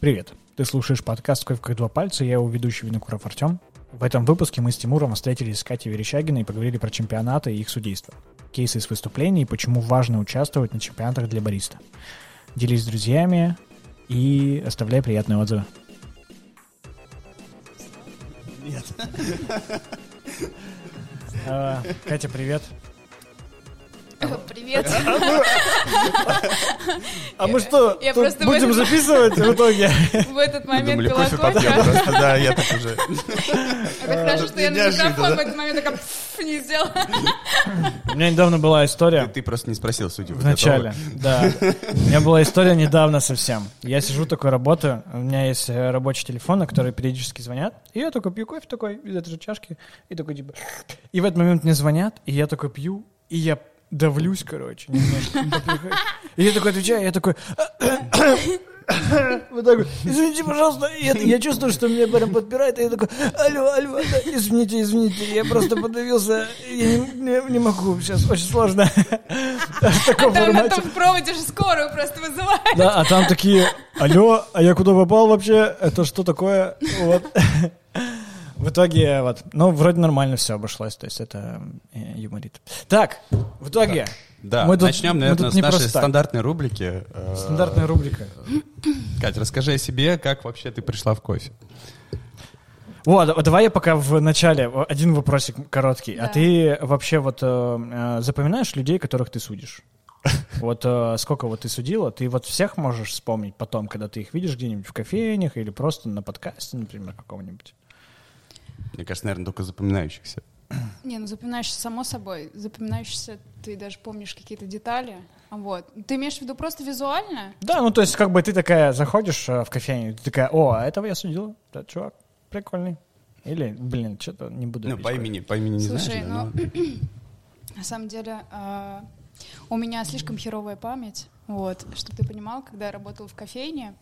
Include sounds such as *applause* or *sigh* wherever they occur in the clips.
Привет. Ты слушаешь подкаст «Кофе как два пальца», я его ведущий Винокуров Артем. В этом выпуске мы с Тимуром встретились с Катей Верещагиной и поговорили про чемпионаты и их судейство. Кейсы из выступлений и почему важно участвовать на чемпионатах для бариста. Делись с друзьями и оставляй приятные отзывы. Нет. А, Катя, привет. Привет. А мы что, просто в будем записывать в итоге? В этот момент просто, да, я так уже. Это хорошо, что я на микрофон в этот момент такая «пф» не сделала. У меня недавно была история. Ты просто не спросил судью. В начале, да. У меня была история недавно совсем. Я сижу такой, работаю, у меня есть э, рабочий телефон, на который периодически звонят, и я такой пью кофе такой из этой же чашки, и такой типа... И в этот момент мне звонят, и я такой пью, и я давлюсь, короче. немножко. И я такой отвечаю, я такой... *coughs* Вот так вот. Извините, пожалуйста. Это- я чувствую, что меня прям подпирает. И я такой, алло, алло, да, извините, извините. Я просто подавился. Я не, не- не могу. Сейчас очень сложно. В таком Там на формате. том проводе же скорую просто вызывают. Да, а там такие, алло, а я куда попал вообще? Это что такое? Вот. В итоге, вот, ну, вроде нормально все обошлось, то есть это э, юморит. Так, в итоге, Да, Мы тут- начнем, мы наверное, тут с не нашей просто так. стандартной рубрики. Э, стандартная рубрика. Кать, расскажи о себе, как вообще ты пришла в кофе. Вот, а давай я пока в начале один вопросик короткий. А Да. ты вообще вот э, э, запоминаешь людей, которых ты судишь? *laughs* Вот э, сколько вот ты судила, ты вот всех можешь вспомнить потом, когда ты их видишь где-нибудь в кофейнях или просто на подкасте, например, какого-нибудь? Мне кажется, наверное, только запоминающихся. Не, ну запоминаешься само собой. Запоминаешься, ты даже помнишь какие-то детали. Вот. Ты имеешь в виду просто визуально? Да, ну то есть как бы ты такая заходишь э, в кофейню, ты такая, о, а этого я судила, да, чувак, прикольный. Или, блин, что-то не буду. Ну, по имени, по имени не Слушай, знаешь, да, ну, но- *clears throat* На самом деле, а, у меня слишком херовая память. Вот, чтобы ты понимал, когда я работала в кофейне,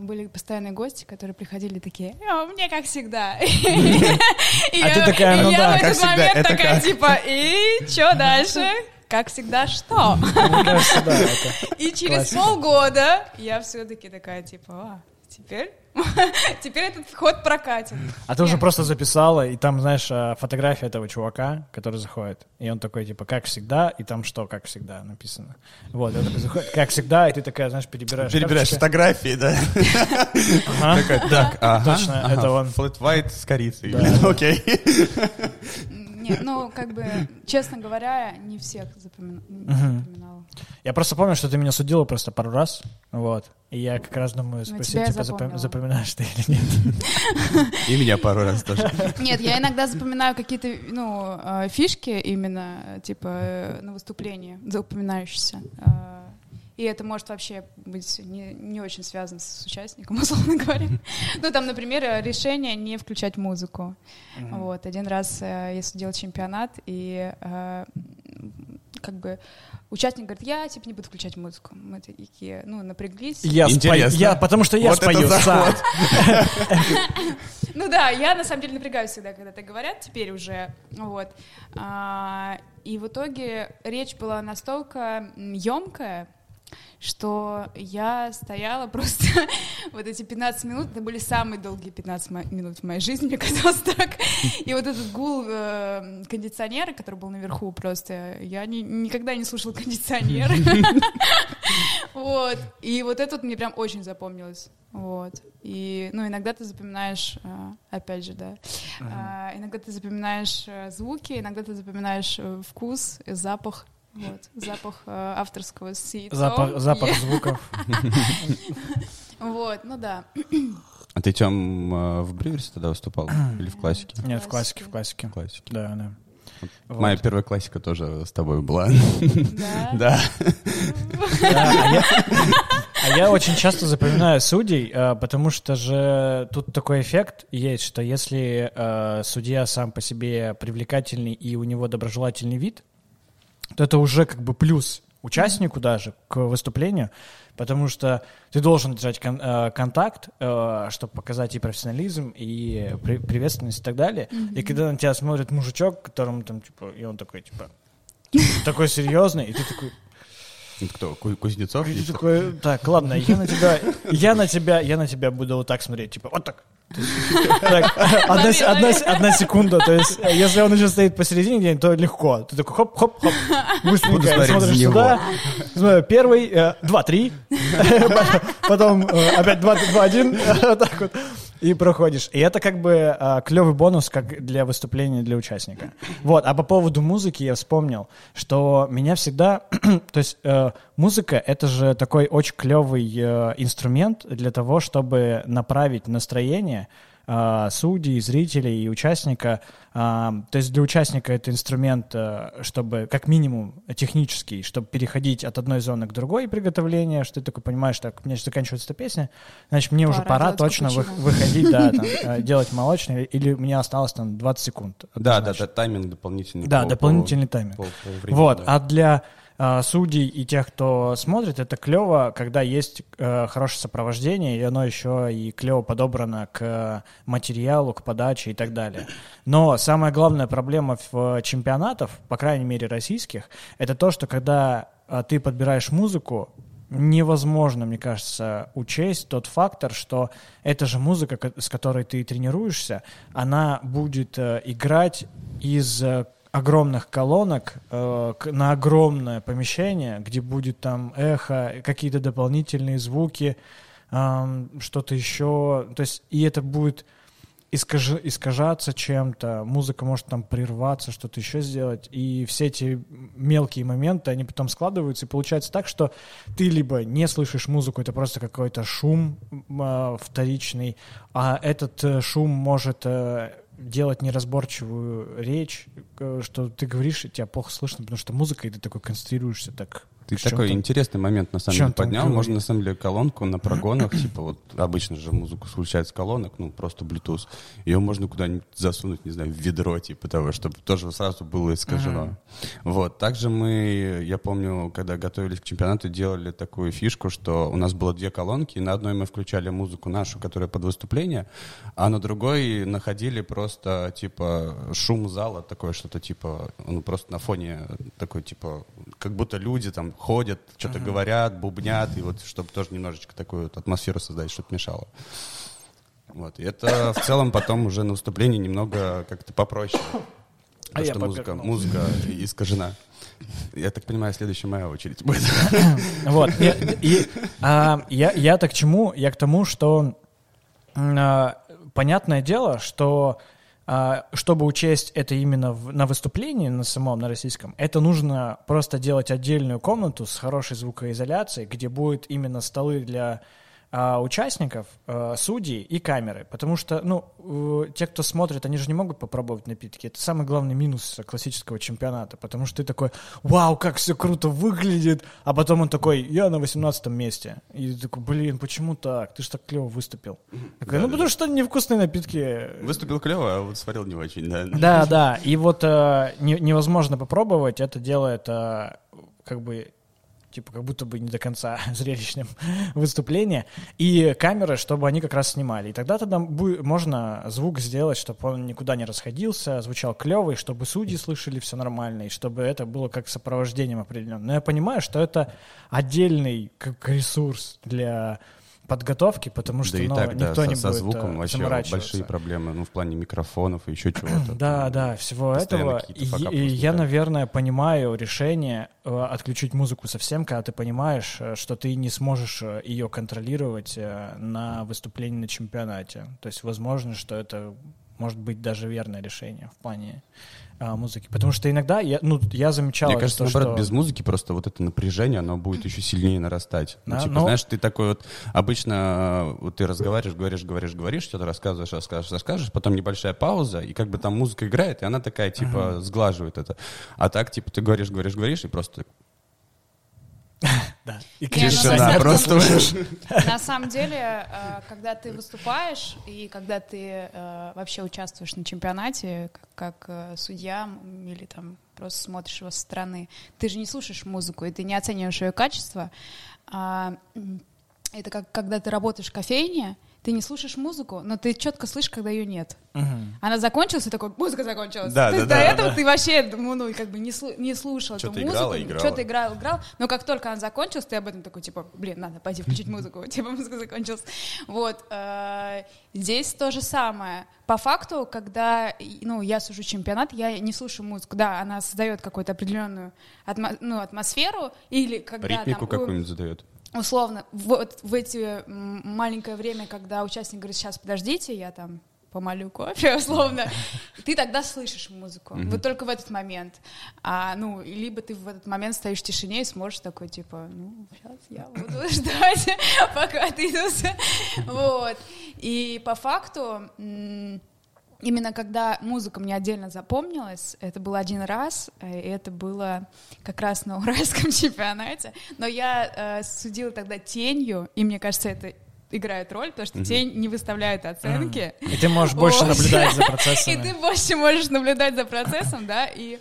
были постоянные гости, которые приходили такие, «А, мне как всегда. *laughs* И А ты я- такая, ну да, как этот всегда, момент это такая, типа, и что дальше? Как всегда, что? Это... И через полгода я все-таки такая, типа, а, теперь, *laughs* теперь этот вход прокатит. А ты уже просто записала, и там, знаешь, э, фотография этого чувака, который заходит, и он такой, типа, как всегда, и там что, как всегда написано. Вот, он такой заходит, как всегда, и ты такая, знаешь, перебираешь. Перебираешь карточки. фотографии, да? Такая, Так, Точно, это он. Flat white с корицей. *laughs* Окей. *laughs* Не, ну, как бы, честно говоря, не всех запомина- запоминала. Я просто помню, что ты меня судила просто пару раз, вот, и я как раз думаю, Ну, спросить, типа, запом- запоминаешь ты или нет. И меня пару раз тоже. Нет, я иногда запоминаю какие-то, ну, э, фишки именно, э, типа, э, на выступлении, запоминающиеся. И это может вообще быть не, не очень связано с участником, *laughs* условно говоря. Ну, там, например, решение не включать музыку. Вот, один раз э, я судила чемпионат, и э, как бы участник говорит, я, типа, не буду включать музыку. Мы такие, ну, напряглись. Я спою, Интересно. я, потому что я Вот спою сам. Ну да, я на самом деле напрягаюсь всегда, когда это говорят, теперь уже, вот. А, и в итоге речь была настолько емкая, что я стояла просто *laughs* вот эти 15 минут, это были самые долгие 15 мо- минут в моей жизни, мне *laughs* казалось так. И вот этот гул э, кондиционера, который был наверху просто, я ни- никогда не слушала кондиционер. *laughs* Вот. И вот это вот мне прям очень запомнилось. Вот. И, ну, иногда ты запоминаешь, а, опять же, да, а, иногда ты запоминаешь э, звуки, иногда ты запоминаешь э, вкус, запах. Вот, запах э, авторского с яйцом. Запах, запах *laughs* звуков. Вот, ну да. А ты, Тём, э, в Брюверсе тогда выступал? Или в классике? Нет, в классике, в классике. В классике. Да, да. Вот. Моя первая классика тоже с тобой была. *laughs* Да. А я- А я очень часто запоминаю судей, э, потому что же тут такой эффект есть, что если э, судья сам по себе привлекательный и у него доброжелательный вид, то это уже как бы плюс участнику даже к выступлению, потому что ты должен держать кон- э, контакт, чтобы показать и профессионализм, и при- приветственность и так далее. И когда на тебя смотрит мужичок, которому там, типа, и он такой, типа, *laughs* такой серьезный, и ты такой, Это кто, Ку- Кузнецов? И ты такой, так, ладно, я на тебя, я на тебя, я на тебя буду вот так смотреть, типа, вот так. Так, одна, одна одна секунда, то есть, если он еще стоит посередине где-нибудь, то легко. Ты такой хоп-хоп-хоп, быстренько смотришь сюда, смотрю, первый, э, два, три, *laughs* потом э, опять два, два, один, *laughs* вот так вот, и проходишь. И это как бы клевый бонус как для выступления для участника. Вот, а по поводу музыки я вспомнил, что меня всегда, *clears throat* то есть э, музыка это же такой очень клевый э, инструмент для того, чтобы направить настроение э, судей, зрителей и участника. А, То есть для участника это инструмент, э, чтобы как минимум технический, чтобы переходить от одной зоны к другой приготовления, что ты такой понимаешь, так, у меня же заканчивается эта песня, значит, мне уже Пора пора делать точно вы- капучино. выходить, да, там, *laughs* э, делать молочный, или мне осталось там 20 секунд. Да, да, да, тайминг дополнительный. Да, по- дополнительный по- тайминг. Вот, а для а, судей и тех, кто смотрит, это клево, когда есть э, хорошее сопровождение, и оно еще и клево подобрано к материалу, к подаче и так далее. Но самая главная проблема в чемпионатов, по крайней мере российских, это то, что когда а, ты подбираешь музыку, невозможно, мне кажется, учесть тот фактор, что эта же музыка, с которой ты тренируешься, она будет э, играть из э, огромных колонок э, на огромное помещение, где будет там эхо, какие-то дополнительные звуки, ам, что-то еще. То есть, и это будет искажи- искажаться чем-то, музыка может там прерваться, что-то еще сделать, и все эти мелкие моменты, они потом складываются, и получается так, что ты либо не слышишь музыку, это просто какой-то шум а, вторичный, а этот э, шум может э, делать неразборчивую речь, э, что ты говоришь, и тебя плохо слышно, потому что музыка, и ты такой концентрируешься так. Ты в такой интересный момент, на самом деле, поднял. Можно, на самом деле, колонку на прогонах, типа вот обычно же музыку включают с колонок, ну, просто Bluetooth. Ее можно куда-нибудь засунуть, не знаю, в ведро, типа того, чтобы тоже сразу было искажено. Вот. Также мы, я помню, когда готовились к чемпионату, делали такую фишку, что у нас было две колонки, и на одной мы включали музыку нашу, которая под выступление, а на другой находили просто, типа, шум зала, такое что-то, типа, ну, просто на фоне такой, типа, как будто люди там ходят, что-то говорят, бубнят, и вот чтобы тоже немножечко такую вот атмосферу создать, чтобы мешало. Вот. И это в целом потом уже на выступлении немного как-то попроще. А Потому я что музыка, музыка искажена. Я так понимаю, следующая моя очередь будет. *laughs* Вот. И, и, а, я, я так к чему? Я к тому, что а, понятное дело, что а, чтобы учесть это именно в- на выступлении, на самом, на российском, это нужно просто делать отдельную комнату с хорошей звукоизоляцией, где будет именно столы для а, участников, а, судей и камеры. Потому что, ну, те, кто смотрит, они же не могут попробовать напитки. Это самый главный минус классического чемпионата. Потому что ты такой, вау, как все круто выглядит. А потом он такой, я на 18 месте. И ты такой, блин, почему так? Ты же так клево выступил. Такой, ну, потому что невкусные напитки. Выступил клево, а вот сварил не очень, да. Да, да. И вот э, не- невозможно попробовать. Это делает э, как бы типа как будто бы не до конца *laughs* зрелищным *laughs* выступление, и камеры, чтобы они как раз снимали. И тогда тогда можно звук сделать, чтобы он никуда не расходился, звучал клевый, чтобы судьи слышали все нормально, и чтобы это было как сопровождением определенным. Но я понимаю, что это отдельный как ресурс для подготовки, потому что Да ну, так, да, никто со, не со будет звуком э, вообще большие проблемы, ну, в плане микрофонов и еще чего-то. *clears throat* Да, Там да, всего этого. И, и я, наверное, понимаю решение э, отключить музыку совсем, когда ты понимаешь, э, что ты не сможешь ее контролировать на выступлении на чемпионате. То есть, возможно, что это может быть даже верное решение в плане а, музыки. Потому что иногда я, ну, я замечал, Мне кажется, то, наоборот, что... без музыки просто вот это напряжение, оно будет еще сильнее нарастать. Ну, Да, типа, но- знаешь, ты такой вот, обычно э, вот ты разговариваешь, говоришь, говоришь, говоришь, что-то рассказываешь, рассказываешь, рассказываешь, потом небольшая пауза, и как бы там музыка играет, и она такая, типа, сглаживает это. А так, типа, ты говоришь, говоришь, говоришь, и просто *laughs* Да. И тишина, на просто *laughs* На самом деле, э, когда ты выступаешь и когда ты э, вообще участвуешь на чемпионате, как, э, судья или там просто смотришь его со стороны, ты же не слушаешь музыку и ты не оцениваешь ее качество. А, это как когда ты работаешь в кофейне, ты не слушаешь музыку, но ты четко слышишь, когда ее нет. Мгм. Она закончилась, и такой, музыка закончилась. Да, То есть да, до да, этого да. ты вообще, ну, ну, как бы не, слу- не слушал эту Чё-то музыку. играла, играла. Что-то играл, играл. Но как только она закончилась, ты об этом такой, типа, блин, надо пойти включить *laughs* музыку. Типа, музыка закончилась. Вот. э, Здесь то же самое. По факту, когда, ну, я сужу чемпионат, я не слушаю музыку. Да, она создает какую-то определенную атмо- ну, атмосферу. Или когда Ритмику какую-нибудь задает. Условно, вот в эти маленькое время, когда участник говорит, сейчас подождите, я там помолю кофе, *laughs* условно, ты тогда слышишь музыку. Вот только в этот момент. А, ну, либо ты в этот момент стоишь в тишине и сможешь такой, типа, ну, сейчас я *coughs* буду ждать, *laughs* пока ты. *laughs* Вот. И по факту, м, Именно когда музыка мне отдельно запомнилась, это был один раз, э, и это было как раз на уральском *laughs* чемпионате. Но я э, судила тогда тенью, и мне кажется, это играет роль, потому что тень не выставляет оценки. И ты можешь *laughs* больше Вот. наблюдать за *laughs* И процессами. ты больше можешь наблюдать за процессом, да, и,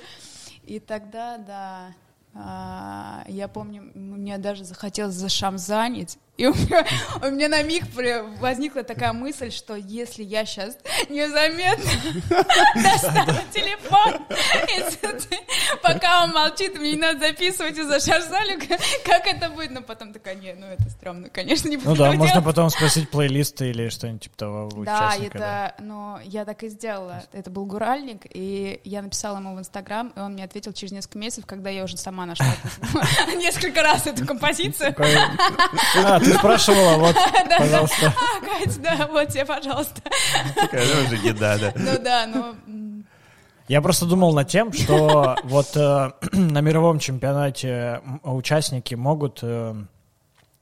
и тогда, да, а, я помню, мне даже захотелось зашамзанить, и у меня, у меня на миг возникла такая мысль, что если я сейчас незаметно *laughs* достану телефон, пока он молчит, мне не надо записывать и зашамзаню, как это будет, но потом такая, не, ну это стрёмно, конечно, не буду Ну да, можно делать». потом спросить плейлисты или что-нибудь типа того Да, это, но я так и сделала. Это был гуральник, и я написала ему в Инстаграм, и он мне ответил через несколько месяцев, когда я уже сама нашла *laughs* несколько раз эту композицию. А, ты спрашивала, вот, *laughs* пожалуйста. А, Кать, да, вот тебе, пожалуйста. Такая, ну, уже еда, да. Ну да, ну... м, Я просто думал над тем, что вот э, *clears throat* на мировом чемпионате участники могут, э,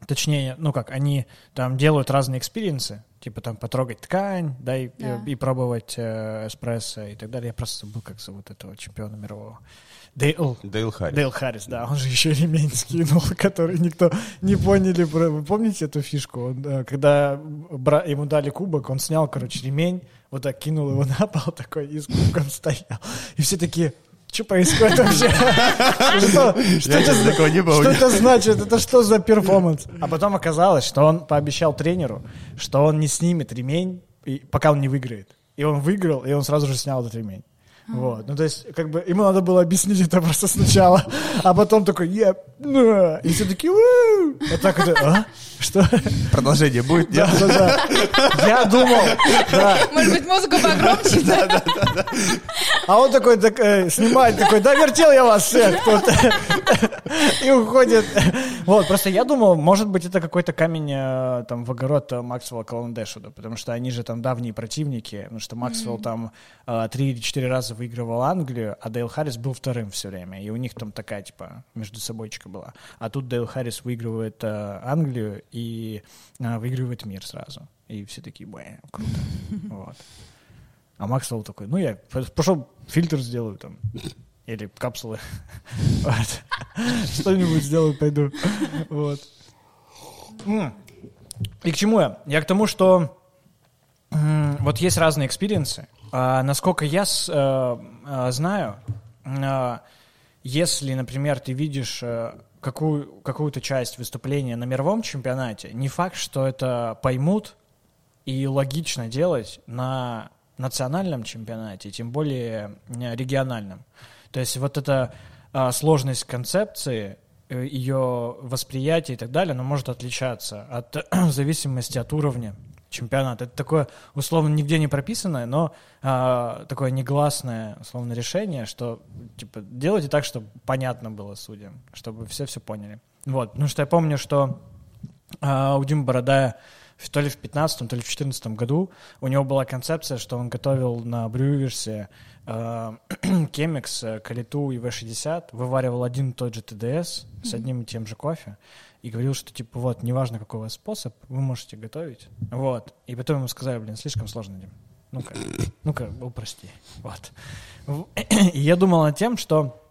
точнее, ну как, они там делают разные experience ы, типа там потрогать ткань, да, и, Да. и пробовать э, эспрессо и так далее. Я просто забыл, как зовут этого чемпиона мирового. Дейл, Дейл Харрис. Дейл Харрис, да, он же еще ремень скинул, *laughs* который никто не поняли. Вы помните эту фишку? Он, э, когда бра- ему дали кубок, он снял, короче, ремень, вот так кинул его *laughs* на пол такой и с кубком стоял. И все такие, что происходит вообще? *laughs* Что это значит? Это что за перформанс? А потом оказалось, что он пообещал тренеру, что он не снимет ремень, пока он не выиграет. И он выиграл, и он сразу же снял этот ремень. Вот, ну то есть, как бы, ему надо было объяснить это *laughs* просто сначала, а потом такой, я, на!» и все такие, вот так вот, а? Что? Продолжение будет? Да, да, да. Я думал, да, Может быть, музыку погромче? да? а он такой, так, э, снимает, такой, да, вертел я вас всех тут. И уходит. Вот, просто я думал, может быть, это какой-то камень э, там в огород э, Максвелла Каландешуда, потому что они же там давние противники, потому что Максвелл там э, три или четыре раза выигрывал Англию, а Дейл Харрис был вторым все время, и у них там такая, типа, между собойчика была. А тут Дейл Харрис выигрывает э, Англию и э, выигрывает мир сразу. И все такие, бэ, круто. *laughs* Вот. А Максвелл такой, ну я пошел фильтр сделаю там. Или капсулы. *laughs* Что-нибудь сделаю, пойду. Вот. И к чему я? Я к тому, что вот есть разные experience ы. А насколько я э, э, знаю, э, если, например, ты видишь э, какую, какую-то часть выступления на мировом чемпионате, не факт, что это поймут и логично делать на национальном чемпионате, тем более э, региональном. То есть вот эта а, сложность концепции, э, ее восприятие и так далее, оно может отличаться от *clears throat* в зависимости от уровня чемпионата. Это такое, условно, нигде не прописанное, но а, такое негласное, условно, решение, что, типа, делайте так, чтобы понятно было судьям, чтобы все все поняли. Вот, потому что я помню, что а, у Димы Бородая то ли в 15 то ли в 14 году у него была концепция, что он готовил на брюверсе *clears throat* Кемикс, э, Калиту и В60, вываривал один и тот же ТДС с одним и тем же кофе и говорил, что типа вот, неважно какой у вас способ, вы можете готовить. Вот. И потом ему сказали, блин, слишком сложно, Дим. Ну-ка, ну-ка, упрости. Вот. И я думал над тем, что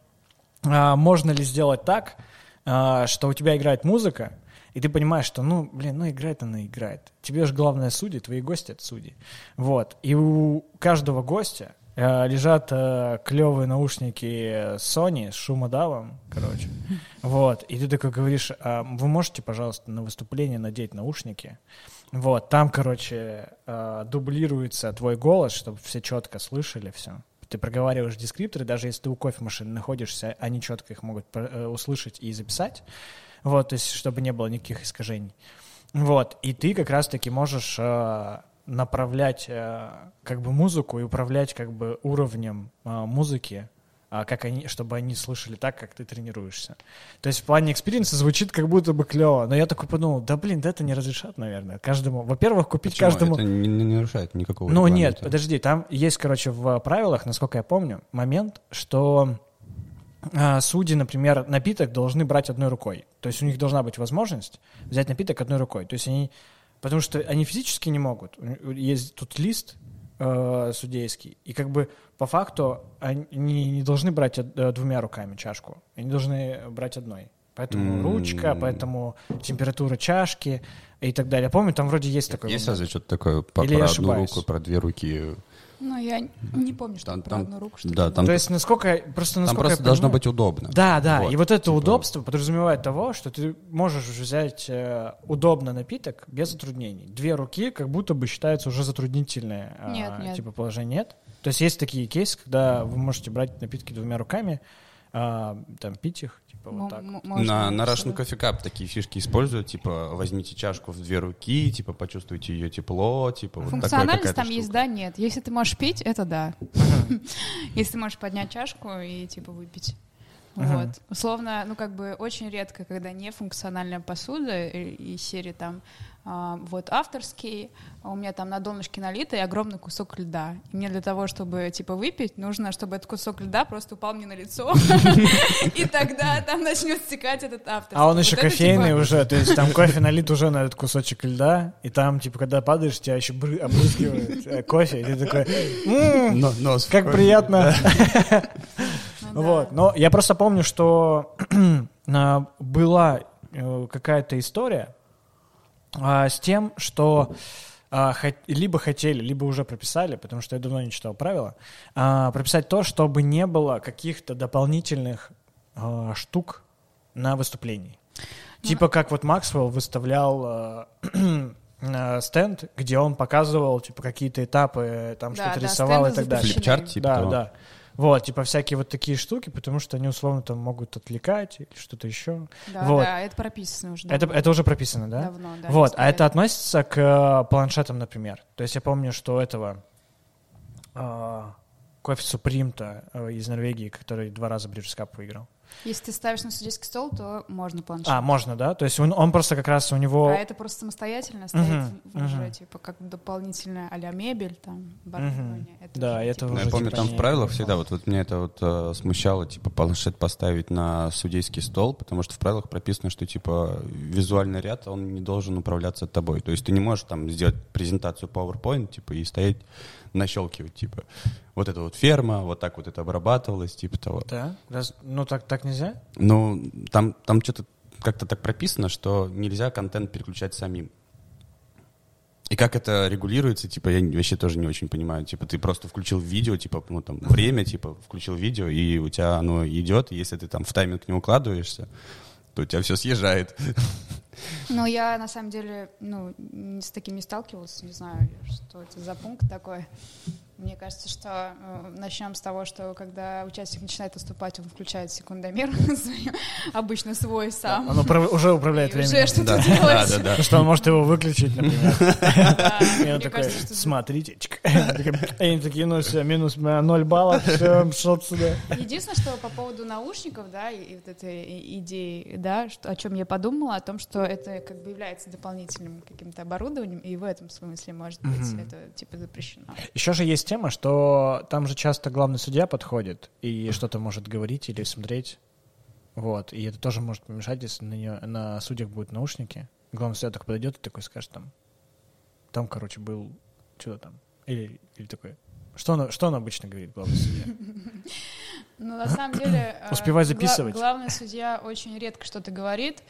а, можно ли сделать так, а, что у тебя играет музыка, и ты понимаешь, что, ну, блин, ну, играет она, играет. Тебе же главное судьи, твои гости — это судьи. Вот. И у каждого гостя лежат э, клевые наушники Sony с шумодавом, короче. *laughs* Вот, и ты такой говоришь, а вы можете, пожалуйста, на выступление надеть наушники? Вот, там, короче, э, дублируется твой голос, чтобы все четко слышали все. Ты проговариваешь дескрипторы, даже если ты у кофемашины находишься, они четко их могут э, услышать и записать. Вот, то есть, чтобы не было никаких искажений. Вот, и ты как раз-таки можешь э, направлять э, как бы музыку и управлять как бы уровнем э, музыки, э, как они, чтобы они слышали так, как ты тренируешься. То есть в плане experience а звучит как будто бы клево, но я такой подумал, да блин, да это не разрешат, наверное, каждому. Во-первых, купить Почему? каждому... Это не, не нарушает никакого Ну нет, подожди, там есть, короче, в правилах, насколько я помню, момент, что судьи, например, напиток должны брать одной рукой. То есть у них должна быть возможность взять напиток одной рукой. То есть они, потому что они физически не могут. Есть тут лист э, судейский, и как бы по факту они не должны брать э, двумя руками чашку, они должны брать одной. Поэтому М. ручка, поэтому температура чашки и так далее. Я помню, там вроде есть такой. Есть разве что-то такое по- Или про одну руку, про две руки? Ну, я не помню, что Там- про там- одну руку что да, там- То есть насколько просто Там насколько просто я должно понимаю- быть удобно. Да, да. Вот, и вот это типа- удобство подразумевает того, что ты можешь взять э, удобно напиток без затруднений. Две руки как будто бы считается уже затруднительное э, Нет, нет. типа положение. Нет. То есть есть такие кейсы, когда вы можете брать напитки двумя руками, а, там пить их, типа вот так. м- На, на Russian. Coffee Cup такие фишки используют, типа, возьмите чашку в две руки, типа, почувствуйте ее тепло, типа, вот такая Функциональность какая-то там есть, штука. да, нет. Если ты можешь пить, это да. *laughs* Если ты можешь поднять чашку и типа выпить. Вот. Условно, ну как бы очень редко, когда не функциональная посуда и, и серии там вот авторский, а у меня там на донышке налито и огромный кусок льда. И мне для того, чтобы типа выпить, нужно, чтобы этот кусок льда просто упал мне на лицо, *laughs* и тогда там начнет стекать этот авторский. А он еще это, кофейный типа, уже, то есть там кофе налит уже на этот кусочек льда, и там, типа, когда падаешь, тебя еще бры- обрызгивает э, кофе, и ты такой, «М, Но- нос в как приятно. ну. Вот, но я просто помню, что *clears throat* а, была э, какая-то история а, с тем, что а, хот- либо хотели, либо уже прописали, потому что я давно не читал правила, а, прописать то, чтобы не было каких-то дополнительных а, штук на выступлении. Ну, Типа как вот Максвелл выставлял а, *clears throat* а, стенд, где он показывал типа какие-то этапы, там Да, что-то да, рисовал и так далее. Флипчарт, типа да, того. да. Вот, типа всякие вот такие штуки, потому что они условно там могут отвлекать или что-то еще. Да, Вот. да, это прописано уже. Это, давно. это уже прописано, да? Давно, да. вот, а это относится к э, планшетам, например. То есть я помню, что этого э, кофе Суприм-то э, из Норвегии, который два раза Cup выиграл. Если ты ставишь на судейский стол, то можно планшет. А, можно, да? То есть он, он просто как раз у него... А это просто самостоятельно стоит Мгм, уже, мгм. типа, как дополнительная а мебель, там, оборудование. Это Да, уже, это типа, Ну, уже я помню, типа там в правилах всегда, вот, вот меня это вот э, смущало, типа, планшет поставить на судейский стол, потому что в правилах прописано, что, типа, визуальный ряд, он не должен управляться тобой. То есть ты не можешь там сделать презентацию PowerPoint, типа, и стоять, нащелкивать, типа, вот это вот ферма, вот так вот это обрабатывалось, типа того. Да? Раз- Ну, так, так нельзя? Ну, там, там что-то как-то так прописано, что нельзя контент переключать самим. И как это регулируется, типа, я вообще тоже не очень понимаю. Типа, ты просто включил видео, типа, ну, там, время, типа, включил видео, и у тебя оно идет, и если ты там в тайминг не укладываешься, то у тебя все съезжает. *laughs* Ну, я, на самом деле, ну, с таким не сталкивалась, не знаю, что это за пункт такой. Мне кажется, что э, начнем с того, что когда участник начинает выступать, он включает секундомер, *laughs* обычно свой сам. Он управ- уже управляет И уже временем. что-то Да, *laughs* делать. да, да, да. Что он может его выключить, например. *laughs* И он такой, смотрите, они такие, ну все, минус э, 0 баллов, все, шел отсюда. Единственное, что по поводу наушников, да, и, вот этой и- идеи, да, о чем я подумала, о том, что это как бы является дополнительным каким-то оборудованием, и в этом смысле, может быть, Мгм. это типа запрещено. Еще же есть тема, что там же часто главный судья подходит и что-то может говорить или смотреть. Вот. И это тоже может помешать, если на, неё- на судьях будут наушники. Главный судья так подойдет и такой скажет там. Там, короче, был что-то там. Или, или такой. Что он, что он обычно говорит, главный судья? Ну, на самом деле... э, Успевай гла- записывать. главный судья очень редко что-то говорит.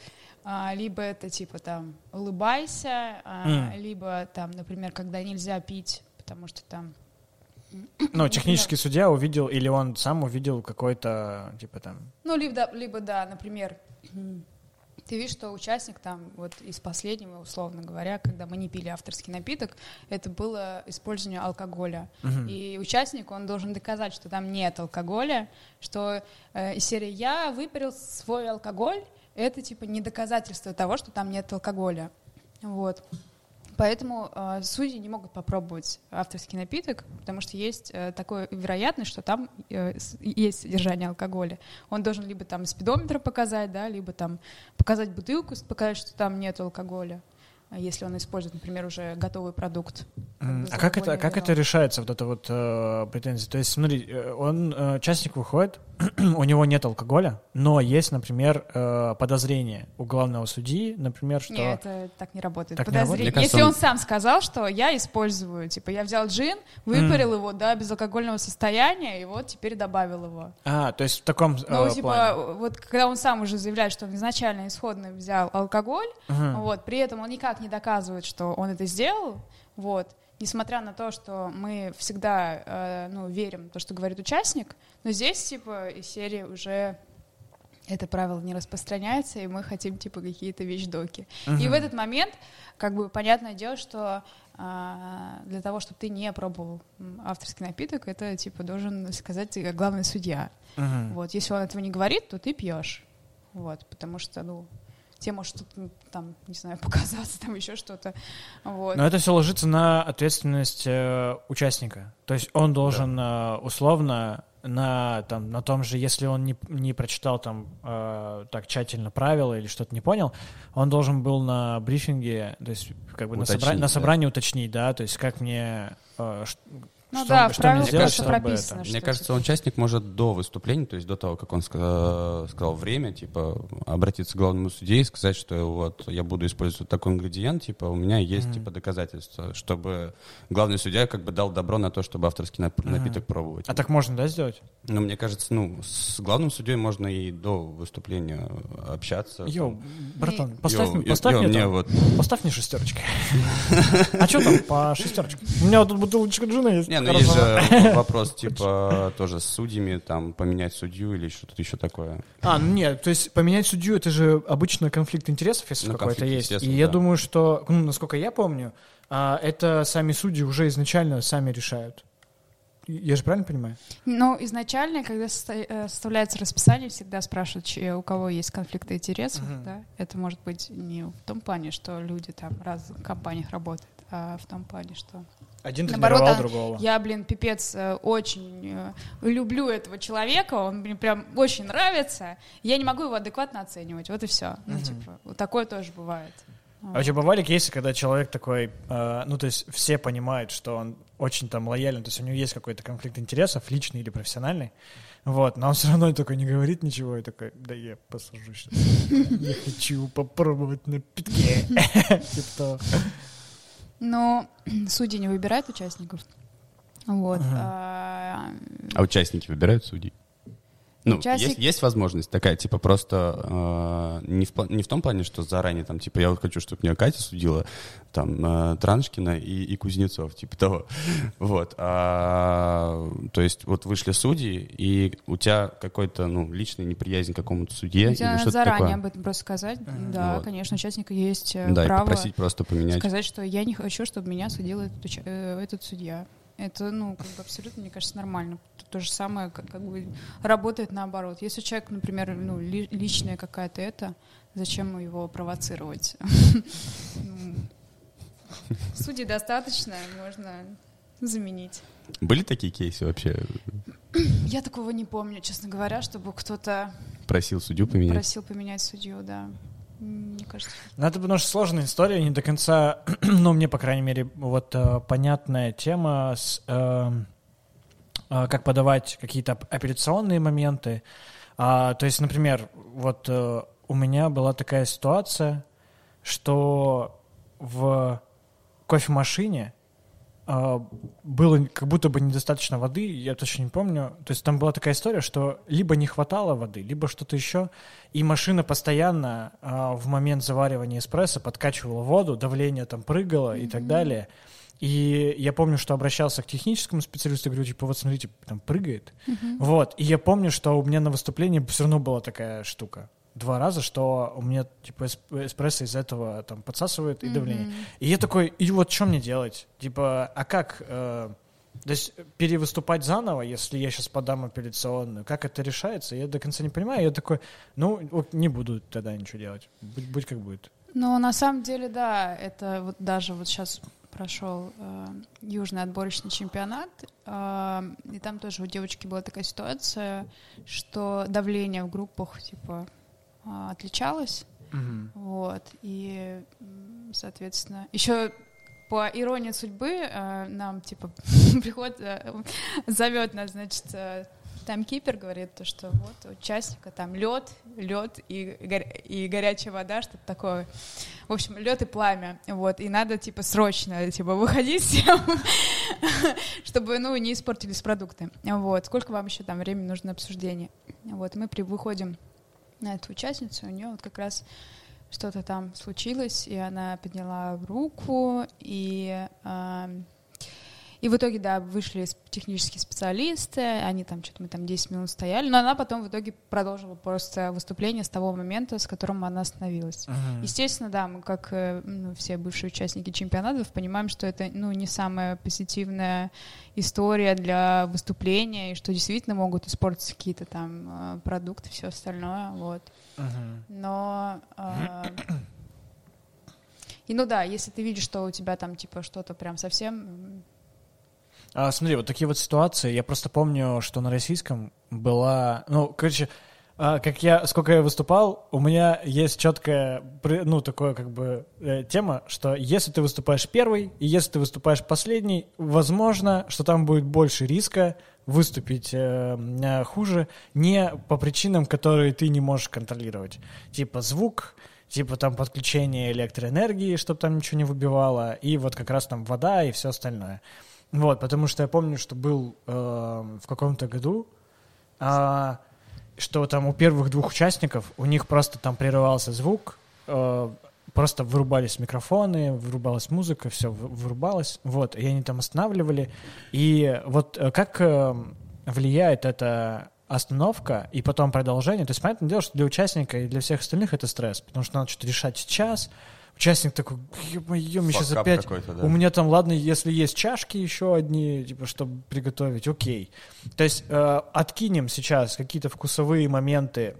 А, Либо это типа там улыбайся, а, М. либо там, например, когда нельзя пить, потому что там Ну, технический судья увидел, или он сам увидел какой-то, типа там... Ну, либо, либо да, например, ты видишь, что участник там, вот из последнего, условно говоря, когда мы не пили авторский напиток, это было использование алкоголя. Мгм. И участник, он должен доказать, что там нет алкоголя, что э, из серии «я выпарил свой алкоголь», это типа не доказательство того, что там нет алкоголя. Вот. Поэтому э, судьи не могут попробовать авторский напиток, потому что есть э, такая вероятность, что там э, с- есть содержание алкоголя. Он должен либо там спидометр показать, да, либо там показать бутылку, показать, что там нет алкоголя, а если он использует, например, уже готовый продукт. Бы А как это, как это решается, вот эта вот э, претензия? То есть, смотри, э, он, э, участник выходит, *clears throat* у него нет алкоголя, но есть, например, э, подозрение у главного судьи, например, что... Нет, это так не работает. Так не работает? Подозрение. Мне кажется, Если он... он- сам сказал, что я использую, типа, я взял джин, выпарил его до безалкогольного состояния, и вот теперь добавил его. А, то есть в таком э, Ну, типа, плане. вот когда он сам уже заявляет, что он изначально исходно взял алкоголь, Мгм. вот, при этом он никак не доказывает, что он это сделал, вот, несмотря на то, что мы всегда, э, ну, верим в то, что говорит участник, но здесь, типа, из серии уже это правило не распространяется, и мы хотим, типа, какие-то вещдоки. И Мгм. в этот момент, как бы, понятное дело, что а, для того, чтобы ты не пробовал авторский напиток, это, типа, должен сказать главный судья. Мгм. Вот, если он этого не говорит, то ты пьешь. Вот, потому что, ну, тебе может там, не знаю, *laughs* показаться, там еще что-то. Вот. Но это все ложится на ответственность э, участника. То есть он должен э, условно на, там, на том же, если он не, не прочитал там э, так тщательно правила или что-то не понял, он должен был на брифинге, то есть как бы на, Уточнить, собра- на да. собрании уточнить, да, то есть как мне э, Ну что, да, в что мне правилах сделать, чтобы прописано, это... Мне кажется, типа- участник может до выступления, то есть до того, как он ска- сказал время, типа, обратиться к главному судье и сказать, что вот я буду использовать такой ингредиент, типа, у меня есть, Мгм. типа, доказательства, чтобы главный судья как бы дал добро на то, чтобы авторский нап- Мгм. напиток пробовать. А так можно, да, сделать? Ну, мне кажется, ну, с главным судьей можно и до выступления общаться. Yo, там. братан, поставь, мне- yo, поставь yo, мне, мне там- вот поставь мне шестерочки. А что там по шестерочке? У меня вот тут бутылочка джина есть. Не, ну есть же *laughs* вопрос, типа, тоже с судьями, там, поменять судью или что-то еще такое. А, ну нет, то есть поменять судью это же обычно конфликт интересов, если Ну, какой-то есть. И интересов, я да. думаю, что, ну, насколько я помню, а, это сами судьи уже изначально сами решают. Я же правильно понимаю? Ну, изначально, когда э, составляется расписание, всегда спрашивают, у кого есть конфликты интересов, Мгм. да. Это может быть не в том плане, что люди там раз в компаниях работают, а в том плане, что Один Наоборот, тренировал другого. Я, блин, пипец, э, очень э, люблю этого человека, он мне прям очень нравится. Я не могу его адекватно оценивать, вот и все. Ну, Мгм. типа, вот такое тоже бывает. А у тебя бывали кейсы, когда человек такой, э, ну, то есть все понимают, что он очень там лоялен, то есть у него есть какой-то конфликт интересов, личный или профессиональный, вот, но он все равно такой не говорит ничего и такой, да я посажу сейчас, я хочу попробовать на питке. *laughs* Но *clears throat* судьи не выбирают участников. Вот. Ага. а, А участники выбирают судей? Ну, Участник- есть, есть возможность такая, типа, просто э, не, в, не в том плане, что заранее, там, типа, я вот хочу, чтобы меня Катя судила, там, э, Траншкина и, и Кузнецов, типа того. *laughs* Вот. А, то есть, вот вышли судьи, и у тебя какой-то, ну, личный неприязнь к какому-то судье у или тебя надо что-то заранее такое. об этом просто сказать. Мгм. Да, Вот. конечно, у участника есть э, Да, право попросить просто поменять. сказать, что я не хочу, чтобы меня судил этот, э, этот судья. Это, ну, как бы абсолютно, мне кажется, нормально. То, же самое, как, как бы работает наоборот. Если у человека, например, ну, ли- личная какая-то это, зачем его провоцировать? Ну, Судей достаточно, можно заменить. Были такие кейсы вообще? Я такого не помню, честно говоря, чтобы кто-то Просил судью поменять? просил поменять судью, да. Мне кажется, Ну, это потому что сложная история, не до конца, *clears throat* ну, мне, по крайней мере, вот э, понятная тема с э, как подавать какие-то оп- апелляционные моменты. А, то есть, например, вот э, у меня была такая ситуация, что в кофемашине а, было как будто бы недостаточно воды, я точно не помню. То есть там была такая история, что либо не хватало воды, либо что-то еще, и машина постоянно а, в момент заваривания эспрессо подкачивала воду, давление там прыгало и так далее. И я помню, что обращался к техническому специалисту, говорю, типа, вот смотрите, там прыгает. Вот. И я помню, что у меня на выступлении все равно была такая штука. Два раза, что у меня, типа, эсп- эспрессо из этого там подсасывает и давление. И я такой, и вот что мне делать? Типа, а как... э, то есть перевыступать заново, если я сейчас подам апелляционную, как это решается, я до конца не понимаю. Я такой, ну, не буду тогда ничего делать. Будь, будь как будет. Ну, на самом деле, да, это вот даже вот сейчас прошел э, южный отборочный чемпионат, э, и там тоже у девочки была такая ситуация, что давление в группах типа э, отличалось, вот, и, соответственно, еще по иронии судьбы э, нам типа *laughs* приход э, зовет нас, значит, э, таймкипер говорит то, что вот у участника там лед, лед и, и горячая вода, что-то такое. В общем, лед и пламя, вот, и надо типа срочно типа выходить всем, *laughs* чтобы ну не испортились продукты, вот. Сколько вам еще там времени нужно на обсуждение? Вот, мы при выходим на эту участницу, у нее вот как раз что-то там случилось, и она подняла руку, и, эм, и в итоге, да, вышли технические специалисты, они там, что-то мы там 10 минут стояли, но она потом в итоге продолжила просто выступление с того момента, с которым она остановилась. Естественно, да, мы как э, ну, все бывшие участники чемпионатов понимаем, что это ну, не самая позитивная история для выступления, и что действительно могут испортиться какие-то там э, продукты, все остальное, вот. Но... э, И ну да, если ты видишь, что у тебя там типа что-то прям совсем... А, смотри, вот такие вот ситуации. Я просто помню, что на российском была... Ну, короче, а, как я, сколько я выступал, у меня есть четкая, ну, такое как бы э, тема, что если ты выступаешь первый, и если ты выступаешь последний, возможно, что там будет больше риска выступить э, э, хуже, не по причинам, которые ты не можешь контролировать. Типа звук, типа там подключение электроэнергии, чтобы там ничего не выбивало, и вот как раз там вода и все остальное. Вот, потому что я помню, что был э, в каком-то году, а, что там у первых двух участников, у них просто там прерывался звук, э, просто вырубались микрофоны, вырубалась музыка, все вырубалось, вот, и они там останавливали. И вот э, как э, влияет эта остановка и потом продолжение, то есть, понятное дело, что для участника и для всех остальных это стресс, потому что надо что-то решать сейчас, Участник такой, ё-моё, мне сейчас опять... да. У меня там, ладно, если есть чашки еще одни, типа, чтобы приготовить, окей. То есть э, откинем сейчас какие-то вкусовые моменты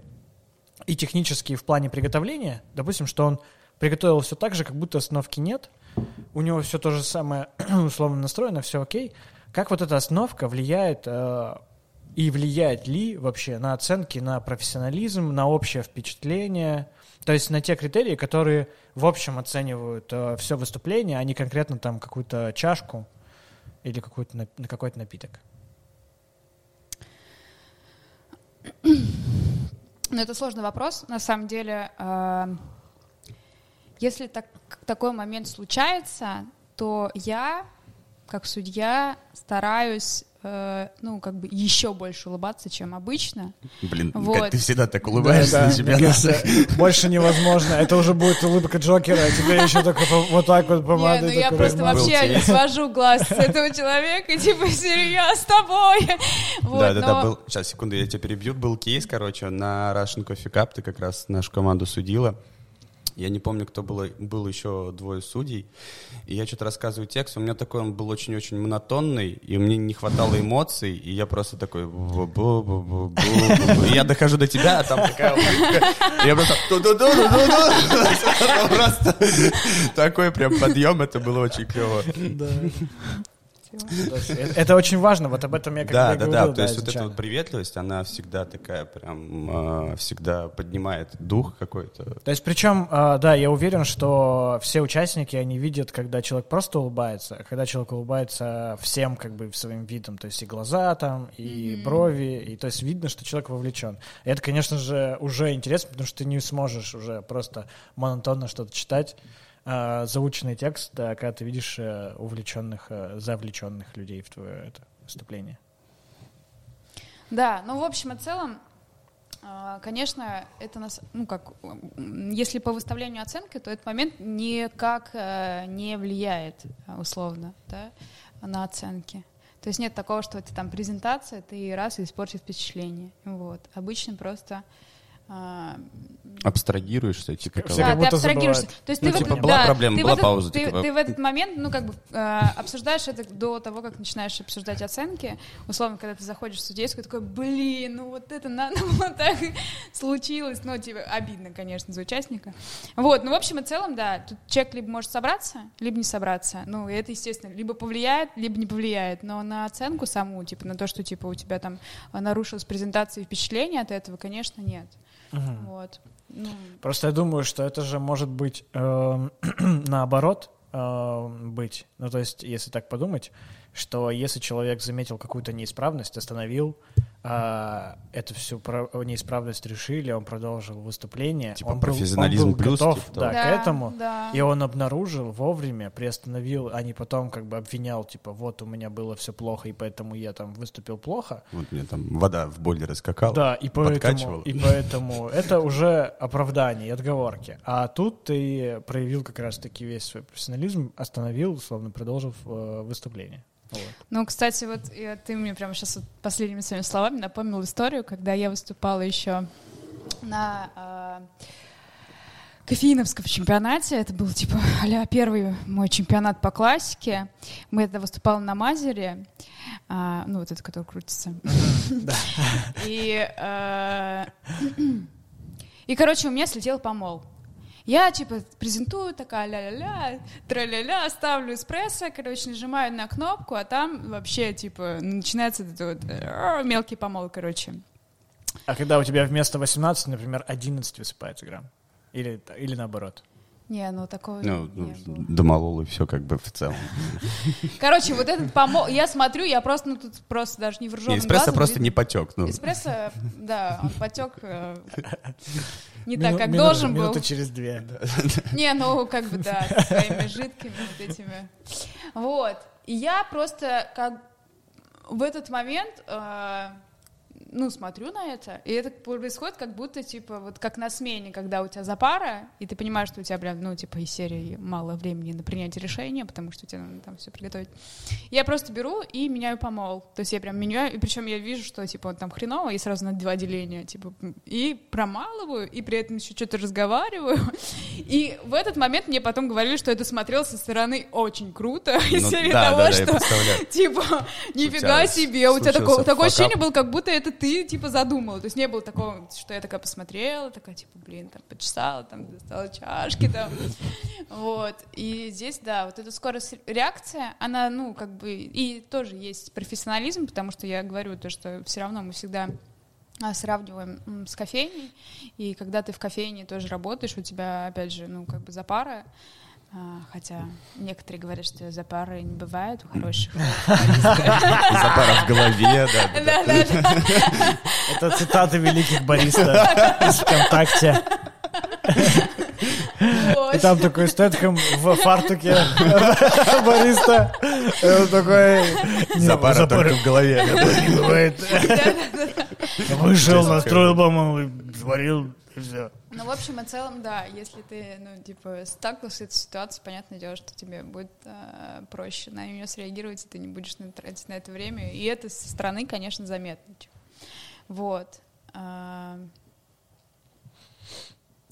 и технические в плане приготовления. Допустим, что он приготовил все так же, как будто остановки нет. У него все то же самое *clears throat* условно настроено, все окей. Как вот эта остановка влияет э, и влияет ли вообще на оценки, на профессионализм, на общее впечатление, то есть на те критерии, которые в общем оценивают э, все выступление, а не конкретно там какую-то чашку или какой-то нап- какой-то напиток. Ну, это сложный вопрос. На самом деле, э, если так, такой момент случается, то я, как судья, стараюсь, э, ну, как бы еще больше улыбаться, чем обычно. Блин, Вот. Кать, ты всегда так улыбаешься на себя. кажется, больше невозможно. Это уже будет улыбка Джокера, а тебе еще только вот так вот Не, помадой. ну я просто вообще не свожу глаз с этого человека, и типа, Серега, я с тобой. Да, да, да, был, сейчас, секунду, я тебя перебью. Был кейс, короче, на Russian Coffee Cup, ты как раз нашу команду судила. Я не помню, кто было, был еще двое судей. И я что-то рассказываю текст. У меня такой, он был очень-очень монотонный, и мне не хватало эмоций, и я просто такой... я дохожу до тебя, а там такая Я просто... Просто такой прям подъем, это было очень клево. *laughs* Это это очень важно, вот об этом я Да, когда да, да. говорил. То есть вот эта вот приветливость, она всегда такая прям, э, всегда поднимает дух какой-то. То есть, причем, а, да, я уверен, что все участники, они видят, когда человек просто улыбается, а когда человек улыбается всем, как бы, своим видом, то есть и глаза там, и брови, и то есть видно, что человек вовлечен. И это, конечно же, уже интересно, потому что ты не сможешь уже просто монотонно что-то читать, а, заученный текст, да, когда ты видишь э, увлеченных, э, завлеченных людей в твое это выступление. Да, ну, в общем и целом, А, Конечно, это нас, ну как, если по выставлению оценки, то этот момент никак э, не влияет э, условно, да, на оценки. То есть нет такого, что это там презентация, ты раз и испортишь впечатление. Вот. Обычно просто Абстрагируешься, типа того. как да, ты абстрагируешься. То есть Ну, ты в типа, этот- была да, проблема, ты была этот- пауза, Ты, типа- ты в этот момент, ну, как бы, э, обсуждаешь это до того, как начинаешь обсуждать оценки. Условно, когда ты заходишь в судейскую, такой, блин, ну вот это надо *laughs* было так случилось. Ну, типа, обидно, конечно, за участника. Вот, ну, в общем и целом, да, тут человек либо может собраться, либо не собраться. Ну, и это, естественно, либо повлияет, либо не повлияет. Но на оценку саму, типа, на то, что, типа, у тебя там нарушилась презентация и впечатление от этого, конечно, нет. Вот. Ну, Просто я думаю, что это же может быть эм, *clears throat* наоборот эм, быть. Ну, то есть, если так подумать, что если человек заметил какую-то неисправность, остановил, а, эту всю про- неисправность решили, он продолжил выступление. Типа он был- он профессионализм был плюс, готов, типа да, того. к Да, этому. да. И он обнаружил вовремя, приостановил, а не потом как бы обвинял, типа, вот у меня было все плохо, и поэтому я там выступил плохо. Вот мне там вода в бойлере скакала. Да, и поэтому, и поэтому это уже оправдание и отговорки. А тут ты проявил как раз-таки весь свой профессионализм, остановил, условно продолжив э, выступление. Вот. Ну, кстати, вот ты мне прямо сейчас вот последними своими словами напомнил историю, когда я выступала еще на а, кофеиновском чемпионате. Это был типа а первый мой чемпионат по классике. Мы это выступали на Мазере, а, ну вот это, который крутится. И, э, и, короче, у меня слетел помол. Я, типа, презентую, такая ля-ля-ля, тра-ля-ля, ставлю эспрессо, короче, нажимаю на кнопку, а там вообще, типа, начинается этот вот, э, мелкий помол, короче. А когда у тебя вместо 18, например, 11 высыпается грамм? Или, или наоборот? Не, ну такого Ну, не было. домолол и все как бы в целом. *laughs* Короче, вот этот помол, я смотрю, я просто, ну тут просто даже не в Не, эспрессо просто не потек. Ну, Эспрессо, да, он потек э, *laughs* не так, как должен был. Минуты через две. Не, ну как бы да, своими жидкими вот этими. Вот. И я просто как в этот момент э, ну, смотрю на это, и это происходит как будто, типа, вот как на смене, когда у тебя запара, и ты понимаешь, что у тебя, прям, ну, типа, из серии мало времени на принятие решения, потому что тебе надо там все приготовить. Я просто беру и меняю помол. То есть я прям меняю, и причем я вижу, что, типа, он там хреново, и сразу на два деления, типа, и промалываю, и при этом еще что-то разговариваю. *laughs* И в этот момент мне потом говорили, что это смотрелось со стороны очень круто, *laughs* из Ну, серии да, того, да, да, я что, *laughs* типа, нифига себе, у тебя такое, такое ощущение было, как будто это ты, типа, задумала. То есть не было такого, что я такая посмотрела, такая, типа, блин, там, почесала, там, достала чашки, там. Вот. И здесь, да, вот эта скорость реакции, она, ну, как бы, и тоже есть профессионализм, потому что я говорю то, что все равно мы всегда а, сравниваем с кофейней, и когда ты в кофейне тоже работаешь, у тебя, опять же, ну, как бы запара, а, хотя некоторые говорят, что запары не бывает у хороших. *laughs* Запара в голове, да. Это цитаты великих бариста из ВКонтакте. И там такой Стэтхэм в фартуке бариста. И он такой... «Не, Запара запары только в голове. бывает. Вышел, настроил помол и сварил, и все. Ну, в общем и целом, да, если ты, ну, типа, сталкивался с этой ситуацией, понятное дело, что тебе будет э, проще на нее среагировать, и ты не будешь тратить на это время. И это со стороны, конечно, заметно. Вот. А,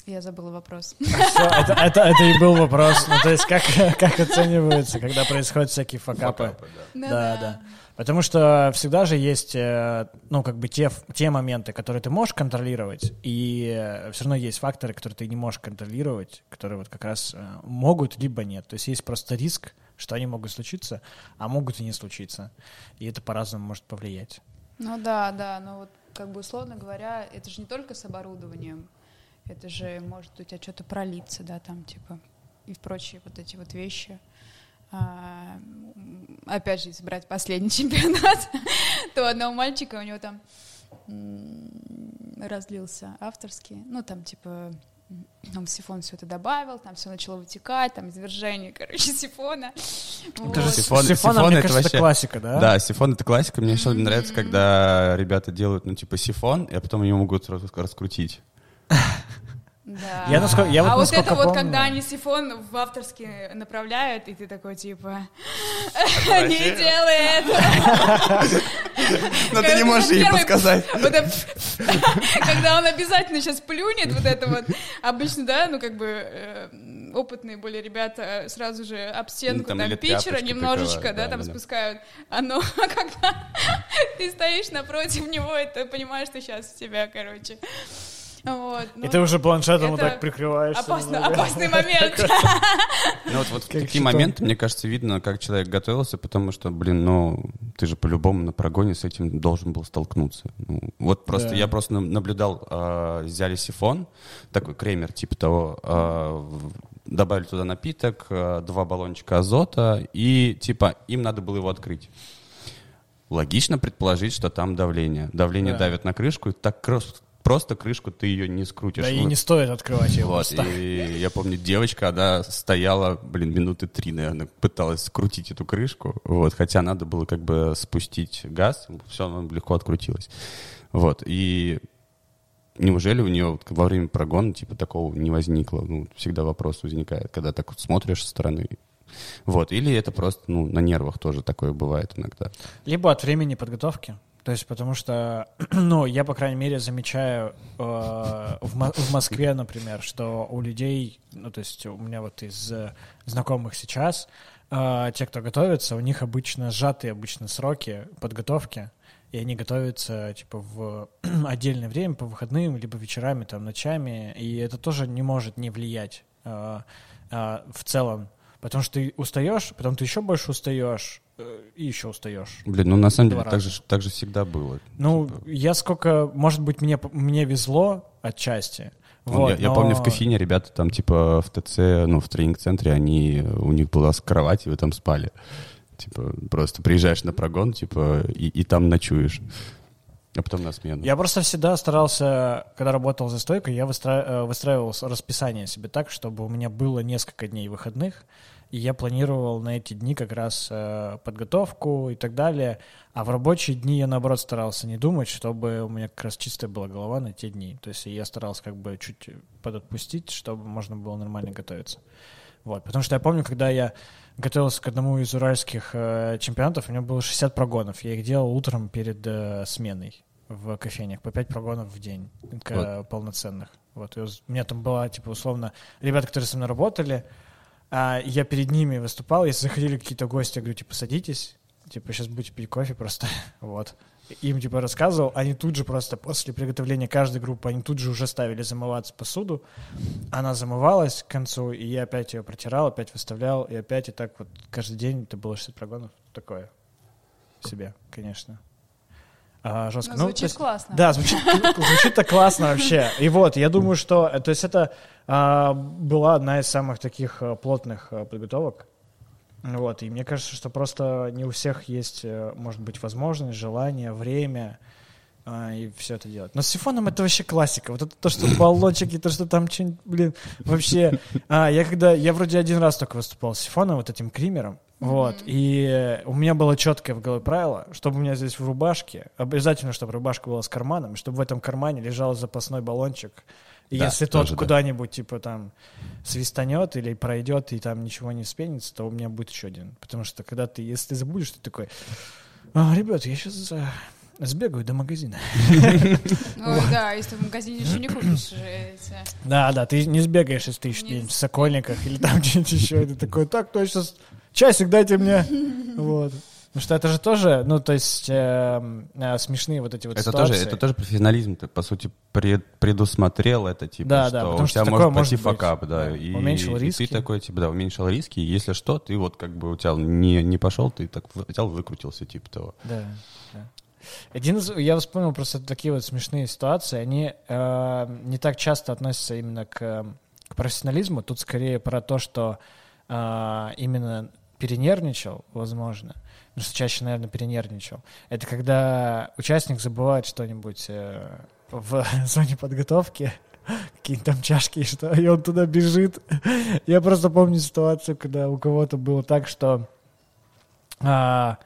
Я забыла вопрос. Всё, это, это, это и был вопрос. Ну, то есть, как, *laughs* как оценивается, когда происходят всякие факапы? Факапы, да. Ну Да, да. Потому что всегда же есть, э, ну, как бы те, те моменты, которые ты можешь контролировать, и все равно есть факторы, которые ты не можешь контролировать, которые вот как раз э, могут, либо нет. То есть есть просто риск, что они могут случиться, а могут и не случиться. И это по-разному может повлиять. Ну да, да, но вот как бы условно говоря, это же не только с оборудованием, это же может у тебя что-то пролиться, да, там типа и прочие вот эти вот вещи. А, опять же, если брать последний *laughs* чемпионат, то одного мальчика у него там разлился авторский, ну там типа в сифон все это добавил, там все начало вытекать, там извержение, короче, сифона. Это же Вот. Сифон- сифон, сифон мне это кажется, вообще- классика, да? Да, сифон это классика. Мне еще нравится, когда ребята делают, ну, типа, сифон, а потом его могут рас- раскрутить. Да. Я насколько- я вот а вот это вот, помню- когда они сифон в авторский направляют, и ты такой, типа, не делай это. Но ты не можешь ей подсказать. Вот *laughs* Когда он обязательно сейчас плюнет, вот это вот, обычно, да, ну, как бы, э, опытные более ребята сразу же об стенку, там там, питчера немножечко, да, да, там да, спускают. Оно, *laughs* когда ты стоишь напротив него, и ты понимаешь, что сейчас тебя, короче. Вот. И ну, ты уже планшетом вот так прикрываешься. опасно- немного. опасный момент. *laughs* Ну вот, вот в такие моменты, мне кажется, видно, как человек готовился, потому что, блин, ну, ты же по-любому на прогоне с этим должен был столкнуться. Ну, вот просто, Да. я просто на- наблюдал, а, взяли сифон, такой кремер типа того, а, добавили туда напиток, а, два баллончика азота, и типа им надо было его открыть. Логично предположить, что там давление. Давление Да. давит на крышку, и так крос- просто крышку ты ее не скрутишь. Да и Ну, не стоит открывать его. вот, и я помню, девочка, она стояла, блин, минуты три, наверное, пыталась скрутить эту крышку, вот, хотя надо было как бы спустить газ, все, оно легко открутилось. Вот, и неужели у нее вот во время прогона, типа, такого не возникло? Ну, всегда вопрос возникает, когда так вот смотришь со стороны. Вот, или это просто, ну, на нервах тоже такое бывает иногда. Либо от времени подготовки. То есть, потому что, *clears throat* ну, я, по крайней мере, замечаю э, в, в Москве, например, что у людей, ну, то есть у меня вот из э, знакомых сейчас, э, те, кто готовится, у них обычно сжатые обычно сроки подготовки, и они готовятся, типа, в *clears throat* отдельное время, по выходным, либо вечерами, там, ночами, и это тоже не может не влиять э, э, в целом, потому что ты устаешь, потом ты еще больше устаешь, э, и еще устаешь. Блин, ну, на самом деле, так раза. же, так же всегда было. Ну, Типа, я сколько, может быть, мне, мне везло отчасти. Ну, Вот, я, я но- помню в кофейне ребята там типа в ТЦ, ну в тренинг-центре, они у них была кровать, и вы там спали. Типа просто приезжаешь на прогон, типа и, и там ночуешь, а потом на смену. Я просто всегда старался, когда работал за стойкой, я выстра- э, выстраивал расписание себе так, чтобы у меня было несколько дней выходных, и я планировал на эти дни как раз э, подготовку и так далее. А в рабочие дни я, наоборот, старался не думать, чтобы у меня как раз чистая была голова на те дни. То есть я старался как бы чуть подотпустить, чтобы можно было нормально готовиться. Вот, потому что я помню, когда я готовился к одному из уральских э, чемпионатов, у меня было 60 прогонов. Я их делал утром перед э, сменой в кофейнях, по 5 прогонов в день, к- полноценных. Вот, и у меня там была, типа, условно, ребята, которые со мной работали, а я перед ними выступал, если заходили какие-то гости, я говорю, типа, садитесь, типа, сейчас будете пить кофе просто, *laughs* вот. Им, типа, рассказывал, они тут же просто после приготовления каждой группы, они тут же уже ставили замываться посуду, она замывалась к концу, и я опять ее протирал, опять выставлял, и опять и так вот каждый день это было 60 прогонов. Такое себе, конечно. А, жестко. Ну, Ну, звучит то есть- классно. Да, звучит, звучит так классно вообще. И вот, я думаю, что, э, то есть это а, была одна из самых таких а, плотных а, подготовок. Вот, и мне кажется, что просто не у всех есть, э, может быть, возможность, желание, время а, и все это делать. Но с сифоном это вообще классика. Вот это то, что *laughs* баллончики, то, что там что-нибудь, блин, вообще. А, я когда, я вроде один раз только выступал с сифоном, вот этим кримером, вот, и у меня было четкое в голове правило, чтобы у меня здесь в рубашке, обязательно, чтобы рубашка была с карманом, и чтобы в этом кармане лежал запасной баллончик. И Да, если тот тоже да. куда-нибудь, типа, там, свистанет или пройдет, и там ничего не вспенится, то у меня будет еще один. Потому что когда ты, если ты забудешь, ты такой, «А, ребят, я сейчас сбегаю до магазина. *laughs* Ну да, если ты в магазине еще не купишь же эти. Да, да, ты не сбегаешь, если ты еще Не где-нибудь в Сокольниках или там *laughs* где-нибудь еще. И ты такой, так, точно, часик дайте мне. *laughs* Вот. Потому что это же тоже, ну, то есть, эм, э, смешные вот эти вот Это ситуации. тоже, это тоже профессионализм. Ты, по сути, пред- предусмотрел это, типа, Да, что да, у что тебя такое может пойти факап, да. Да. И, Уменьшил и риски. ты такой, типа, да, уменьшил риски. И если что, ты вот как бы у тебя не, не пошел, ты так взял, выкрутился, типа того. Да, да. Один из, я вспомнил просто такие вот смешные ситуации, они э, не так часто относятся именно к, к профессионализму, тут скорее про то, что э, именно перенервничал, возможно, потому что чаще, наверное, перенервничал. Это когда участник забывает что-нибудь э, в *laughs* зоне подготовки, какие-нибудь там чашки, и что, и он туда бежит. Я просто помню ситуацию, когда у кого-то было так, что а,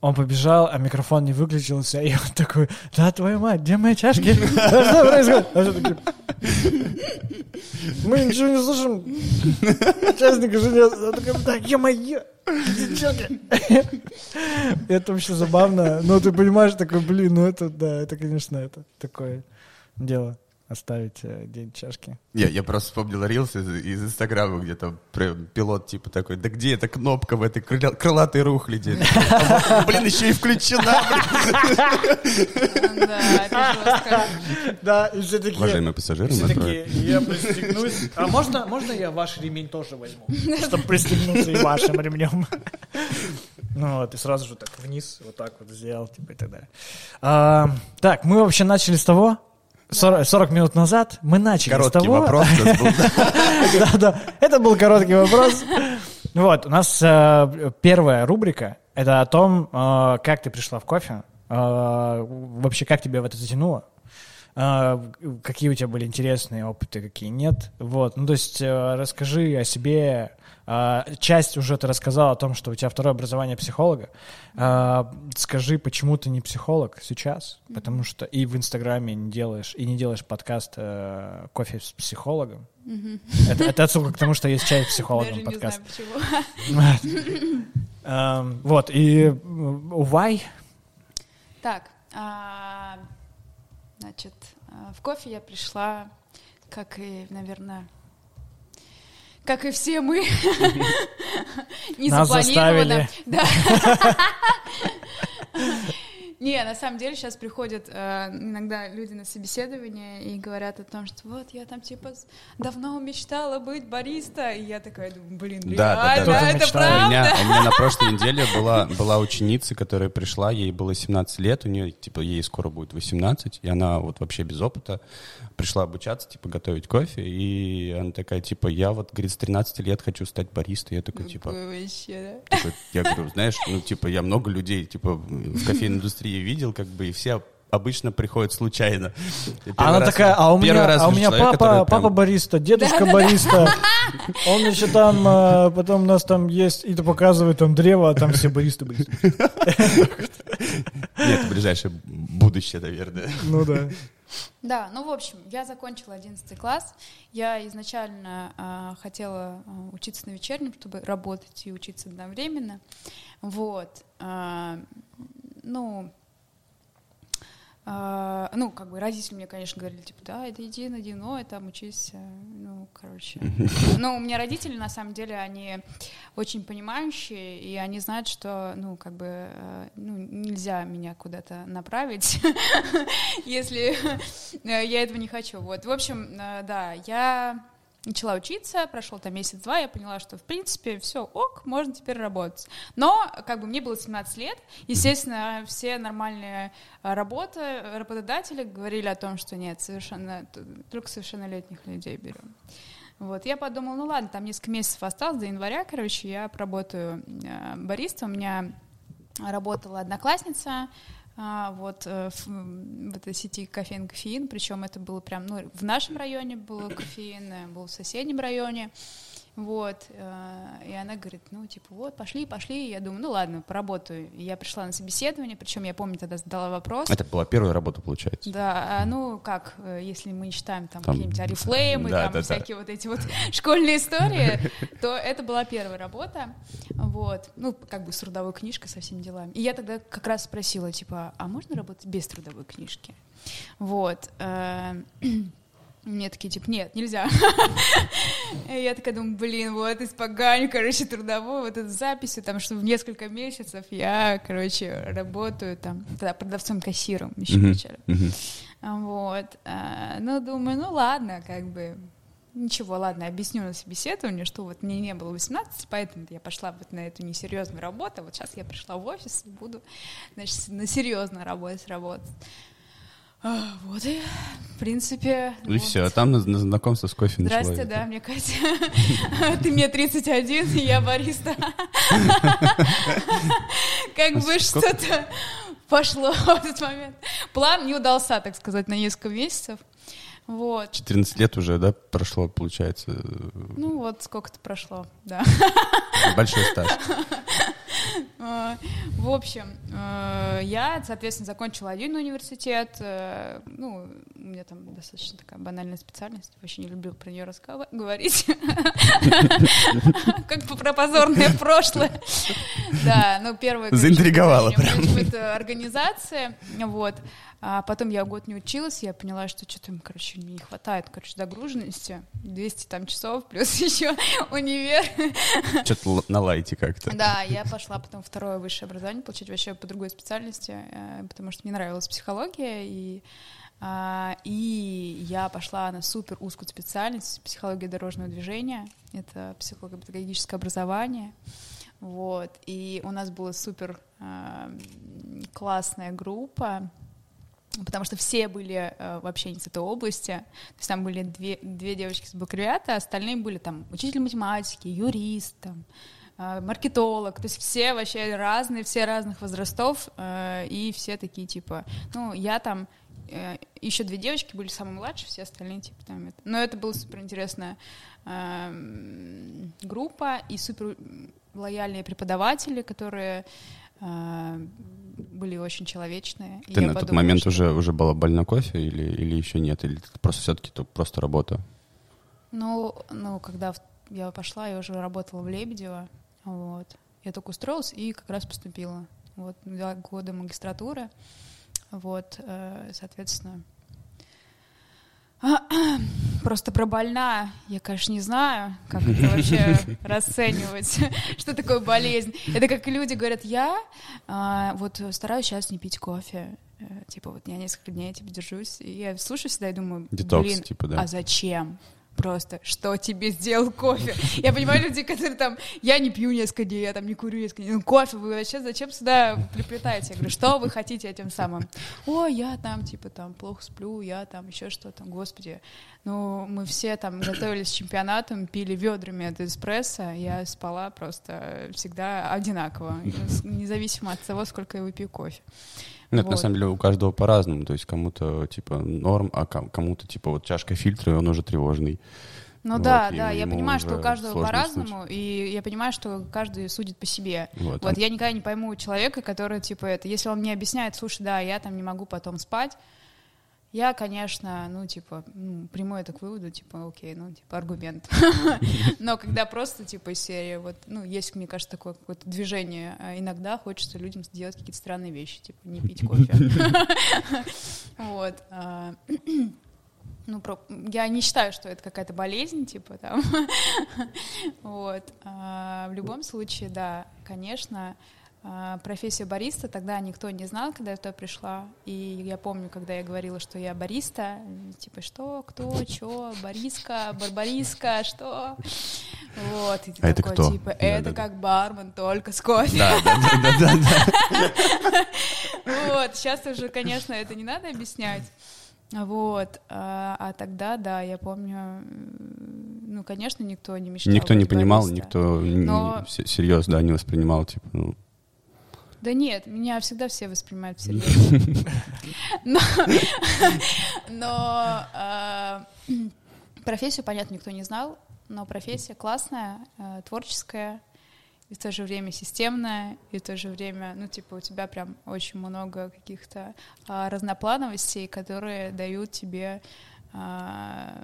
он побежал, а микрофон не выключился, и он такой, да, твою мать, где мои чашки? Что происходит? А такие, Мы ничего не слышим. Участника же нет. Он такой, да, ё-моё, где чашки? *laughs* Это вообще забавно. Но ты понимаешь, такой, блин, ну это, да, это, конечно, это такое дело оставить э, день чашки. Я, я просто вспомнил рилс из, из Инстаграма, где там при- пилот типа такой, да где эта кнопка в этой крыля- крылатой рухляде? *laughs* Блин, еще и включена. Да, и все такие... Уважаемые пассажиры, Все такие, я пристегнусь. А можно, можно я ваш ремень тоже возьму? Чтобы пристегнуться и вашим ремнем. Ну вот, и сразу же так вниз, вот так вот сделал, типа и так далее. А, так, мы вообще начали с того, 40, 40 минут назад мы начали с Короткий того... вопрос у нас был. *laughs* Да, да, это был короткий вопрос. Вот, у нас э, первая рубрика, это о том, э, как ты пришла в кофе, э, вообще как тебя в это затянуло, какие у тебя были интересные опыты, какие нет. Вот, ну то есть расскажи о себе. Э, часть уже ты рассказал о том, что у тебя второе образование психолога. Э, скажи, почему ты не психолог сейчас? Потому что и в Инстаграме не делаешь, и не делаешь подкаст э, «Кофе с психологом». Это, это отсылка к тому, что есть чай с психологом подкаст. *laughs* Эм, Вот, и why? Так, а, значит, а, в кофе я пришла, как и, наверное, как и все мы, не Нас запланированно. заставили. Да. Не, на самом деле сейчас приходят э, иногда люди на собеседование и говорят о том, что вот я там типа давно мечтала быть бариста, и я такая думаю, блин, Да, да, да, реально, да. это У правда? меня, у меня на прошлой неделе была, была ученица, которая пришла, ей было 17 лет, у нее, типа, ей скоро будет 18, и она вот вообще без опыта пришла обучаться, типа, готовить кофе, и она такая, типа, я вот, говорит, с 13 лет хочу стать баристой. Я такой, типа, вообще, да? такой, я говорю, знаешь, ну, типа, я много людей, типа, в кофейной индустрии видел, как бы, и все обычно приходят случайно. Первый Она раз- такая, а у меня, раз а у меня человека, папа, который прям- папа бариста, дедушка бариста. *laughs* Он еще там, э, потом у нас там есть, и ты показывает там древо, а там все баристы, баристы. *laughs* Нет, ближайшее будущее, наверное. Ну да. Да, ну, в общем, я закончила 11 класс. Я изначально а, хотела а, учиться на вечернем, чтобы работать и учиться одновременно. Вот. а, ну, а, ну, как бы родители мне, конечно, говорили, типа, да, это иди на дино, там учись, ну, короче. Ну, у меня родители, на самом деле, они очень понимающие, и они знают, что, ну, как бы, э, ну, нельзя меня куда-то направить, *laughs* если э, я этого не хочу. Вот, в общем, э, да, я начала учиться, прошел там месяц-два, я поняла, что, в принципе, все ок, можно теперь работать. Но, как бы, мне было 17 лет, естественно, все нормальные э, работы, э, работодатели говорили о том, что нет, совершенно, только совершеннолетних людей берем. Вот, я подумала, ну ладно, там несколько месяцев осталось до января, короче, я поработаю э, бариста. У меня работала одноклассница, а, вот э, в, м, в этой сети кофеин кофеин, причем это было прям, ну, в нашем районе был кофеин, э, был в соседнем районе, вот, э, и она говорит, ну, типа, вот, пошли, пошли, я думаю, ну, ладно, поработаю. И я пришла на собеседование, причем я помню, тогда задала вопрос, Это была первая работа, получается. да, а, ну как, э, если мы не считаем там, Там, какие-нибудь арифлеймы, да, там да, да. всякие вот эти вот *laughs* школьные истории, *laughs* то это была первая работа, вот, ну как бы с трудовой книжкой, со всеми делами. И я тогда как раз спросила, типа, а можно работать без трудовой книжки? Вот. *clears throat* Мне такие, типа, нет, нельзя. *laughs* Я такая думаю, блин, вот испоганю, короче, трудовую, вот эту записью, там, что в несколько месяцев я, короче, работаю там, тогда продавцом-кассиром еще вначале. Мгм. Вот. А, Ну, думаю, ну ладно, как бы, ничего, ладно, объясню на собеседовании, что вот мне не было 18, поэтому я пошла вот на эту несерьезную работу. Вот сейчас я пришла в офис и буду, значит, на серьезную работу работать. А, Вот и, в принципе... И вот. все, а там на, на знакомство с кофе началось. Здрасте, да, мне Катя. *laughs* Ты мне 31, и я бариста. *laughs* Как бы сколько? что-то пошло в этот момент. План не удался, так сказать, на несколько месяцев. Вот. 14 лет уже, да, прошло, получается, Ну вот сколько-то прошло, да. большой стаж. *laughs* А, В общем, э, я, соответственно, закончила один университет. э, Ну, у меня там достаточно такая банальная специальность. Вообще не люблю про нее говорить. Как про позорное прошлое. Да, ну, первое... Заинтриговала менеджмент организации. Вот. А потом я год не училась, я поняла, что что-то, короче, мне не хватает, короче, загруженности. 200 там часов, плюс *laughs* еще универ. Что-то на лайте как-то. Да, я пошла потом второе высшее образование получать вообще по другой специальности, э, потому что мне нравилась психология, и, а, и я пошла на супер узкую специальность психология дорожного движения. Это психолого-педагогическое образование. Вот. И у нас была супер а, классная группа, потому что все были э, вообще с этой области. То есть там были две, две девочки с бакалавриата, а остальные были там учитель математики, юрист, там, э, маркетолог. То есть все вообще разные, все разных возрастов, э, и все такие типа, ну, я там э, еще две девочки были самые младшие, все остальные типа там это. Но это была супер интересная эм, группа и супер лояльные преподаватели, которые э, были очень человечные. Ты на тот подумала, момент что- уже, уже была больна кофе или, или еще нет? Или это просто все-таки просто работа? Ну, ну, когда я пошла, я уже работала в Лебедево, вот. Я только устроилась и как раз поступила. Вот, два года магистратуры, вот, э, соответственно. *clears throat* Просто про больна я, конечно, не знаю, как это *laughs* вообще расценивать, *laughs* что такое болезнь. Это как люди говорят, я а, вот стараюсь сейчас не пить кофе, Э, типа вот я несколько дней типа держусь, и я слушаю всегда и думаю, Детокс, блин, типа, да. а зачем? Просто, что тебе сделал кофе? Я понимаю людей, которые там, я не пью несколько дней, я там не курю несколько дней. Ну, кофе вы вообще зачем сюда приплетаете? Я говорю, что вы хотите этим самым? О, я там, типа, там, плохо сплю, я там еще что-то. Господи, ну, мы все там готовились к чемпионатам, пили ведрами от эспрессо, я спала просто всегда одинаково, независимо от того, сколько я выпью кофе. Ну, это на Вот. самом деле у каждого по-разному. То есть кому-то типа норм, а ком- кому-то типа вот чашка фильтра, и он уже тревожный. Ну Вот, да, да, я понимаю, что у каждого по-разному, и я понимаю, что каждый судит по себе. Вот, Вот, а- я никогда не пойму человека, который, типа, это, если он мне объясняет, слушай, да, я там не могу потом спать, я, конечно, ну, типа, ну, приму это к выводу, типа, окей, ну, типа, аргумент. *laughs* Но когда просто, типа, из серии, вот, ну, есть, мне кажется, такое какое-то движение, а иногда хочется людям сделать какие-то странные вещи, типа, не пить кофе. *laughs* Вот. а, *clears throat* Ну, про- я не считаю, что это какая-то болезнь, типа, там. *laughs* Вот. А, В любом случае, да, конечно, а, профессия бариста тогда никто не знал, когда я туда пришла. И я помню, когда я говорила, что я бариста, типа, что, кто, чё, бариска, барбариска, что? Вот. И ты А это такой, кто? типа, Да, это да, да. как бармен, только с кофе. Да, да, да, да, да. Вот, сейчас уже, конечно, это не надо объяснять. Вот, а, а тогда, да, я помню, ну, конечно, никто не мечтал. Никто не понимал, бариста. никто Но- серьезно, да, не воспринимал, типа, ну, Да нет, меня всегда все воспринимают всерьез. *laughs* Но, но а, профессию, понятно, никто не знал, но профессия классная, э, творческая, и в то же время системная, и в то же время, ну, типа, у тебя прям очень много каких-то а, разноплановостей, которые дают тебе а,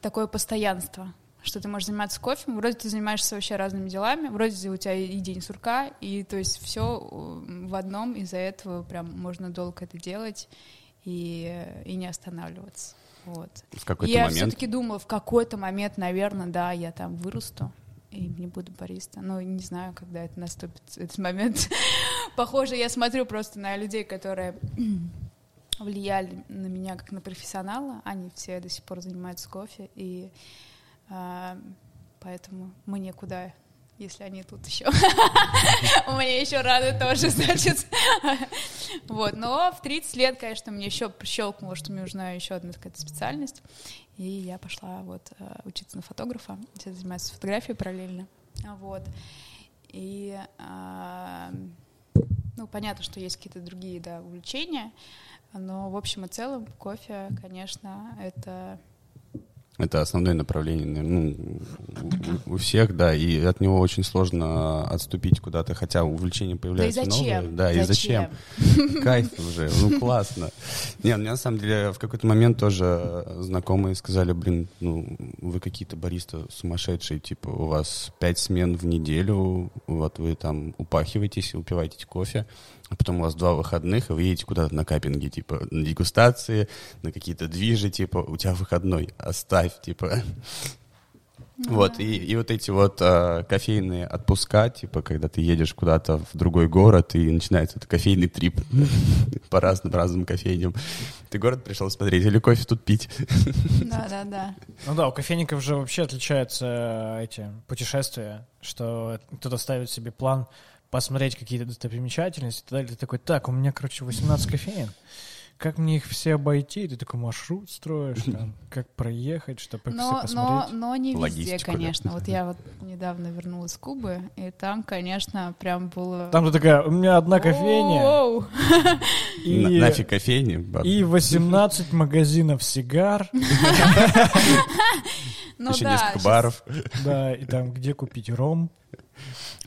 такое постоянство, что ты можешь заниматься кофе, вроде ты занимаешься вообще разными делами, вроде у тебя и день сурка, и то есть все в одном, из-за этого прям можно долго это делать и, и не останавливаться. Вот. в какой-то я момент... все-таки думала, в какой-то момент, наверное, да, я там вырасту и не буду бариста. Но не знаю, когда это наступит, этот момент. *laughs* Похоже, я смотрю просто на людей, которые *clears throat* влияли на меня как на профессионала. Они все до сих пор занимаются кофе, и поэтому мне куда, если они тут еще. У меня еще рано тоже, значит. *laughs* Вот, но в 30 лет, конечно, мне еще щелкнуло, что мне нужна еще одна какая-то специальность. И я пошла вот э, учиться на фотографа. Сейчас занимаюсь фотографией параллельно. Вот. И, Ну, понятно, что есть какие-то другие, да, увлечения, но в общем и целом кофе, конечно, это Это основное направление, ну, у, всех, да, и от него очень сложно отступить куда-то, хотя увлечения появляются да и зачем? новые. Да, и зачем? *laughs* Кайф уже, ну классно. Не, у меня на самом деле в какой-то момент тоже знакомые сказали, блин, ну вы какие-то бариста сумасшедшие, типа у вас пять смен в неделю, вот вы там упахиваетесь, упиваете кофе, потом у вас два выходных, и вы едете куда-то на каппинги, типа, на дегустации, на какие-то движи, типа, у тебя выходной, оставь, типа. Ну, вот, и, и вот эти вот э, кофейные отпуска, типа, когда ты едешь куда-то в другой город, и начинается этот кофейный трип *laughs* по разным разным кофейням. Ты город пришел смотреть или кофе тут пить? Да, да, да. Ну да, у кофейников же вообще отличаются эти путешествия, что кто-то ставит себе план посмотреть какие-то достопримечательности и так далее. Ты такой, так, у меня, короче, 18 кофеин. Как мне их все обойти? Ты такой маршрут строишь, там, *laughs* как проехать, чтобы их но, все но, посмотреть. но не везде, Логистику, да. конечно. Вот я вот недавно вернулась с Кубы, и там, конечно, прям было... Там ты такая, у меня одна кофейня Оу! *laughs* На- и, Нафиг кофейни? баб? и 18 магазинов сигар, Ну Еще да, несколько баров. да, и там где купить ром.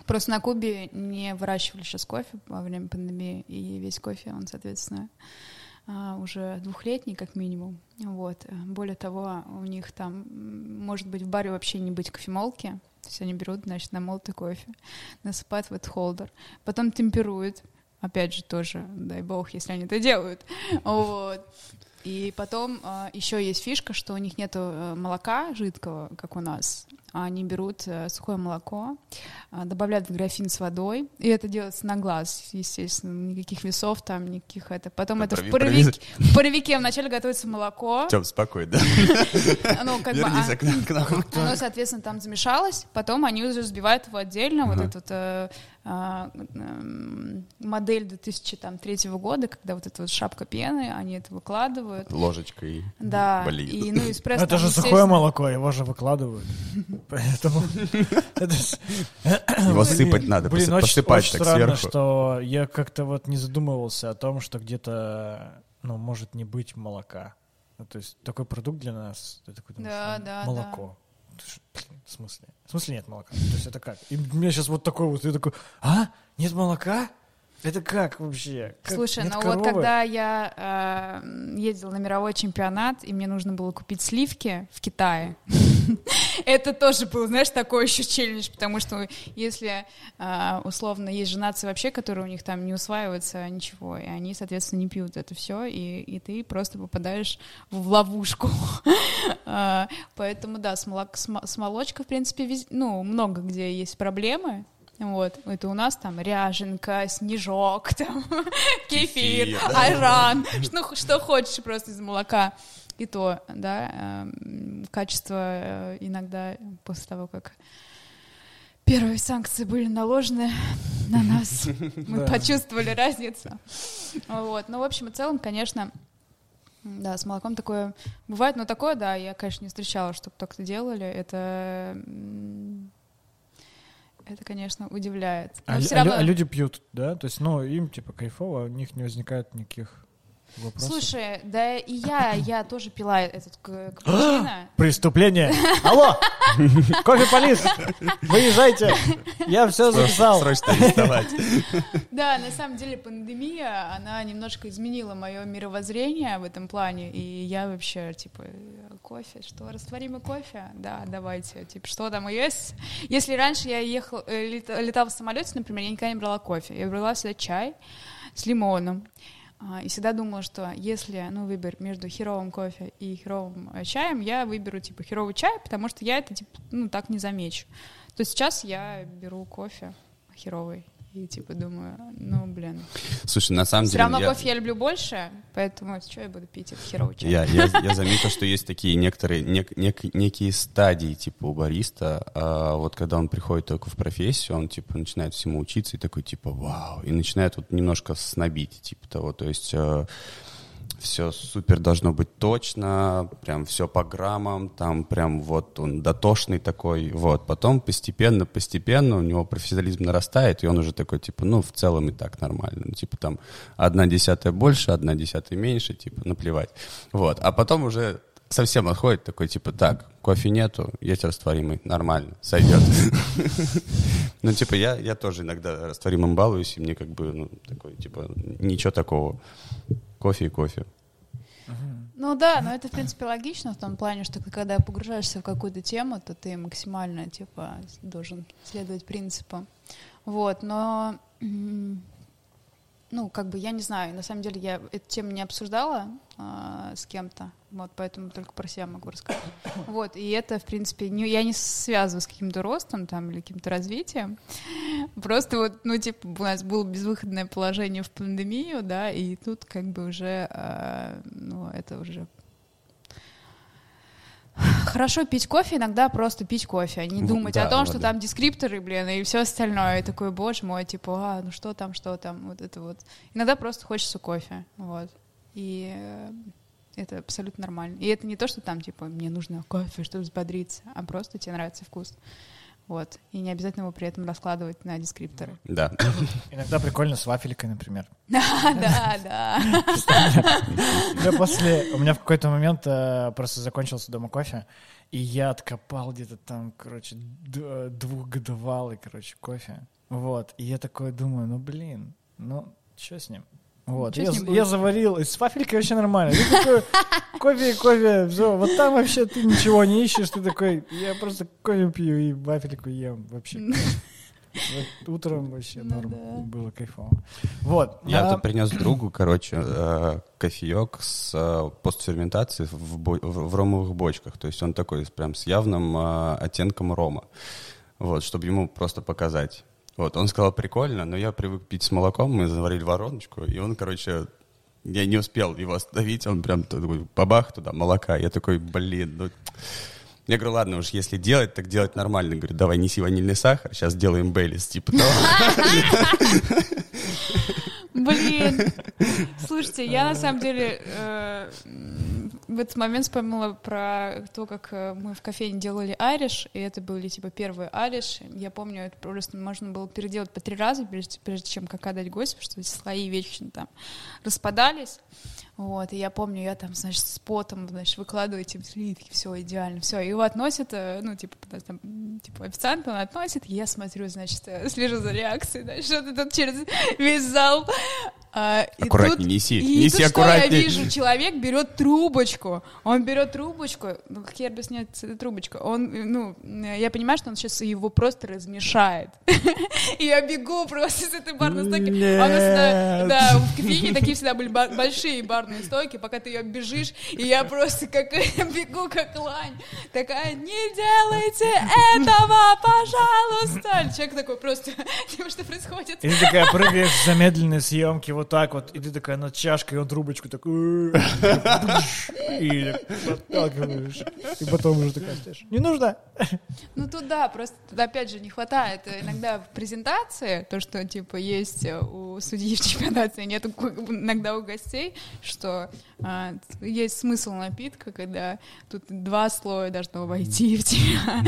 Просто на Кубе не выращивали сейчас кофе во время пандемии, и весь кофе, он, соответственно, уже двухлетний как минимум. Вот. Более того, у них там, может быть, в баре вообще не быть кофемолки, то есть они берут, значит, намолотый кофе, *laughs* насыпают в этот холдер, потом темперуют, опять же, тоже, дай бог, если они это делают. *laughs* Вот. И потом еще есть фишка, что у них нету э, молока жидкого, как у нас. А Они берут э, сухое молоко, а, добавляют в графин с водой, и это делается на глаз, естественно, никаких весов там, никаких это. Потом это в, прови- паровик- в паровике вначале готовится молоко, Тём, спокойно, да? *laughs* ну, как бы, а- оно, соответственно, там замешалось, потом они уже взбивают его отдельно, вот вот, э, модель 2003 года, когда вот эта вот шапка пены, они это выкладывают. Ложечкой. Да, Блин. и ну эспрессо. *laughs* Это же сухое молоко, его же выкладывают. *laughs* Поэтому... *laughs* это Его сыпать надо, посыпать так сверху. что я как-то вот не задумывался о том, что где-то, ну, может не быть молока. Ну, то есть такой продукт для нас, Да, ну, да, молоко. В смысле? В смысле нет молока? То есть это как? И у меня сейчас вот такой вот, я такой, а? Нет молока? Это как вообще? Как? Слушай, Нет ну вот коровы? когда я э, ездила на мировой чемпионат, и мне нужно было купить сливки в Китае, *laughs* это тоже был, знаешь, такой еще челлендж, потому что если э, условно есть же нации вообще, которые у них там не усваиваются ничего, и они, соответственно, не пьют это все, и, и ты просто попадаешь в ловушку. *laughs* А, Поэтому, да, с, молок- с мо- с молочкой, в принципе, вез- ну, много где есть проблемы, вот, это у нас там ряженка, снежок, *laughs* там, кефир, айран, что, что хочешь просто из молока. И то, да, эм, качество э, иногда после того, как первые санкции были наложены *laughs* на нас, *laughs* мы почувствовали разницу. Вот, ну, в общем и целом, конечно, да, с молоком такое бывает, но такое, да, я, конечно, не встречала, чтобы так-то делали. Это, это, конечно, удивляет. А, Но а равно- а люди пьют, да? То есть, ну, им типа кайфово, а у них не возникает никаких вопросов. Слушай, да и я, я тоже пила этот капучино. Преступление! *laughs* Алло! Кофе полис! Выезжайте! Я все записал. Срочно арестовать. *laughs* Да, на самом деле пандемия, она немножко изменила мое мировоззрение в этом плане, и я вообще, типа, кофе, что, растворимый кофе? Да, давайте, типа, что там есть? Если раньше я ехал, э, лет- летала в самолете, например, я никогда не брала кофе, я брала всегда чай с лимоном, и всегда думала, что если, ну, выбор между херовым кофе и херовым э, чаем, я выберу, типа, херовый чай, потому что я это, типа, ну, так не замечу. То сейчас я беру кофе херовый и, типа, думаю, ну, блин. Слушай, на самом Все деле... равно я- кофе я люблю больше, поэтому что я буду пить, это херовый чай. Я, я, я *laughs* заметил, что есть такие некоторые, нек- нек- некие стадии, типа, у бариста. А вот когда он приходит только в профессию, он, типа, начинает всему учиться и такой, типа, вау, и начинает вот немножко снобить, типа того. То есть э, все супер должно быть точно, прям все по граммам, там прям вот он дотошный такой, вот. Потом постепенно, постепенно у него профессионализм нарастает, и он уже такой, типа, ну, в целом и так нормально. Ну, типа там одна десятая больше, одна десятая меньше, типа, наплевать. Вот. А потом уже совсем отходит такой, типа, так, кофе нету, есть растворимый, нормально, сойдет. *laughs* Ну, типа, я, я тоже иногда растворимым балуюсь, и мне как бы, ну, такой, типа, ничего такого. Кофе и кофе. Ну да, но это, в принципе, логично в том плане, что когда погружаешься в какую-то тему, то ты максимально, типа, должен следовать принципам. Вот, но ну, как бы, я не знаю, на самом деле я эту тему не обсуждала э, с кем-то, вот, поэтому только про себя могу рассказать. *coughs* Вот, и это, в принципе, не, я не связываю с каким-то ростом там или каким-то развитием, *laughs* просто вот, ну, типа, у нас было безвыходное положение в пандемию, да, и тут как бы уже, э, ну, это уже Хорошо пить кофе, иногда просто пить кофе, а не думать да, о том, вот что да. там дескрипторы, блин, и все остальное. И такой, боже мой, типа, а, ну что там, что там, вот это вот. Иногда просто хочется кофе, вот. И э, это абсолютно нормально. И это не то, что там, типа, мне нужно кофе, чтобы взбодриться, а просто тебе нравится вкус. Вот. И не обязательно его при этом раскладывать на дескрипторы. Да. *laughs* Иногда прикольно с вафелькой, например. *laughs* Да, да, да. Я после... У меня в какой-то момент э, просто закончился дома кофе, и я откопал где-то там, короче, двухгодовалый, короче, кофе. Вот. И я такой думаю, ну, блин, ну, что с ним? Вот, я, я заварил, и с вафелькой вообще нормально. Ты такой, кофе, кофе, все, вот там вообще ты ничего не ищешь, ты такой, я просто кофе пью и вафельку ем вообще. Вот утром вообще ну, норм, да. было кайфово. Вот. Я а... тут принес другу, короче, э, кофеек с э, постферментацией в, бо- в, в ромовых бочках. То есть он такой прям с явным э, оттенком рома. Вот, чтобы ему просто показать. Вот, он сказал, прикольно, но я привык пить с молоком, мы заварили вороночку, и он, короче, я не успел его остановить, он прям такой, бабах туда, молока. Я такой, блин, ну... Я говорю, ладно, уж если делать, так делать нормально. Говорю, давай неси ванильный сахар, сейчас делаем Бейлис, типа того. *laughs* *laughs* Блин. *laughs* Слушайте, я на самом деле э, в этот момент вспомнила про то, как э, мы в кофейне делали ариш, и это были типа первые ариш. Я помню, это просто можно было переделать по три раза, прежде, прежде чем как отдать гостю, потому что эти слои вечно там распадались. Вот, и я помню, я там, значит, с потом, значит, выкладываю эти слитки, все идеально, все, и его относят, э, ну, типа, там, типа, официант он относит, я смотрю, значит, э, *laughs* слежу за реакцией, значит, что-то тут через весь зал а, аккуратнее, тут, неси, и неси тут аккуратнее. Что я вижу, человек берет трубочку, он берет трубочку, ну как я объясняю, это трубочка, он, ну, я понимаю, что он сейчас его просто размешает, и *laughs* я бегу просто с этой барной стойки, а да, в кофейне такие всегда были большие барные стойки, пока ты ее бежишь, и я просто как *laughs* бегу как лань, такая, не делайте этого, пожалуйста, человек такой просто, *laughs* что происходит? И такая прыгаешь в замедленной съемке, вот вот так вот, и ты такая над чашкой, он трубочку такую, и подталкиваешь, и потом уже такая стоишь. Не нужно. Ну тут да, просто опять же не хватает иногда в презентации, то, что типа есть у судьи в чемпионате, нет иногда у гостей, что а, есть смысл напитка, когда тут два слоя должно войти в тебя,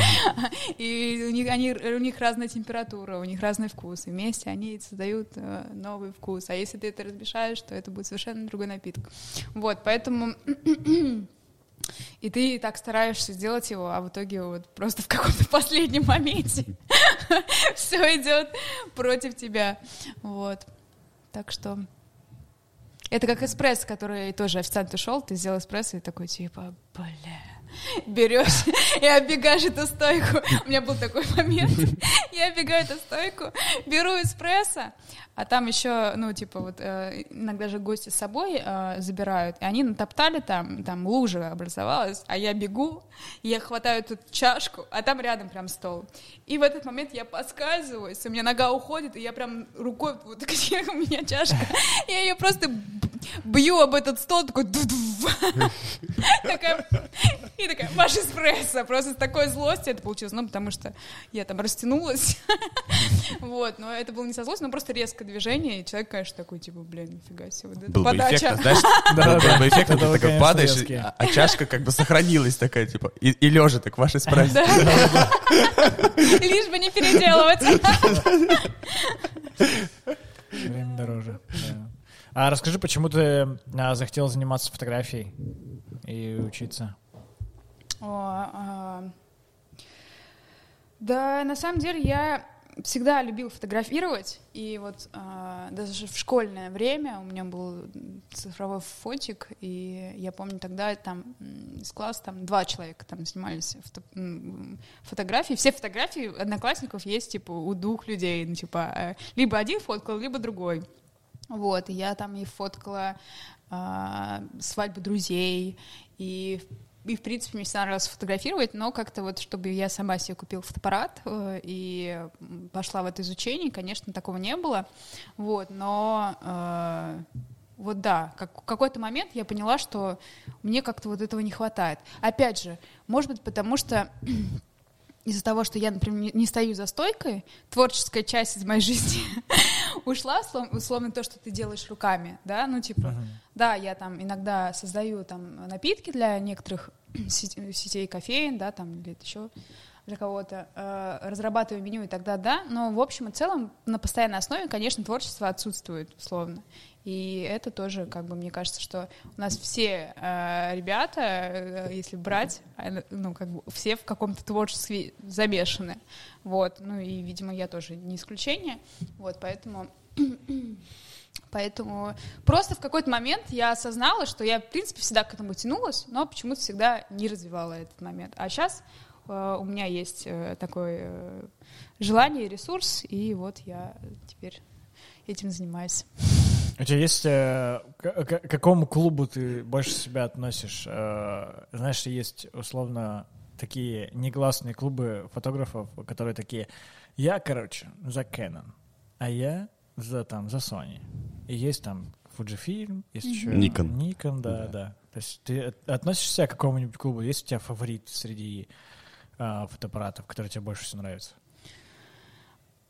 и у них, они, у них разная температура, у них разный вкус, и вместе они создают э, новый вкус. А если ты это размешаешь, то это будет совершенно другой напиток. Вот, поэтому и ты так стараешься сделать его, а в итоге вот просто в каком-то *laughs* последнем моменте *laughs* все идет против тебя. Вот. Так что это как эспрессо, который тоже официант ушел, ты сделал эспрессо и такой типа, бля, берешь *laughs* и оббегаешь эту стойку. У меня был такой момент. Я оббегаю эту стойку, беру эспрессо, а там еще, ну, типа, вот э, иногда же гости с собой э, забирают, и они натоптали там, там лужа образовалась, а я бегу, я хватаю эту чашку, а там рядом прям стол. И в этот момент я подскальзываюсь, у меня нога уходит, и я прям рукой, *laughs* вот где у меня чашка, я ее просто бью об этот стол, такой... *laughs* И такая, ваш эспрессо. Просто с такой злостью это получилось. Ну, потому что я там растянулась. *laughs* Вот, но это было не со злостью, но просто резкое движение. И человек, конечно, такой, типа, блин, нифига себе. Вот это Был бы подача. эффектно, знаешь, Да, *laughs* был да, бы эффектно, это ты такой падаешь, а а чашка как бы сохранилась такая, типа, и, лежа так, ваш эспрессо. Да. *laughs* Лишь бы не переделывать. Время дороже. А расскажи, почему ты а, захотел заниматься фотографией и учиться? О, а, Да, на самом деле я всегда любил фотографировать, и вот а, даже в школьное время у меня был цифровой фотик, и я помню тогда там из класса там два человека там снимались фото- фотографии. Все фотографии одноклассников есть типа у двух людей, ну типа э, либо один фоткал, либо другой. Вот, и я там и фоткала а, свадьбы друзей, и, и, в принципе, мне всегда нравилось фотографировать, но как-то вот, чтобы я сама себе купила фотоаппарат э, и пошла в это изучение, конечно, такого не было, вот, но э, вот да, как, в какой-то момент я поняла, что мне как-то вот этого не хватает. Опять же, может быть, потому что *clears throat* из-за того, что я, например, не- не стою за стойкой, творческая часть из моей *laughs* жизни ушла, услов- условно, то, что ты делаешь руками, да, ну, типа, да, я там иногда создаю там напитки для некоторых сет- сетей кофеин, да, там, или еще для кого-то, э, разрабатываю меню и тогда да, но в общем и целом на постоянной основе, конечно, творчество отсутствует, условно. И это тоже, как бы, мне кажется, что у нас все э, ребята, э, если брать, ну, как бы, все в каком-то творчестве замешаны. Вот, ну и, видимо, я тоже не исключение. Вот, поэтому... *clears throat* Поэтому просто в какой-то момент я осознала, что я, в принципе, всегда к этому тянулась, но почему-то всегда не развивала этот момент. А сейчас у меня есть э, такое э, желание и ресурс, и вот я теперь этим занимаюсь. У тебя есть... э, к, какому клубу ты больше себя относишь? Э, знаешь, есть условно такие негласные клубы фотографов, которые такие, я, короче, за Canon, а я за, там, за Sony. И есть там Fujifilm, есть еще Nikon. Nikon, да, да. То есть ты от- относишь себя к какому-нибудь клубу? Есть у тебя фаворит среди а, фотоаппаратов, который тебе больше всего нравится?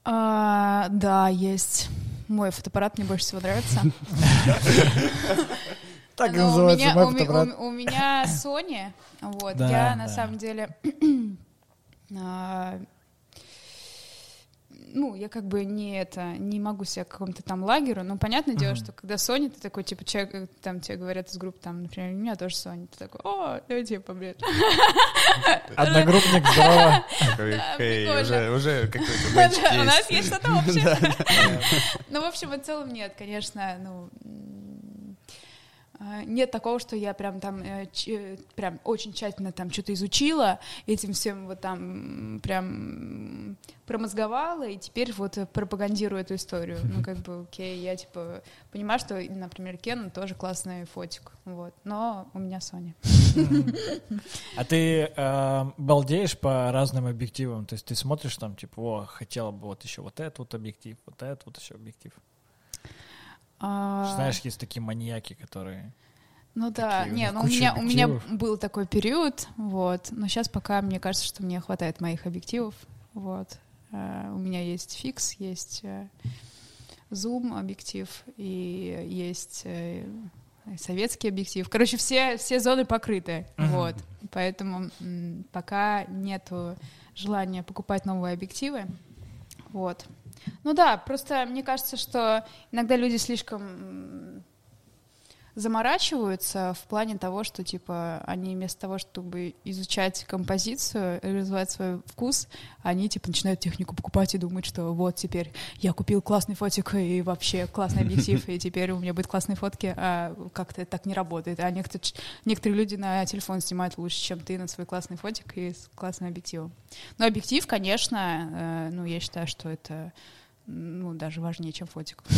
А, да, есть. Мой фотоаппарат мне больше всего нравится. Так и Ну, называется мой фотоаппарат. у, меня Sony, вот, я на самом деле, *clears throat* а, ну, я как бы не это, не могу себя к какому-то там лагерю, но понятное дело, что когда Sony, ты такой, типа, человек, э, там тебе говорят из группы, там, например, у меня тоже Sony, ты такой, о, давайте побред. *laughs* Одногруппник, здорово. Такой, Да, «Эй, прикольно. уже, уже какой-то *laughs* У нас есть. что-то общее. *laughs* Ну, в общем и целом нет, конечно, ну, нет такого, что я прям там э, ч- прям очень тщательно там что-то изучила, этим всем вот там прям промозговала, и теперь вот э, пропагандирую эту историю. Ну, как бы, окей, я типа понимаю, что, например, Canon тоже классный фотик, вот, но у меня Sony. А ты э, балдеешь по разным объективам? То есть ты смотришь там, типа, о, хотела бы вот еще вот этот вот объектив, вот этот вот еще объектив. А, Знаешь, есть такие маньяки, которые... Ну да, Такие, не, ну у меня, у меня объективов. был такой период, вот, но сейчас пока мне кажется, что мне хватает моих объективов, вот. Э, у меня есть фикс, есть э, зум объектив и есть э, советский объектив. Короче, все, все зоны покрыты, Мгм. вот. Поэтому м, пока нету желания покупать новые объективы, вот. Ну да, просто мне кажется, что иногда люди слишком заморачиваются в плане того, что типа они вместо того, чтобы изучать композицию, развивать свой вкус, они типа начинают технику покупать и думать, что вот теперь я купил классный фотик и вообще классный объектив, и теперь у меня будет классные фотки, а как-то так не работает. А некоторые, некоторые люди на телефон снимают лучше, чем ты на свой классный фотик и с классным объективом. Но объектив, конечно, э, ну я считаю, что это ну, даже важнее, чем фотик. *laughs*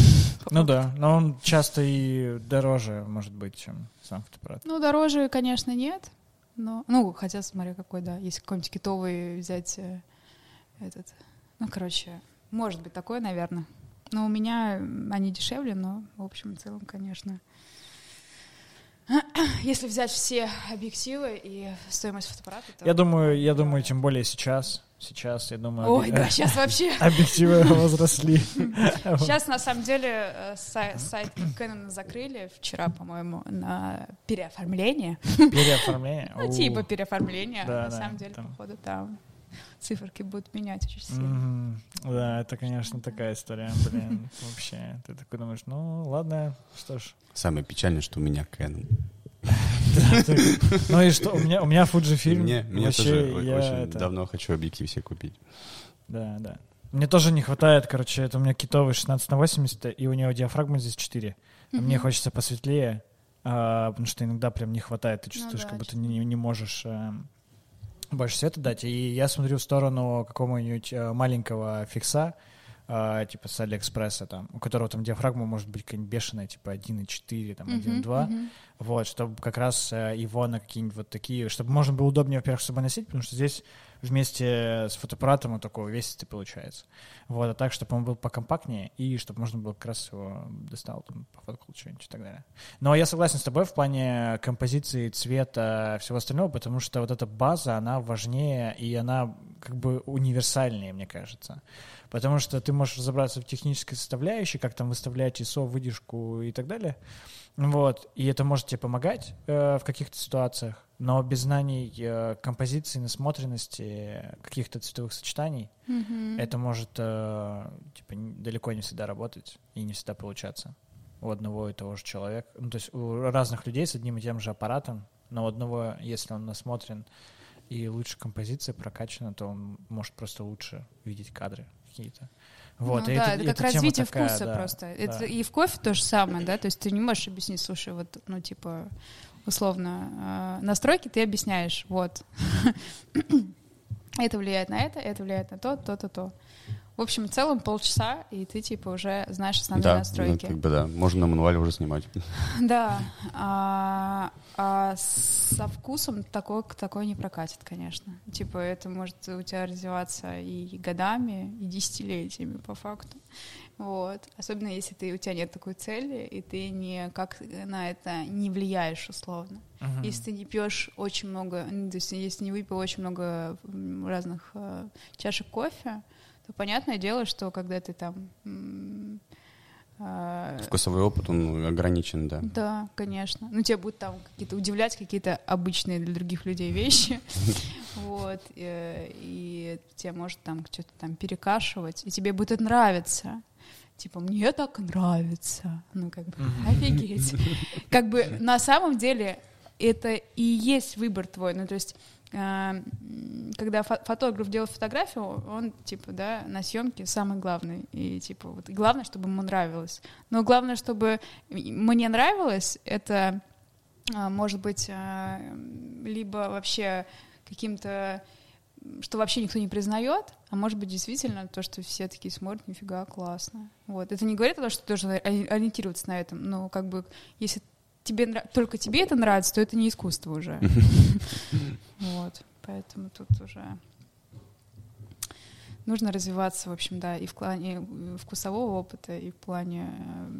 Ну да, но он часто и дороже, может быть, чем сам фотоаппарат. Ну, дороже, конечно, нет. Но, ну, хотя, смотря какой, да. Если какой-нибудь китовый взять э, этот... Ну, короче, может быть такое, наверное. Но у меня они дешевле, но, в общем и целом, конечно. *clears throat* Если взять все объективы и стоимость фотоаппарата, то... Я думаю, я думаю, тем более сейчас. Сейчас, я думаю, Ой, объ- да, сейчас вообще... *laughs* объективы *laughs* возросли. *laughs* Сейчас, на самом деле, э, сай- сайт Canon закрыли вчера, по-моему, на переоформление. Переоформление. Ну, типа переоформления. Да, На самом деле, походу, там *laughs* циферки будут менять очень сильно. Мгм. Да, это, конечно, такая история, блин, *laughs* вообще. Ты такой думаешь, ну, ладно, что ж. Самое печальное, что у меня Canon. Ну и что, у меня, у меня Fujifilm. Мне, тоже очень давно хочу объектив себе купить. Да, да. Мне тоже не хватает, короче, это у меня китовый 16 на 80, и у него диафрагма здесь 4. А Мне хочется посветлее, а, потому что иногда прям не хватает, ты Ну чувствуешь, да, как будто не, не можешь э, больше света дать. И я смотрю в сторону какого-нибудь э, маленького фикса, э, типа с Алиэкспресса, там, у которого там диафрагма может быть какая-нибудь бешеная, типа 1,4, там, 1,2. Мгм, мгм. Вот, чтобы как раз э, его на какие-нибудь вот такие, чтобы можно было удобнее, во-первых, с собой носить, потому что здесь вместе с фотоаппаратом он такой увесистый получается. Вот, а так, чтобы он был покомпактнее, и чтобы можно было как раз его достал, там, пофоткал что-нибудь и так далее. Но я согласен с тобой в плане композиции, цвета, всего остального, потому что вот эта база, она важнее, и она как бы универсальнее, мне кажется. Потому что ты можешь разобраться в технической составляющей, как там выставлять ISO, выдержку и так далее. Вот, и это может тебе помогать э, в каких-то ситуациях, но без знаний э, композиции, насмотренности, каких-то цветовых сочетаний, Мгм. это может э, типа далеко не всегда работать и не всегда получаться у одного и того же человека. Ну, то есть у разных людей с одним и тем же аппаратом, но у одного, если он насмотрен и лучше композиция прокачана, то он может просто лучше видеть кадры какие-то. Вот, ну и да, это, это как развитие такая, вкуса да, просто. Это да. и в кофе то же самое, да, то есть ты не можешь объяснить, слушай, вот, ну, типа, условно, э, настройки ты объясняешь, вот. *coughs* это влияет на это, это влияет на то, то, то, то. В общем, в целом полчаса, и ты, типа, уже знаешь основные да, ну, настройки. как бы да, можно на мануале уже снимать. *laughs* Да, а, а со вкусом такое, такое не прокатит, конечно. Типа это может у тебя развиваться и годами, и десятилетиями по факту. Вот. Особенно если ты, у тебя нет такой цели, и ты не как на это не влияешь условно. Мгм. Если ты не пьешь очень много, ну, то есть если не выпил очень много разных э, чашек кофе, то понятное дело, что когда ты там э, Вкусовой опыт, он ограничен, да. да, конечно. Ну, тебя будут там какие-то удивлять какие-то обычные для других людей вещи. *laughs* Вот. э, И тебе может там что-то там перекашивать, и тебе будет нравиться. Типа, мне так нравится. Ну, как бы, офигеть. *laughs* Как бы на самом деле это и есть выбор твой. Ну, то есть когда фо- фотограф делает фотографию, он, типа, да, на съемке самый главный. И, типа, вот, главное, чтобы ему нравилось. Но главное, чтобы мне нравилось, это а, может быть а, либо вообще каким-то что вообще никто не признает, а может быть действительно то, что все такие смотрят, нифига, классно. Вот. Это не говорит о том, что ты должен ори- ориентироваться на этом, но как бы если тебе только тебе это нравится, то это не искусство уже. *laughs* Вот. Поэтому тут уже нужно развиваться, в общем, да, и в плане вкусового опыта, и в плане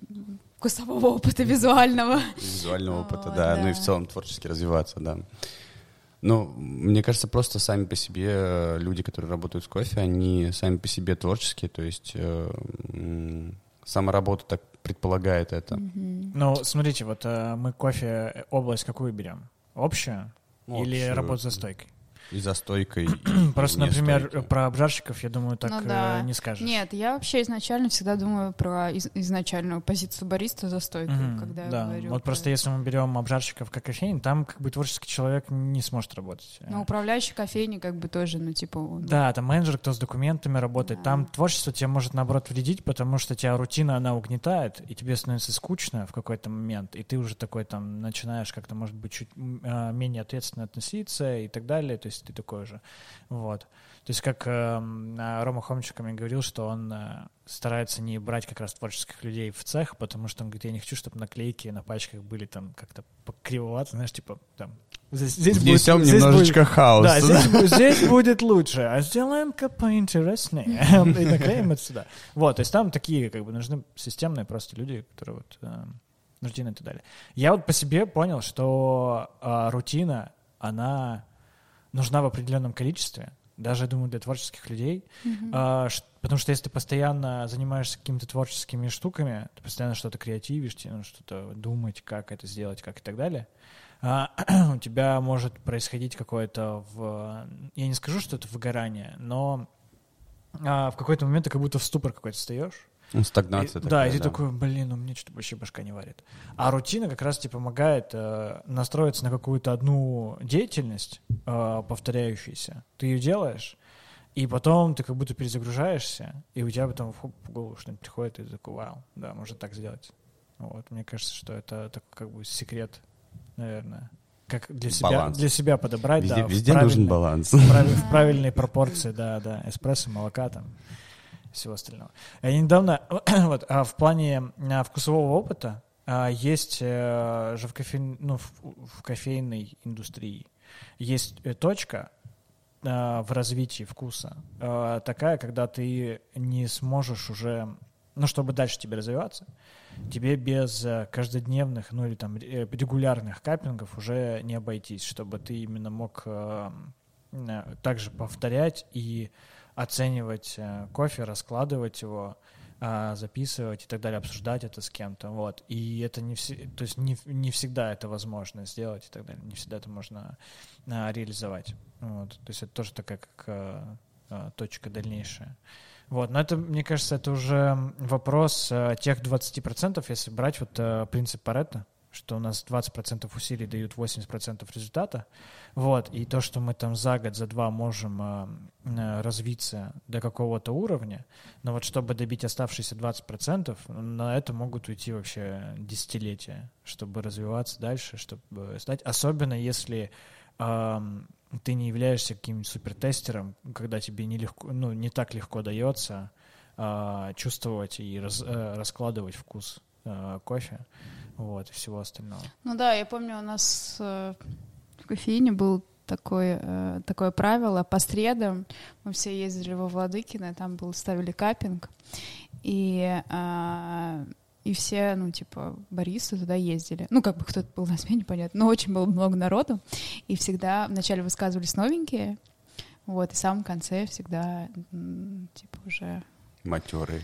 э, вкусового опыта визуального. Визуального *laughs* опыта, да, ну и в целом творчески развиваться, да. Ну, мне кажется, просто сами по себе э, люди, которые работают с кофе, они сами по себе творческие, то есть э, сама работа так предполагает это. Мгм. Ну, смотрите, вот э, мы кофе, э, область какую берем? Общую? Ну, Или общую. работу за стойкой? И за стойкой. и *clears throat* Просто, например, стойки. про обжарщиков, я думаю, так Ну э, да. не скажешь. Нет, я вообще изначально всегда думаю про из- изначальную позицию бариста за стойкой, Мгм, когда да. я говорю. Вот про- просто если мы берем обжарщиков как кофейн, там как бы творческий человек не сможет работать. Ну, управляющий кофейни как бы тоже, ну, типа... он- Да, там менеджер, кто с документами работает. Да. Там творчество тебе может, наоборот, вредить, потому что тебя рутина, она угнетает, и тебе становится скучно в какой-то момент, и ты уже такой там начинаешь как-то, может быть, чуть а, менее ответственно относиться и так далее. То есть ты такой же. Вот. То есть как эм, а, Рома Хомчик мне говорил, что он э, старается не брать как раз творческих людей в цех, потому что он говорит, я не хочу, чтобы наклейки на пачках были там как-то кривовато, знаешь, типа там здесь, здесь будет- Внесем здесь будет- немножечко хаоса. да, здесь, здесь будет лучше, а сделаем-ка поинтереснее. *laughs* И наклеим это сюда. Вот, то есть там такие, как бы, нужны системные просто люди, которые вот... э, рутина и так далее. Я вот по себе понял, что а, рутина, она нужна в определенном количестве, даже, я думаю, для творческих людей, Мгм. а, ш- потому что если ты постоянно занимаешься какими-то творческими штуками, ты постоянно что-то креативишь, тебе нужно что-то думать, как это сделать, как и так далее, а, *clears throat* у тебя может происходить какое-то, в, я не скажу, что это выгорание, но а, в какой-то момент ты как будто в ступор какой-то встаешь, Ну, стагнация и- да, такая, и ты такой, блин, у меня что-то вообще башка не варит. А рутина как раз тебе помогает э, настроиться на какую-то одну деятельность, э, повторяющуюся. Ты ее делаешь, и потом ты как будто перезагружаешься, и у тебя потом хоп, в голову что-нибудь приходит, и ты такой, вау, да, можно так сделать. Вот, мне кажется, что это такой как бы секрет, наверное. Как для себя, Баланс. для себя подобрать, Везде, да, везде нужен баланс. в прав- в *laughs* правильной пропорции, да, да, эспрессо, молока там, всего остального. Я недавно, *clears throat* вот, а в плане а, вкусового опыта а, есть э, же в, кофе, ну, в, в кофейной индустрии есть э, точка в развитии вкуса такая, когда ты не сможешь уже, ну, чтобы дальше тебе развиваться, тебе без э, каждодневных, ну или там регулярных каппингов уже не обойтись, чтобы ты именно мог также повторять и оценивать э, кофе, раскладывать его, а, записывать и так далее, обсуждать это с кем-то, вот. И это не все, то есть не, не всегда это возможно сделать и так далее, не всегда это можно а, реализовать, вот. То есть это тоже такая как а, а, точка дальнейшая. Вот, но это, мне кажется, это уже вопрос тех 20%, если брать вот принцип Паретта, что у нас 20% усилий дают 80% результата, вот, и то, что мы там за год, за два можем а, развиться до какого-то уровня, но вот чтобы добить оставшиеся 20%, на это могут уйти вообще десятилетия, чтобы развиваться дальше, чтобы стать, особенно если ам, ты не являешься каким-нибудь супертестером, когда тебе не, легко, ну, не так легко дается а, чувствовать и раз- э, раскладывать вкус э, кофе, вот, и всего остального. Ну да, я помню, у нас э, в кофеине был такое, э, такое правило. По средам мы все ездили во Владыкино, там был, ставили капинг, и, а, и все, ну, типа, баристы туда ездили. Ну, как бы кто-то был на смене, понятно, но очень было много народу, и всегда вначале высказывались новенькие, вот, и в самом конце всегда, типа, уже Матерый.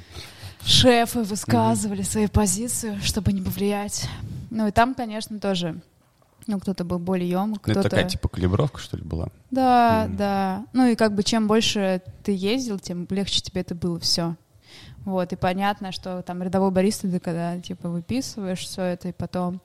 шефы высказывали свои позиции, чтобы не повлиять. Ну и там, конечно, тоже, ну кто-то был более емок, Ну, это кто-то... такая типа калибровка, что ли, была? Да, Мгм. да. Ну и как бы чем больше ты ездил, тем легче тебе это было все. Вот, и понятно, что там рядовой бариста, ты когда типа выписываешь все это, и потом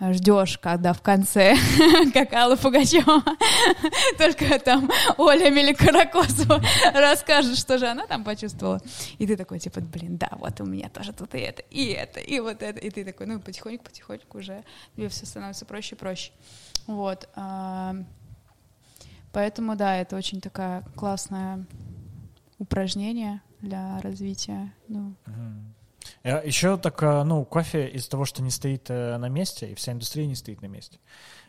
ждешь, когда в конце, *laughs* как Алла Пугачева, *laughs* только там Оля Меликаракосова *laughs* расскажет, что же она там почувствовала. И ты такой, типа, блин, да, вот у меня тоже тут и это, и это, и вот это. И ты такой, ну, потихоньку-потихоньку уже тебе все становится проще и проще. Вот. а, Поэтому, да, это очень такая классное упражнение для развития. Ну, Еще так, э, ну, кофе из-за того, что не стоит э, на месте, и вся индустрия не стоит на месте.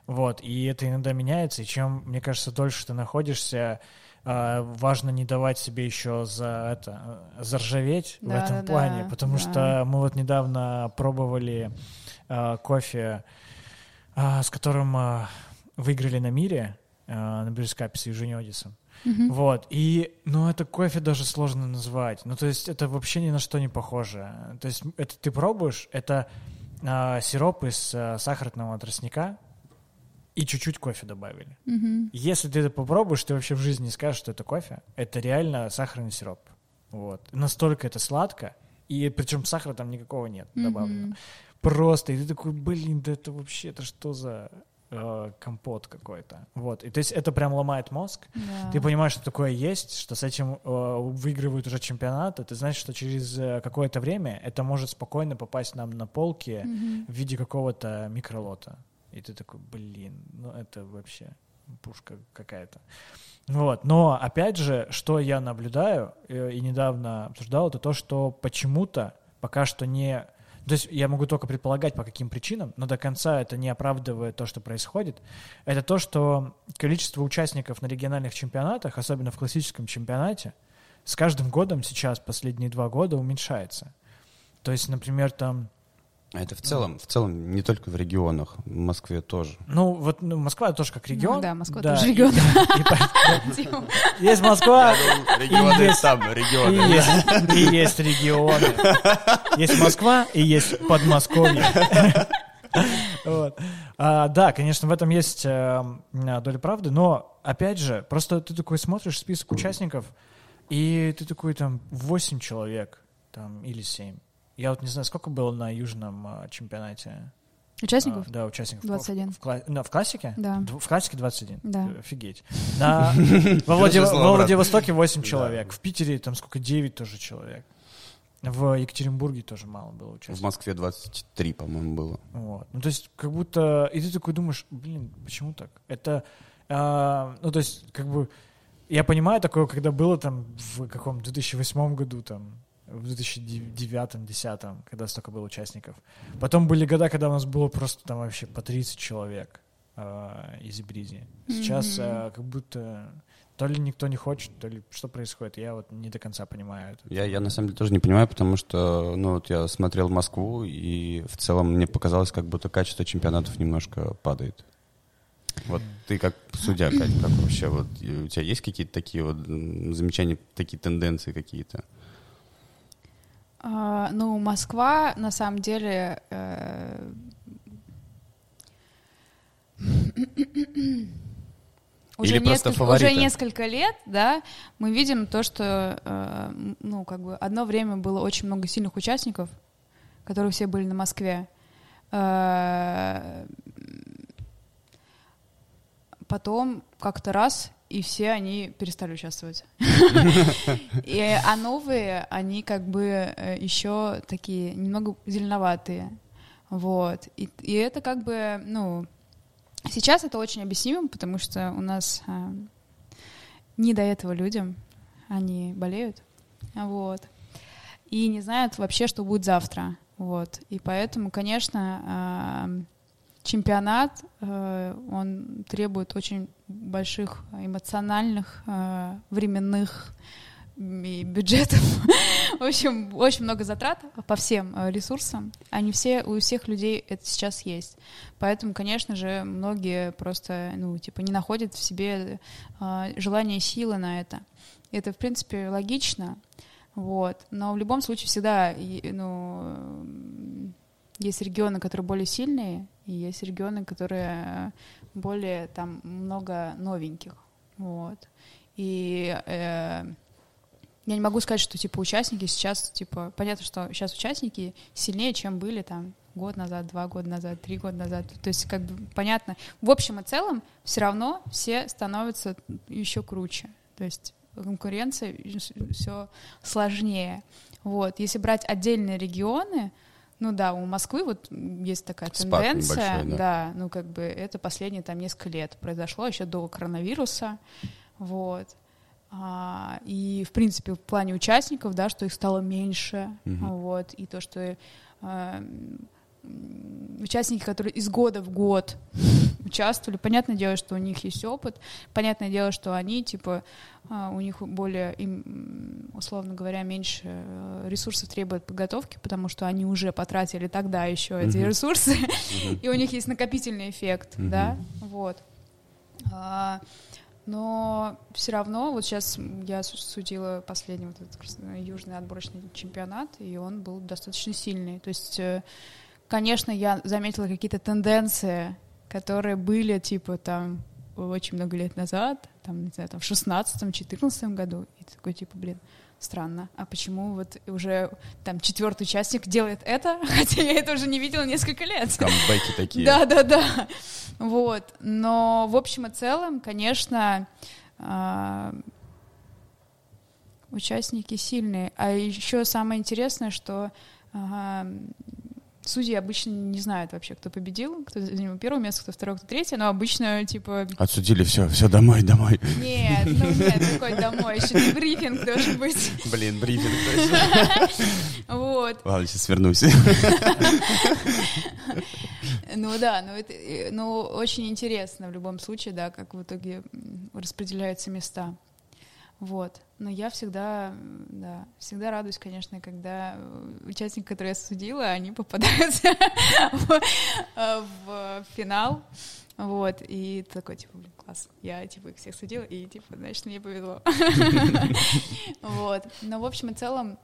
Вот, и это иногда меняется, и чем, мне кажется, дольше ты находишься, э, важно не давать себе еще за это, э, заржаветь в Да, этом да, плане, да, потому да. что мы вот недавно пробовали э, кофе, э, с которым э, выиграли на мире, э, на Брюскапе с Евгением Одисом. Вот, и, ну, это кофе даже сложно назвать. Ну, то есть это вообще ни на что не похоже. То есть это ты пробуешь, это а, сироп из а, сахарного тростника и чуть-чуть кофе добавили. мгм. Если ты это попробуешь, ты вообще в жизни не скажешь, что это кофе. Это реально сахарный сироп. Вот. Настолько это сладко, и причем сахара там никакого нет добавлено. Мгм. Просто, и ты такой, блин, да это вообще, это что за э, компот какой-то? Вот, и то есть это прям ломает мозг, Да. ты понимаешь, что такое есть, что с этим э, выигрывают уже чемпионаты, ты знаешь, что через э, какое-то время это может спокойно попасть нам на полки Мгм. в виде какого-то микролота. И ты такой, блин, ну это вообще пушка какая-то. Вот. Но, опять же, что я наблюдаю э, и недавно обсуждал, это то, что почему-то пока что не... То есть я могу только предполагать, по каким причинам, но до конца это не оправдывает то, что происходит. Это то, что количество участников на региональных чемпионатах, особенно в классическом чемпионате, с каждым годом сейчас, последние два года, уменьшается. То есть, например, там это в целом, в целом не только в регионах, в Москве тоже. Ну, вот ну, Москва тоже как регион. Ну да, Москва Да, тоже регион. Есть Москва, Регионы есть- там, и регионы. есть, и есть регионы. Есть Москва и есть Подмосковье. Вот. А, да, конечно, в этом есть э, доля правды, но, опять же, просто ты такой смотришь список участников, и ты такой там 8 человек, там, или 7. Я вот не знаю, сколько было на южном а, чемпионате? Участников? А, да, участников. 21. В, в кла- да, в классике? Да. Дв- В классике 21? Да. Офигеть. На- *laughs* Во Влади- Произошло во. Владивостоке 8 Да. человек. В Питере там сколько? 9 тоже человек. В Екатеринбурге тоже мало было В участников. Москве 23, по-моему, было. Вот. Ну, то есть, как будто... И ты такой думаешь, блин, почему так? Это... а, ну, то есть, как бы... Я понимаю такое, когда было там в каком 2008 году, там, в 2009-2010, когда столько было участников. Потом были года, когда у нас было просто там вообще по 30 человек а, из Бризи. Сейчас а, как будто то ли никто не хочет, то ли что происходит, я вот не до конца понимаю. это. Я, я на самом деле тоже не понимаю, потому что, ну, вот я смотрел Москву, и в целом мне показалось, как будто качество чемпионатов немножко падает. Вот ты как судья, Кать, как вообще, вот у тебя есть какие-то такие вот замечания, такие тенденции какие-то? А, Ну, Москва, на самом деле, э, уже, Или несколько, фавориты? уже несколько лет, да, мы видим то, что, э, ну, как бы одно время было очень много сильных участников, которые все были на Москве. Э, Потом как-то раз, и все они перестали участвовать. *laughs* И, а новые, они как бы еще такие немного зеленоватые. Вот. И, это как бы, ну, сейчас это очень объяснимо, потому что у нас а, не до этого людям. Они болеют. Вот. И не знают вообще, что будет завтра. Вот. И поэтому, конечно, а, чемпионат, э, он требует очень больших эмоциональных, э, временных и бюджетов. *laughs* В общем, очень много затрат по всем э, ресурсам. Они все, у всех людей это сейчас есть. Поэтому, конечно же, многие просто, ну, типа, не находят в себе желания силы на это. Это, в принципе, логично. Вот. Но в любом случае всегда, ну, есть регионы, которые более сильные, и есть регионы, которые более там много новеньких. Вот. И э, я не могу сказать, что типа участники сейчас, типа, понятно, что сейчас участники сильнее, чем были там год назад, два года назад, три года назад. То есть, как бы понятно. В общем и целом, все равно все становятся еще круче. То есть конкуренция все сложнее. Вот. Если брать отдельные регионы, ну да, у Москвы вот есть такая Спад тенденция, небольшой, да. да, ну как бы это последние там несколько лет произошло еще до коронавируса, вот. А, и в принципе в плане участников, да, что их стало меньше, Мгм. вот, и то, что м, участники, которые из года в год участвовали, понятное дело, что у них есть опыт, понятное дело, что они типа а, у них более, им, условно говоря, меньше э, ресурсов требует подготовки, потому что они уже потратили тогда еще эти Мгм. ресурсы, Мгм. *laughs* и у них есть накопительный эффект, Мгм. да, вот. А, но все равно, вот сейчас я су- судила последний вот этот южный отборочный чемпионат, и он был достаточно сильный. То есть, э, конечно, я заметила какие-то тенденции, которые были, типа, там, очень много лет назад, там, не знаю, там, в шестнадцатом-четырнадцатом году, и такой, типа, блин, странно, а почему вот уже там четвертый участник делает это, *laughs* хотя я это уже не видела несколько лет. Камбэки такие. Да, да, да. Вот. Но в общем и целом, конечно, а, участники сильные. А еще самое интересное, что судьи обычно не знают вообще, кто победил, кто занял первое место, кто второе, кто третье, но обычно, типа, Отсудили, все, все, домой, домой. нет, ну нет, какой домой, еще не брифинг должен быть. Блин, брифинг. *laughs* Вот. Ладно, сейчас вернусь. Ну да, ну это э, ну, очень интересно в любом случае, да, как в итоге распределяются места. Вот. Но я всегда, да, всегда радуюсь, конечно, когда э, участники, которые я судила, они попадаются *laughs* в, э, в финал. Вот, и такой, типа, блин, класс, я, типа, их всех судила, и, типа, значит, мне повезло. *laughs* Вот, но, в общем и целом,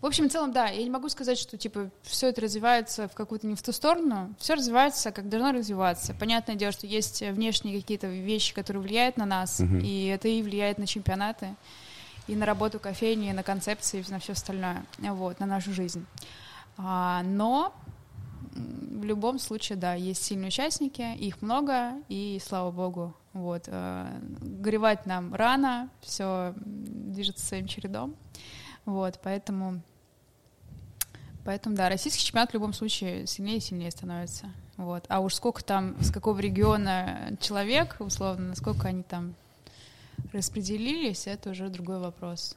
в общем и целом, да, я не могу сказать, что, типа, все это развивается в какую-то не в ту сторону, все развивается, как должно развиваться. Понятное дело, что есть внешние какие-то вещи, которые влияют на нас, Мгм. и это и влияет на чемпионаты, и на работу кофейни, и на концепции, и на все остальное, вот, на нашу жизнь. А, но в любом случае, да, есть сильные участники, их много, и слава богу, вот. э, Горевать нам рано, все движется своим чередом, вот, поэтому, поэтому, да, российский чемпионат в любом случае сильнее и сильнее становится, вот. А уж сколько там, с какого региона человек, условно, насколько они там распределились, это уже другой вопрос,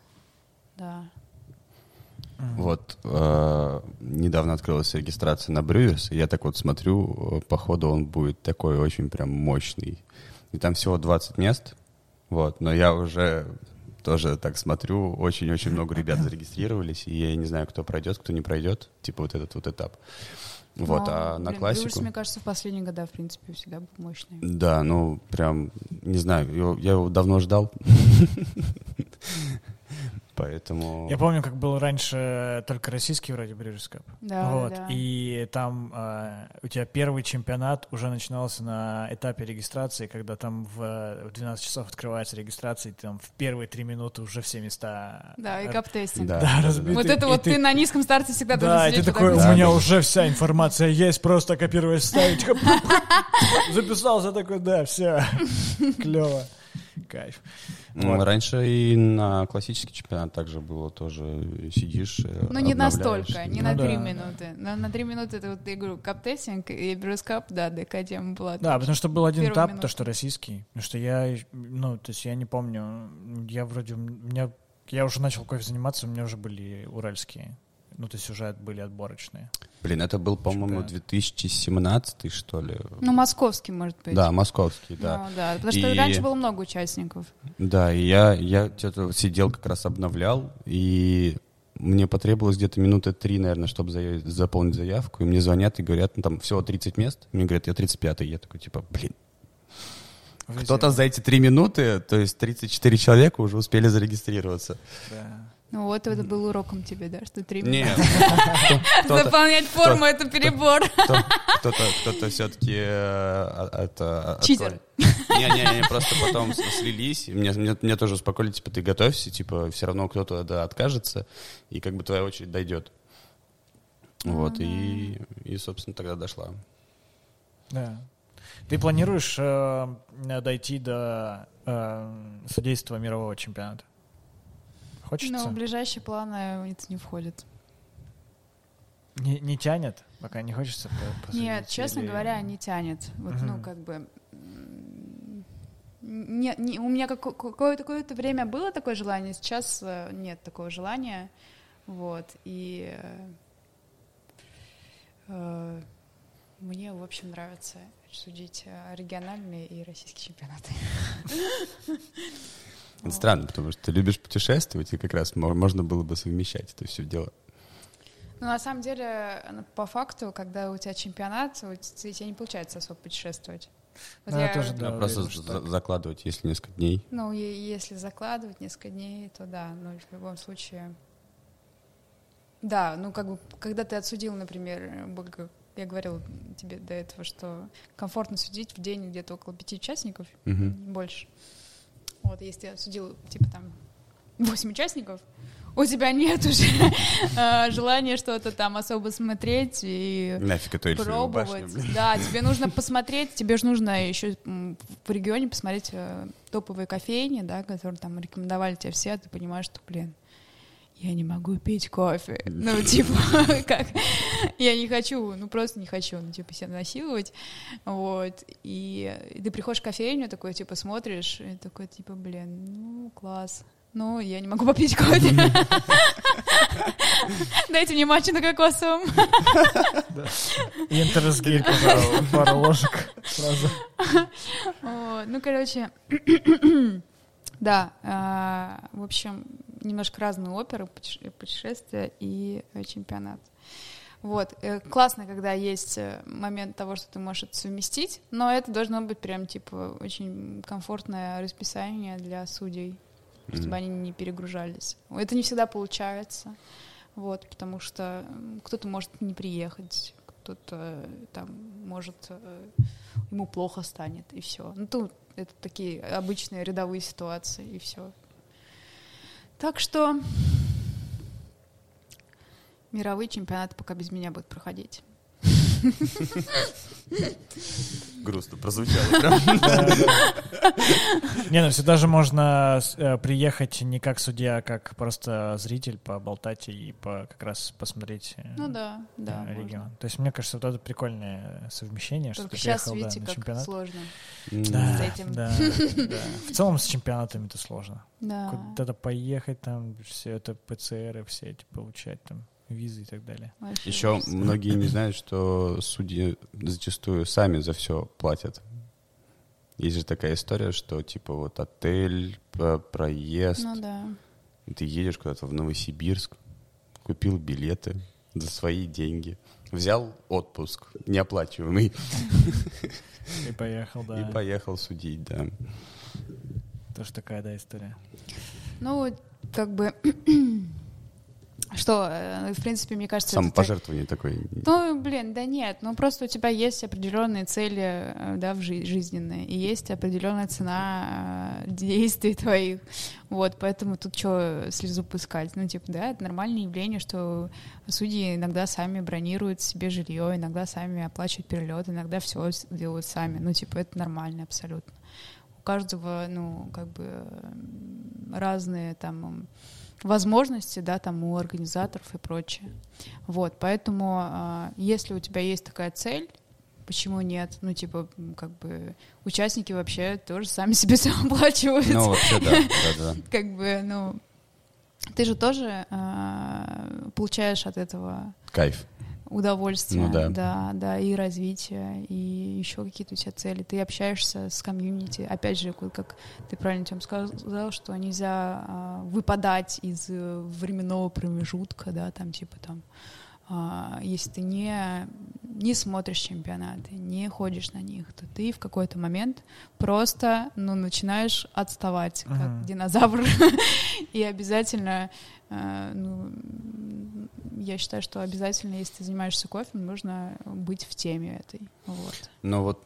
да. Вот э, недавно открылась регистрация на Брюверс, и я так вот смотрю, э, походу он будет такой очень прям мощный. И там всего 20 мест, вот, но я уже тоже так смотрю, очень-очень много ребят зарегистрировались, и я не знаю, кто пройдет, кто не пройдет, типа вот этот вот этап. Вот, Но, а на блин, классику... Брюерс, мне кажется, в последние года, в принципе, всегда был мощный. Да, ну прям, не знаю, я его давно ждал. *laughs* Поэтому... Я помню, как был раньше только российский вроде Брюерс Кап. Да, вот. да. И там э, у тебя первый чемпионат уже начинался на этапе регистрации, когда там в, в 12 часов открывается регистрация, и там в первые три минуты уже все места... Да, и каптестинг. Да, Да, да, да. разбиты. Вот И это вот ты- ты на низком старте всегда Да, должен и ты такой, так у Да, меня да. уже вся информация есть, просто копировать, ставить. *laughs* Записался такой, да, все, *laughs* клево, кайф. Ну, Вот. Раньше и на классический чемпионат также было тоже сидишь. э, Ну, не настолько, не Ну на да. три минуты. На, на три минуты это вот, я говорю, каптестинг и брюскап, да, ДК тема была. Да, потому что был один этап, минуту. то, что российский. Потому что я, ну, то есть я не помню, я вроде, у меня, я уже начал кофе заниматься, у меня уже были уральские. Ну, то есть уже были отборочные. Блин, это был, по-моему, Чемпионат. 2017, что ли? Ну, московский, может быть. Да, московский, да. Ну, да, потому что И- раньше было много участников. Да, и я, я что-то сидел, как раз обновлял, и мне потребовалось где-то минуты три, наверное, чтобы зая- заполнить заявку, и мне звонят и говорят, ну, там всего 30 мест, мне говорят, я 35-й, я такой, типа, блин, кто-то за эти три минуты, то есть 34 человека уже успели зарегистрироваться. Да. Ну, вот это был уроком тебе, да, что три Нет, *laughs* Заполнять форму — это перебор. кто- кто-то, кто-то все-таки это... Читер. Не-не-не, просто потом слились. мне, мне тоже успокоили, типа, ты готовься, типа, все равно кто-то да, откажется, и как бы твоя очередь дойдет. Вот, и, и, собственно, тогда дошла. Да. Ты планируешь э, дойти до э, судейства мирового чемпионата? Хочется? Но в ближайшие планы это не входит. Не, не тянет? Пока не хочется посудить? Нет, честно Или- говоря, не тянет. Вот, ну, Мгм. как бы... Не, не- у меня како- какое-то, какое-то время было такое желание, сейчас э, нет такого желания. Вот, и э, мне, в общем, нравится судить региональные и российские чемпионаты. *laughs* Это странно, потому что ты любишь путешествовать, и как раз мо- можно было бы совмещать это все дело. Ну, на самом деле, ну, по факту, когда у тебя чемпионат, у те- тебе не получается особо путешествовать. Вот Ну, я я- тоже, Да, А просто уверен, за- закладывать, если несколько дней. Ну, и если закладывать несколько дней, то да, но в любом случае... Да, ну как бы, когда ты отсудил, например, я говорила тебе до этого, что комфортно судить в день где-то около пяти участников, не больше. Вот, если ты отсудил, типа там, восемь участников, у тебя нет уже *laughs* э, желания что-то там особо смотреть и Нафиг эту башню, пробовать. блин. Да, тебе нужно посмотреть, тебе же нужно еще в регионе посмотреть э, топовые кофейни, да, которые там рекомендовали тебе все, а ты понимаешь, что, блин, я не могу пить кофе. Ну, типа, *laughs* как, я не хочу, ну, просто не хочу, ну, типа, себя насиловать, вот, и, и ты приходишь в кофейню, такой, типа, смотришь, и такой, типа, блин, ну, класс, ну, я не могу попить кофе. *laughs* Дайте мне матчи на кокосовом. Интерсгель, пожалуйста, пару ложек сразу. Ну, короче, *clears throat* Да, а, в общем, немножко разные оперы, путеше- путешествия и э, чемпионат. Вот, э, классно, когда есть э, момент того, что ты можешь это совместить, но это должно быть прям, типа, очень комфортное расписание для судей, чтобы Мгм. они не перегружались. Это не всегда получается, вот, потому что кто-то может не приехать, кто-то там может, ему плохо станет, и все. Ну, тут это такие обычные рядовые ситуации, и все. Так что мировые чемпионаты пока без меня будут проходить. *laughs* Грустно прозвучало. *laughs* Не, ну сюда же можно э, приехать не как судья, а как просто зритель, поболтать и по, как раз посмотреть э, Ну да, да. э, можно. регион. То есть мне кажется, вот это прикольное совмещение, что ты приехал да, на чемпионат. сложно. Да, с этим. да, *laughs* да. В целом с чемпионатами это сложно. Да. Куда-то поехать, там все это ПЦРы все эти получать, там визы и так далее. Вообще Еще ужас. многие не знают, что судьи зачастую сами за все платят. Есть же такая история, что типа вот отель, проезд, Ну да. и ты едешь куда-то в Новосибирск, купил билеты за свои деньги, взял отпуск неоплачиваемый И поехал, да. и поехал судить, да. Тоже такая, да, история. Ну, вот, как бы... Что, э, в принципе, мне кажется... это Самопожертвование такое. Ну, блин, да нет, ну просто у тебя есть определенные цели, э, да, в жи- жизненные, и есть определенная цена э, действий твоих, вот, поэтому тут что слезу пускать, ну, типа, да, это нормальное явление, что судьи иногда сами бронируют себе жилье, иногда сами оплачивают перелет, иногда все делают сами, ну, типа, это нормально абсолютно. У каждого, ну, как бы разные там возможности, да, там у организаторов и прочее. Вот, поэтому, а, если у тебя есть такая цель, почему нет? Ну, типа, как бы участники вообще тоже сами *laughs* себе оплачивают. Ну, вообще, да, да, да. *laughs* Как бы, ну, ты же тоже а, получаешь от этого Кайф. Удовольствие, Ну да. да, да, и развитие, и еще какие-то у тебя цели. Ты общаешься с комьюнити. Опять же, как ты правильно Тем сказал, что нельзя а, выпадать из э, временного промежутка, да, там типа там, если ты не не смотришь чемпионаты, не ходишь на них, то ты в какой-то момент просто, ну, начинаешь отставать, как Мгм. динозавр, *laughs* и обязательно, э, ну, я считаю, что обязательно, если ты занимаешься кофе, нужно быть в теме этой, вот. Но вот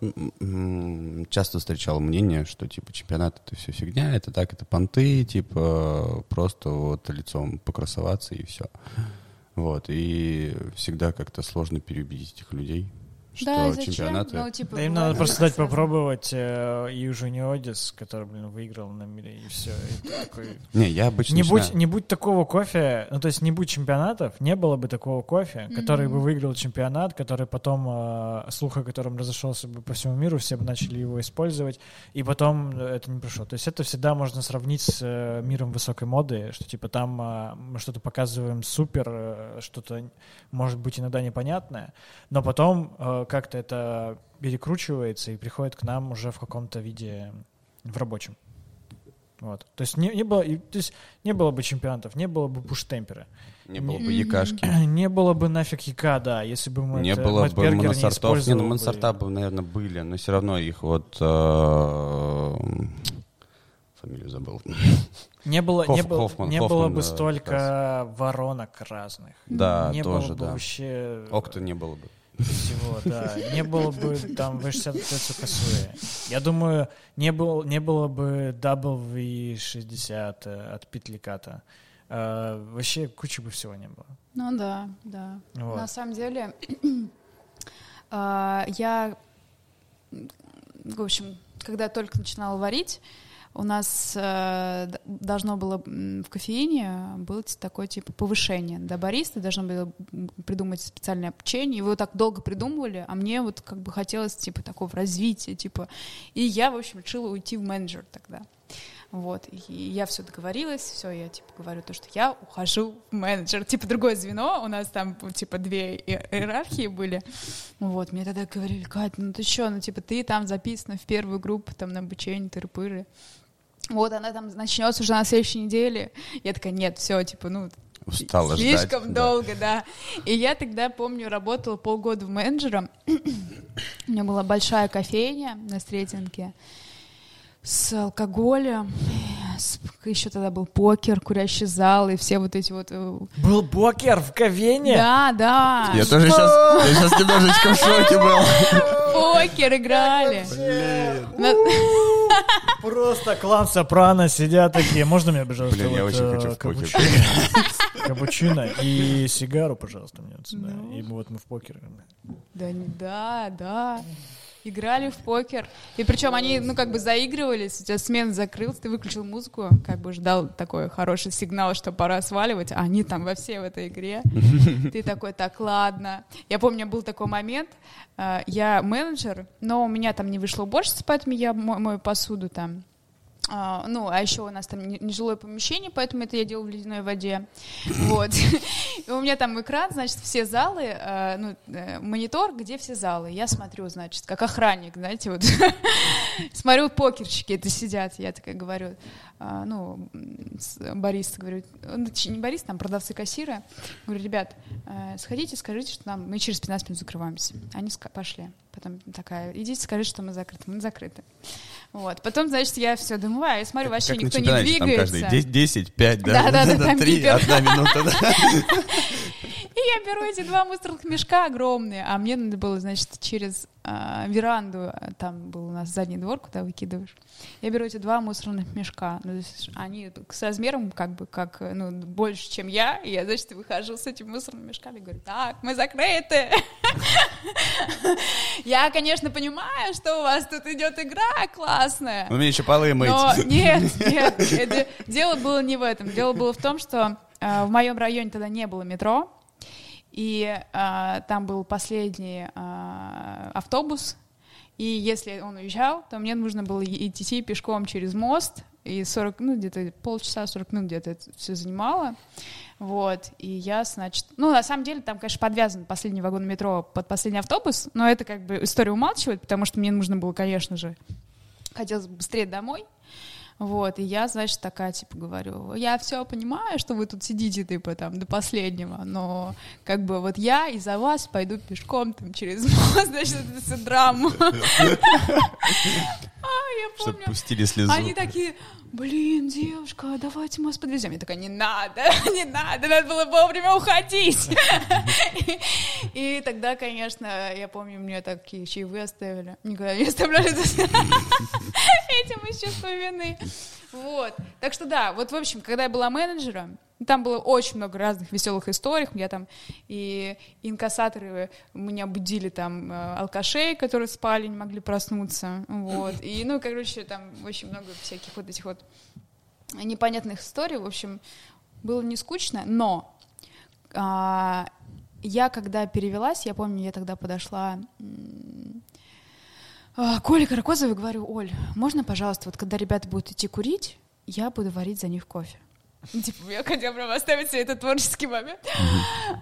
часто встречал мнение, что типа чемпионат это все фигня, это так, это понты, типа просто вот лицом покрасоваться и все. Вот, и всегда как-то сложно переубедить этих людей, что да, и чемпионаты... Ну, типа, Да им надо просто дать попробовать э, Южу Неодис, который, блин, выиграл на мире, и все. Не, я обычно Не будь, начинаю- не будь такого кофе, ну то есть не будь чемпионатов, не было бы такого кофе, который бы выиграл чемпионат, который потом, э, слух о котором разошелся бы по всему миру, все бы начали его использовать, и потом э, это не прошло. То есть это всегда можно сравнить с э, миром высокой моды, что типа там э, мы что-то показываем супер, э, что-то может быть иногда непонятное, но потом э, как-то это перекручивается и приходит к нам уже в каком-то виде в рабочем. Вот. То есть не, не было, то есть не было бы чемпионатов, не было бы пуштемпера, Не было бы якашки, *clears throat* не было бы нафиг яка, да, если бы мы не это- было Мэтт бы Бергер не. Не, ну бы. моносорта бы, наверное, были, но все равно их вот... э, Фамилию забыл. *laughs* Не было, не Хоф- было, Хоффман, не было Хоффман, бы э, столько воронок разных. Да, не тоже, было бы да. вообще Окта не было бы. Всего, да. Не было бы там V60 Тецу Касуэ. Я думаю, не, был, не было бы W60 э, от Питликата. Э, вообще кучи бы всего не было. Ну да, да. Вот. На самом деле, а, *clears throat* я, в общем, когда только начинала варить, у нас э, должно было в кофеине было такое типа повышение. До бариста должно было придумать специальное обучение. Его так долго придумывали, а мне вот как бы хотелось типа такого развития, типа. И я, в общем, решила уйти в менеджер тогда. Вот, и я все договорилась, все, я, типа, говорю то, что я ухожу в менеджер, типа, другое звено, у нас там, типа, две иерархии были, вот, мне тогда говорили, Кать, ну ты что, ну, типа, ты там записана в первую группу, там, на обучение, тыры-пыры, вот она там начнется уже на следующей неделе. Я такая, нет, все, типа, ну, Устала слишком ждать, да. долго, да. И я тогда, помню, работала полгода в менеджером. У меня была большая кофейня на Сретенке с алкоголем. с- Еще тогда был покер, курящий зал и все вот эти вот... э, Был покер в Ковене? Да, да. Я тоже сейчас, я сейчас немножечко в шоке был. Покер играли. На- Просто клан Сопрано сидят такие. Можно мне, пожалуйста, Блин, я очень э, хочу в покер. капучино? *laughs* Капучино и сигару, пожалуйста, мне вот сюда. Ну. И вот мы в покер. Да, да, да. Играли в покер. И причем они, ну, как бы заигрывались, у тебя смена закрылась, ты выключил музыку, как бы ждал такой хороший сигнал, что пора сваливать, а они там во всей в этой игре. Ты такой, так, ладно. Я помню, был такой момент, э, я менеджер, но у меня там не вышло уборщица, поэтому я мо- мою посуду там. А, ну, а еще у нас там не- нежилое помещение, поэтому это я делаю в ледяной воде. *coughs* Вот. И у меня там экран, значит, все залы, э, ну, э, монитор, где все залы. Я смотрю, значит, как охранник, знаете, вот. *laughs* Смотрю, покерщики это сидят. Я такая говорю, а, ну, м, с- Борис, говорю, ну, точнее, не Борис, там продавцы кассира. Говорю, ребят, э, сходите, скажите, что нам, мы через 15 минут закрываемся. Они пошли. Потом такая, идите, скажите, что мы закрыты. Мы закрыты. Вот. Потом, значит, я все думаю, я смотрю, вообще Как никто не чемпионате, там двигается. каждый 10, 10, 5, да? Да-да-да, *laughs* там 3, бипер. одна минута, да? И *laughs* *laughs* я беру эти два мусорных мешка огромные, а мне надо было, значит, через а, веранду, а, там был у нас задний двор, куда выкидываешь. Я беру эти два мусорных мешка. Ну, есть они с размером как бы как, э, ну, больше, чем я. И я, значит, выхожу с этими мусорными мешками и говорю, так, мы закрыты. *laughs* Я, конечно, понимаю, что у вас тут идет игра классная. Умею еще полы мыть. *laughs* Но нет, нет, дело было не в этом. Дело было в том, что э, в моем районе тогда не было метро, и э, там был последний э, автобус, и если он уезжал, то мне нужно было идти пешком через мост, и 40, ну, где-то полчаса, 40 минут где-то это все занимало. Вот, и я, значит... Ну, на самом деле, там, конечно, подвязан последний вагон метро под последний автобус, но это как бы история умалчивает, потому что мне нужно было, конечно же, хотелось бы быстрее домой. Вот, и я, значит, такая, типа, говорю, я все понимаю, что вы тут сидите, типа, там, до последнего, но, как бы, вот я из-за вас пойду пешком, там, через мост, *laughs* значит, эту всю драму. *laughs* А, я Чтобы пустили слезу. они такие, блин, девушка, давайте мы вас подвезем. Я такая, не надо, *laughs* не надо, надо было вовремя уходить. *laughs* И тогда, конечно, я помню, мне такие чаевые оставили. Никогда не оставляли *laughs* этим из чувства вины. Вот. Так что да, вот, в общем, когда я была менеджером, там было очень много разных веселых историй. Я там и инкассаторы меня будили там э, алкашей, которые спали, не могли проснуться. Вот. И, ну, короче, там очень много всяких вот этих вот непонятных историй. В общем, было не скучно, но а, я когда перевелась, я помню, я тогда подошла а, к Оле Каракозовой, говорю, Оль, можно, пожалуйста, вот когда ребята будут идти курить, я буду варить за них кофе. Типа, я хотела прям оставить себе этот творческий момент.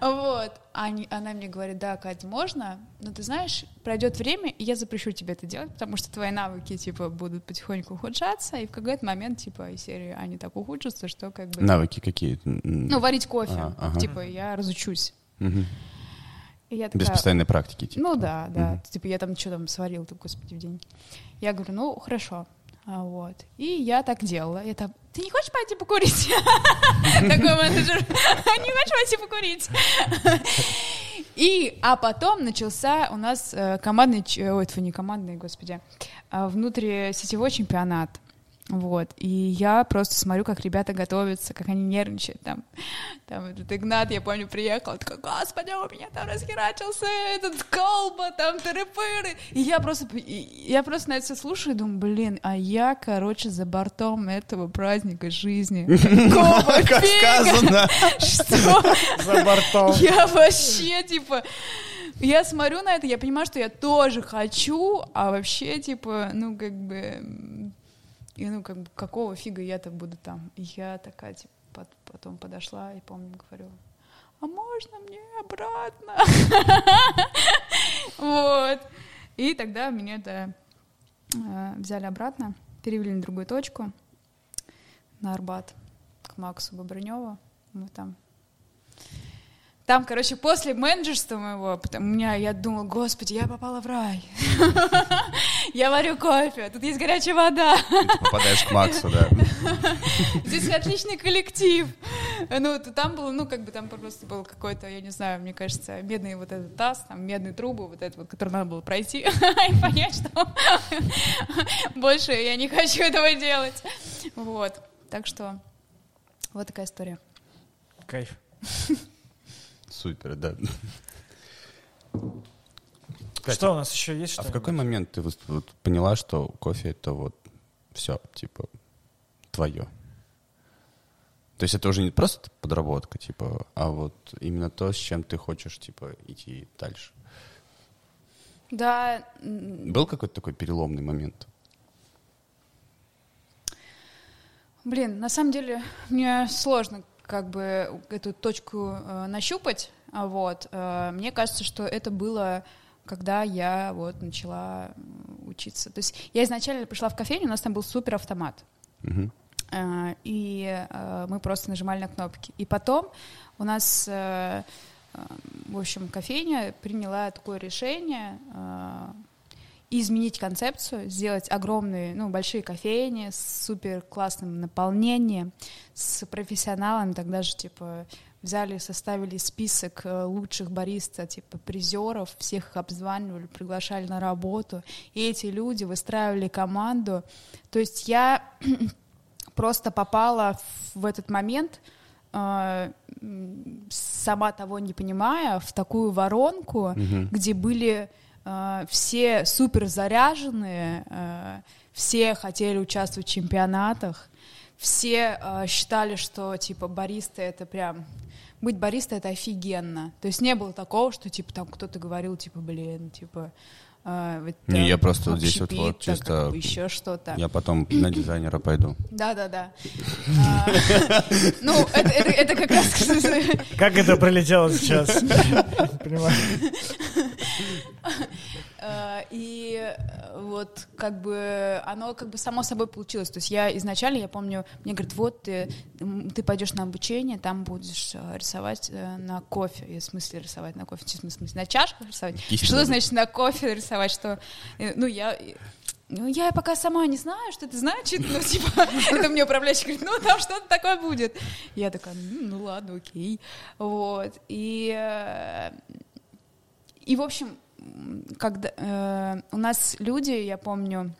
Вот. Они- она мне говорит, да, Катя, можно, но ты знаешь, пройдет время, и я запрещу тебе это делать, потому что твои навыки, типа, будут потихоньку ухудшаться, и в какой-то момент, типа, из серии они так ухудшатся, что как бы... Навыки какие? Ну, варить кофе. Ага. Типа, я разучусь. И я Без такая, постоянной практики. типа. Ну да, да. Мгм. Типа я там что там сварила, так, господи, в день. Я говорю, ну хорошо. А, вот. И я так делала. Там, ты не хочешь пойти покурить? *laughs* Такой менеджер. Не хочешь пойти покурить? И, а потом начался у нас э, командный, ой, это не командный, господи, а внутрисетевой чемпионат. Вот. И я просто смотрю, как ребята готовятся, как они нервничают. Там, там этот Игнат, я помню, приехал, такой, господи, у меня там расхерачился этот колба, там тыры-пыры. И я просто, и я просто на это все слушаю и думаю, блин, а я, короче, за бортом этого праздника жизни. *laughs* Как сказано. Что? *laughs* За бортом. Я вообще, типа, я смотрю на это, я понимаю, что я тоже хочу, а вообще, типа, ну, как бы, и, ну, как бы, какого фига я-то буду там? И я такая, типа, пот- потом подошла и, помню, говорю, а можно мне обратно? *laughs* Вот. И тогда меня это э, взяли обратно, перевели на другую точку. на Арбат к Максу Бобрыневу. Мы там там, короче, после менеджерства моего, потому, у меня, я думала, господи, я попала в рай. *laughs* Я варю кофе, тут есть горячая вода. Ты попадаешь к Максу, да. *laughs* Здесь отличный коллектив. Ну, там было, ну, как бы там просто был какой-то, я не знаю, мне кажется, медный вот этот таз, там, медные трубы, вот этот вот, который надо было пройти *laughs* и понять, что больше я не хочу этого делать. Вот. Так что вот такая история. Кайф. Супер, да. Что у нас еще есть? А в какой момент ты вот поняла, что кофе это вот все, типа, твое? То есть это уже не просто подработка, типа, а вот именно то, с чем ты хочешь, типа, идти дальше. Да. Был какой-то такой переломный момент? Блин, на самом деле мне сложно как бы эту точку э, нащупать, вот. Э, мне кажется, что это было когда я вот начала учиться. То есть я изначально пришла в кофейню, у нас там был супер автомат. Угу. Э, и э, мы просто нажимали на кнопки. И потом у нас, э, э, в общем, кофейня приняла такое решение э, изменить концепцию, сделать огромные, ну, большие кофейни с супер классным наполнением, с профессионалами, тогда же, типа, взяли, составили список э, лучших бариста, типа, призеров, всех их обзванивали, приглашали на работу, и эти люди выстраивали команду. То есть я *clears throat* просто попала в этот момент, э, сама того не понимая, в такую воронку, Мгм. где были э, все супер заряженные, э, все хотели участвовать в чемпионатах, все э, считали, что типа бариста это прям быть бариста это офигенно. То есть не было такого, что типа там кто-то говорил типа блин типа э, это Не, я просто вот здесь вот- вот так, чисто- как бы еще что-то. Я потом на дизайнера пойду. Да, да, да. А, *laughs* Ну, это как раз *laughs* Как это пролетело сейчас? *laughs* *laughs* Э, И э, вот как бы оно как бы само собой получилось. То есть я изначально, я помню, мне говорят, вот ты, ты пойдешь на обучение, там будешь э, рисовать на кофе. Я в смысле рисовать на кофе? В смысле на чашках рисовать? Что значит на кофе рисовать? Что, ну я... Ну, я пока сама не знаю, что это значит, ну, типа, *laughs* это мне управляющий говорит, ну, там что-то такое будет. Я такая, «М, ну, ладно, окей. Вот, и, и в общем, когда э, у нас люди, я помню,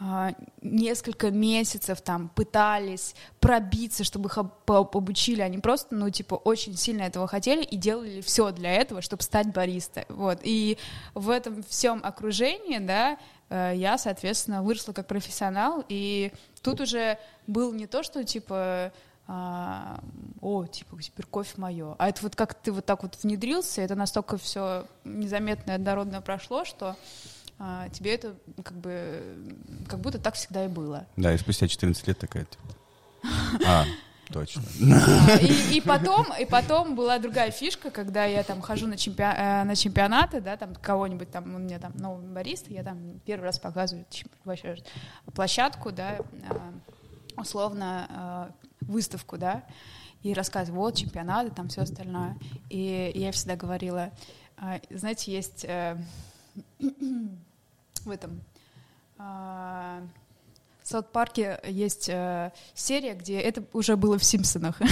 а, несколько месяцев там пытались пробиться, чтобы их обучили, они просто, ну, типа, очень сильно этого хотели и делали все для этого, чтобы стать бариста, вот, и в этом всем окружении, да, э, я, соответственно, выросла как профессионал, и тут уже был не то, что, типа, а, о, типа, теперь кофе мое. А это вот как ты вот так вот внедрился, это настолько все незаметно и однородно прошло, что а, тебе это как бы как будто так всегда и было. Да, и спустя 14 лет такая, типа... А, точно. А, И, и потом, и потом была другая фишка, когда я там хожу на, э, на чемпионаты, да, там кого-нибудь там, у меня там новый бариста, я там первый раз показываю вообще площадку, да, а, условно э, выставку, да, и рассказываю, вот чемпионаты, там все остальное. И я всегда говорила, а, знаете, есть э, в этом а, в Саут-парке есть э, серия, где это уже было в «Симпсонах». *laughs*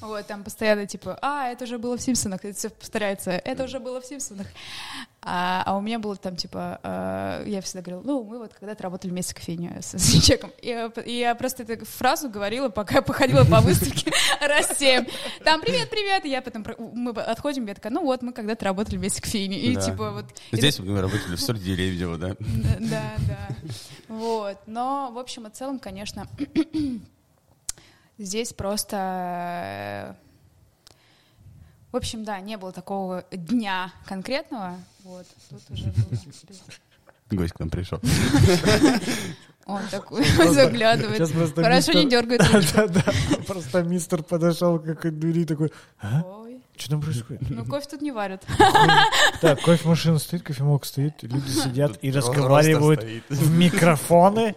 Вот, там постоянно типа, а, это уже было в «Симпсонах», это все повторяется, это уже было в «Симпсонах». А, а у меня было там типа, э, я всегда говорила, ну, мы вот когда-то работали вместе в кофейне с, с Чеком. И, я п- и я просто эту фразу говорила, пока я походила по выставке *laughs* раз семь. Там, привет, привет, и я потом, мы отходим, я такая, ну вот, мы когда-то работали вместе в кофейне. И Да. типа вот... и Здесь мы работали в студии Лебедева, да? да, да, да. Вот. Но, в общем и целом, конечно, *clears throat* здесь просто... В общем, да, не было такого дня конкретного. Вот. Тут уже было... Гость к нам пришел. Он такой *laughs* заглядывает. Хорошо, не дергает *laughs* просто мистер подошел к двери такой, «А? Что там происходит? Ну, кофе тут не варят. Так, кофемашина стоит, кофемолка стоит, люди сидят и разговаривают в микрофоны.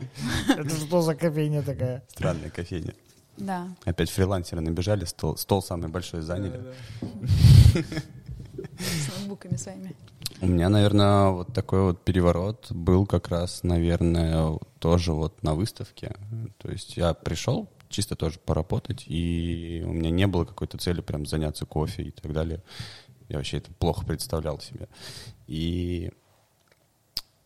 Это что за кофейня такая? Странная кофейня. Да. Опять фрилансеры набежали, стол, стол самый большой заняли. *laughs* С ноутбуками своими. У меня, наверное, вот такой вот переворот был как раз, наверное, тоже вот на выставке. То есть я пришел чисто тоже поработать, и у меня не было какой-то цели прям заняться кофе и так далее. Я вообще это плохо представлял себе. И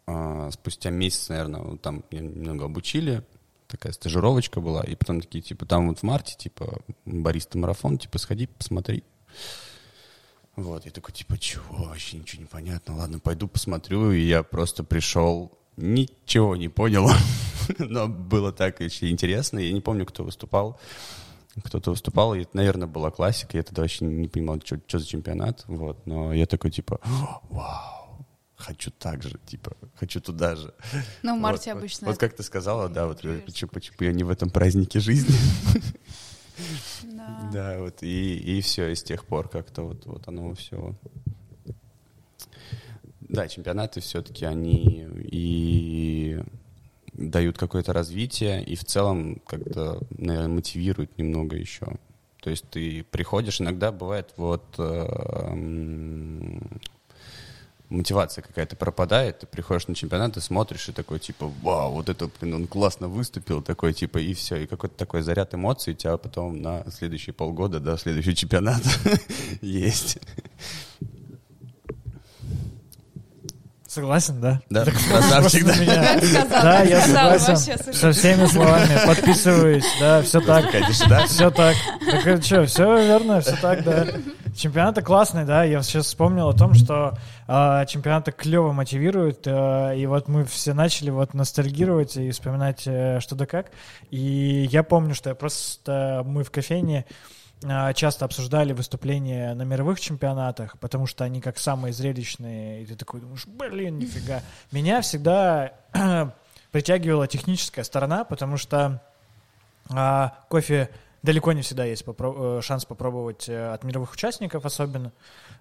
а, спустя месяц, наверное, там меня немного обучили, такая стажировочка была, и потом такие, типа, там вот в марте, типа, бариста марафон, типа, сходи, посмотри. Вот, я такой, типа, чего, вообще ничего не понятно, ладно, пойду посмотрю, и я просто пришел, ничего не понял, *laughs* но было так еще интересно, я не помню, кто выступал, кто-то выступал, и это, наверное, была классика, я тогда вообще не понимал, что, что за чемпионат, вот, но я такой, типа, *gasps* вау, хочу так же, типа, хочу туда же. Ну, в марте Вот, вот. обычно. Вот, это- как ты сказала, да, вот почему, почему я не в этом празднике жизни. Да. *laughs* Да, вот и, и все, и с тех пор как-то вот, вот оно все. Да, чемпионаты все-таки они и дают какое-то развитие, и в целом как-то, наверное, мотивируют немного еще. То есть ты приходишь, иногда бывает вот э, мотивация какая-то пропадает, ты приходишь на чемпионат и смотришь, и такой, типа, вау, вот это, блин, он классно выступил, такой, типа, и все, и какой-то такой заряд эмоций у тебя потом на следующие полгода, до следующего чемпионата *laughs* есть. Согласен, да? Да, Так красавчик, да. меня. Сказал, Да, я согласен со всеми словами. Подписываюсь, да, все так. Конечно, да? Все так. Так что, все верно, все так, да. Чемпионаты классные, да. Я сейчас вспомнил о том, что э, чемпионаты клево мотивируют. э, и вот мы все начали вот ностальгировать и вспоминать э, что да как. И я помню, что я просто мы в кофейне э, часто обсуждали выступления на мировых чемпионатах, потому что они как самые зрелищные. И ты такой думаешь, блин, нифига. *laughs* Меня всегда *clears throat* притягивала техническая сторона, потому что а, кофе далеко не всегда есть попро- э, шанс попробовать э, от мировых участников особенно.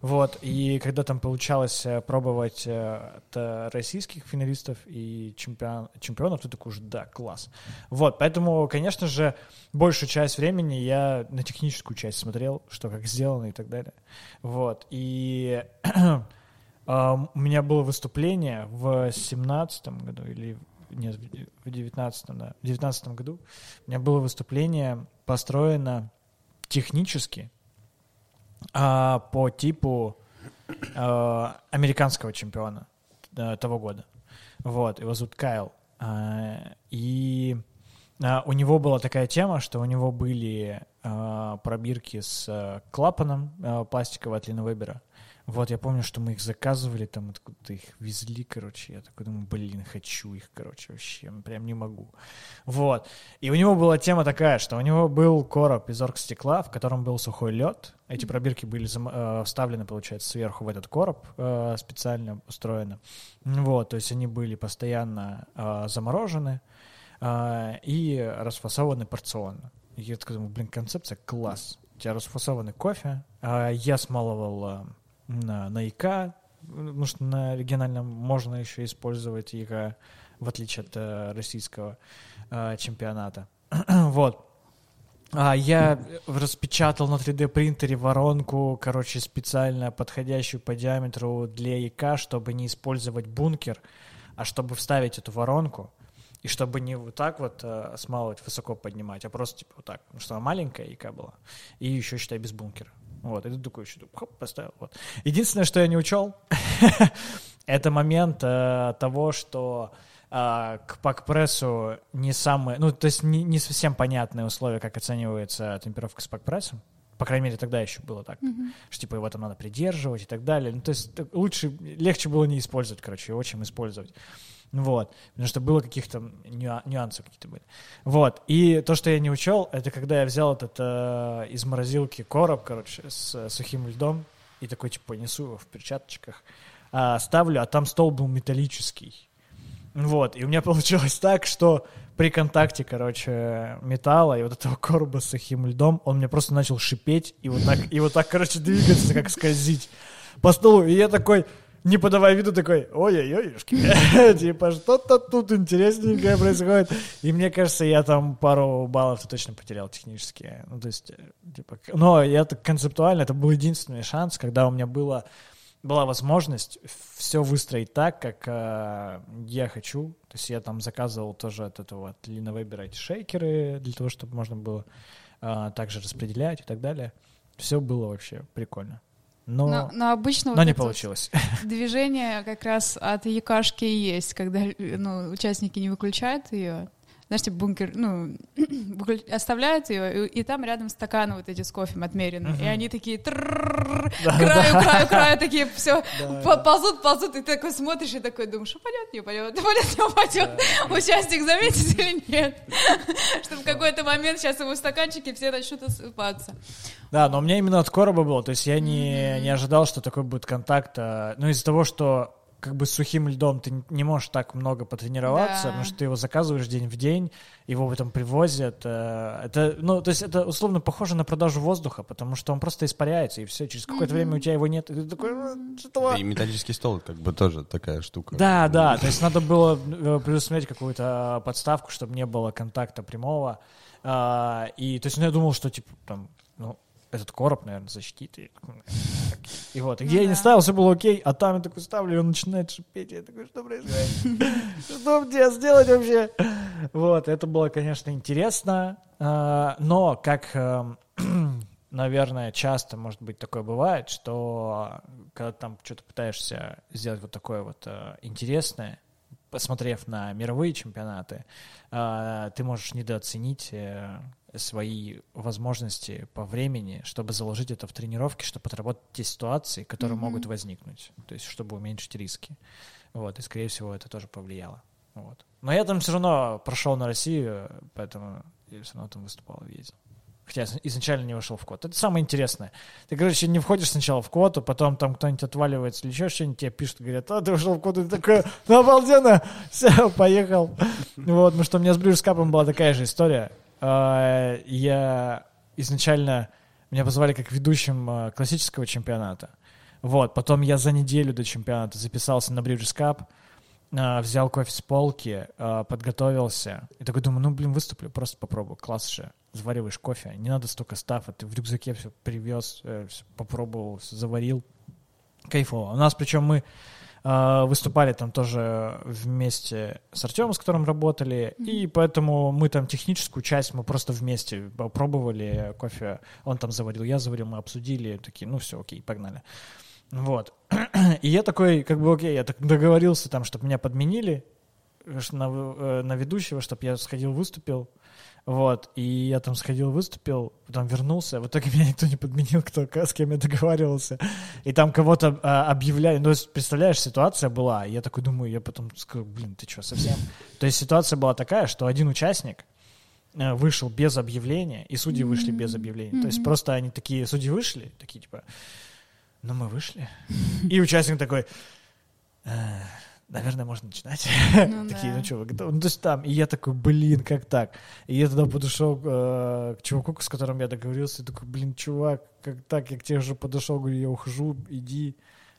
Вот. И когда там получалось э, пробовать от российских финалистов и чемпион, чемпионов, ты такой уже, да, класс. Вот. Поэтому, конечно же, большую часть времени я на техническую часть смотрел, что как сделано и так далее. Вот. И *clears throat* а, у меня было выступление в семнадцатом году или нет, в девятнадцатом, да, в девятнадцатом году у меня было выступление построено технически а, по типу а, американского чемпиона э, того года. Вот, его зовут Кайл. А, и а, у него была такая тема, что у него были а, пробирки с а, клапаном а, пластикового от Линовебера. Вот, я помню, что мы их заказывали, там откуда-то их везли, короче. Я такой думаю, блин, хочу их, короче, вообще, прям не могу. Вот. И у него была тема такая, что у него был короб из оргстекла, в котором был сухой лед. Эти пробирки были э, вставлены, получается, сверху в этот короб, э, специально устроено. Вот, то есть они были постоянно э, заморожены э, и расфасованы порционно. И я такой думаю, блин, концепция класс. У тебя расфасованный кофе. А я смалывал э, на, на ИК, потому что на региональном можно еще использовать ИК, в отличие от э, российского э, чемпионата. *clears throat* вот. А я распечатал на 3D принтере воронку, короче, специально подходящую по диаметру для ИК, чтобы не использовать бункер, а чтобы вставить эту воронку. И чтобы не вот так вот э, смалывать, высоко поднимать, а просто типа вот так, потому что она маленькая ИК была. И еще, считай, без бункера. Вот, и ты такой еще хоп, поставил. Вот. Единственное, что я не учел, *laughs* это момент э, того, что э, к пакпрессу не самые, ну, то есть не, не совсем понятные условия, как оценивается темперовка с пакпрессом. По крайней мере, тогда еще было так, что типа его там надо придерживать и так далее. Ну, то есть лучше, легче было не использовать, короче, его, чем использовать. Вот, потому что было каких-то нюа- нюансы какие-то были. Вот, и то, что я не учел, это когда я взял этот э, из морозилки короб, короче, с э, сухим льдом, и такой, типа, несу его в перчаточках, а, ставлю, а там стол был металлический. Вот, и у меня *laughs* получилось так, что при контакте, короче, металла и вот этого короба с сухим льдом, он мне просто начал шипеть и вот так, и вот так, короче, двигаться, как скользить по столу. И я такой, не подавая виду, такой, ой-ой-ой, *laughs* типа, что-то тут интересненькое происходит. И мне кажется, я там пару баллов точно потерял технически. Ну, то есть, типа, но я так концептуально, это был единственный шанс, когда у меня было была возможность все выстроить так, как э, я хочу. То есть я там заказывал тоже от этого, от Linoweber эти шейкеры для того, чтобы можно было э, также распределять и так далее. Все было вообще прикольно. Но, но, но обычно но вот не получилось. *laughs* Движение как раз от якашки и есть, когда ну, участники не выключают ее, знаешь, типа бункер, ну, *clears throat* оставляют ее, и, и там рядом стаканы вот эти с кофе отмерены, uh-huh. и они такие краю, краю, краю, такие все ползут, ползут, и ты такой смотришь и такой думаешь, упадет, не упадет, упадет, не упадет, участник заметит или нет, что в какой-то момент сейчас его стаканчики все начнут осыпаться. Да, но у меня именно от короба было, то есть я не, не ожидал, что такой будет контакт, ну, из-за того, что как бы с сухим льдом ты не можешь так много потренироваться, да. потому что ты его заказываешь день в день, его потом привозят. Э, это, ну, то есть это условно похоже на продажу воздуха, потому что он просто испаряется, и все, через какое-то mm-hmm. время у тебя его нет, и ты такой, что? Да, и металлический стол как бы тоже такая штука. Да, да, то есть надо было э, предусмотреть какую-то подставку, чтобы не было контакта прямого. И то есть ну, я думал, что типа там, ну, этот короб, наверное, защитит. И, и вот, и где ну, я не ставил, все было окей, а там я такой ставлю, и он начинает шипеть, я такой, что происходит? *laughs* Что мне сделать вообще? Вот, это было, конечно, интересно, а, но как, эм, *clears throat* наверное, часто, может быть, такое бывает, что когда там что-то пытаешься сделать вот такое вот э, интересное, посмотрев на мировые чемпионаты, а, ты можешь недооценить э, свои возможности по времени, чтобы заложить это в тренировки, чтобы отработать те ситуации, которые mm-hmm. могут возникнуть, то есть чтобы уменьшить риски. Вот, и, скорее всего, это тоже повлияло. Вот. Но я там все равно прошел на Россию, поэтому я все равно там выступал и ездил. Хотя изначально не вошел в код. Это самое интересное. Ты, короче, не входишь сначала в код, а потом там кто-нибудь отваливается или еще что-нибудь, тебе пишут, говорят, а, ты вошел в код, и ты такой, ну, *laughs* обалденно, все, поехал. *laughs* Вот, потому что у меня с Брюшскапом была такая же история. А, я изначально меня позвали как ведущим а, классического чемпионата. Вот, потом я за неделю до чемпионата записался на Bridges Cup, а, взял кофе с полки, подготовился. И такой думаю, ну, блин, выступлю, просто попробую. Класс же. Завариваешь кофе, не надо столько стафа. Ты в рюкзаке все привез, э, попробовал, заварил. Кайфово. У нас, причем мы выступали там тоже вместе с Артемом, с которым работали, и поэтому мы там техническую часть мы просто вместе пробовали кофе. Он там заварил, я заварил, мы обсудили, такие, ну все, окей, погнали. Вот. *clears throat* И я такой, как бы, окей, я так договорился там, чтобы меня подменили на, э, на ведущего, чтобы я сходил, выступил. Вот, и я там сходил, выступил, потом вернулся, в итоге *laughs* меня никто не подменил, кто, с кем я договаривался. И там кого-то а, объявляли, ну, представляешь, ситуация была, я такой думаю, я потом сказал, блин, ты что, совсем? То есть ситуация была такая, что один участник э, вышел без объявления, и судьи вышли без объявления. То есть просто они такие, судьи вышли, такие типа, ну мы вышли. И участник такой, наверное, можно начинать. Ну, *laughs* Такие, ну что, вы готовы? Ну, то есть там, и я такой, блин, как так? И я тогда подошел э, к чуваку, с которым я договорился, и такой, блин, чувак, как так? Я к тебе уже подошел, говорю, я ухожу, иди.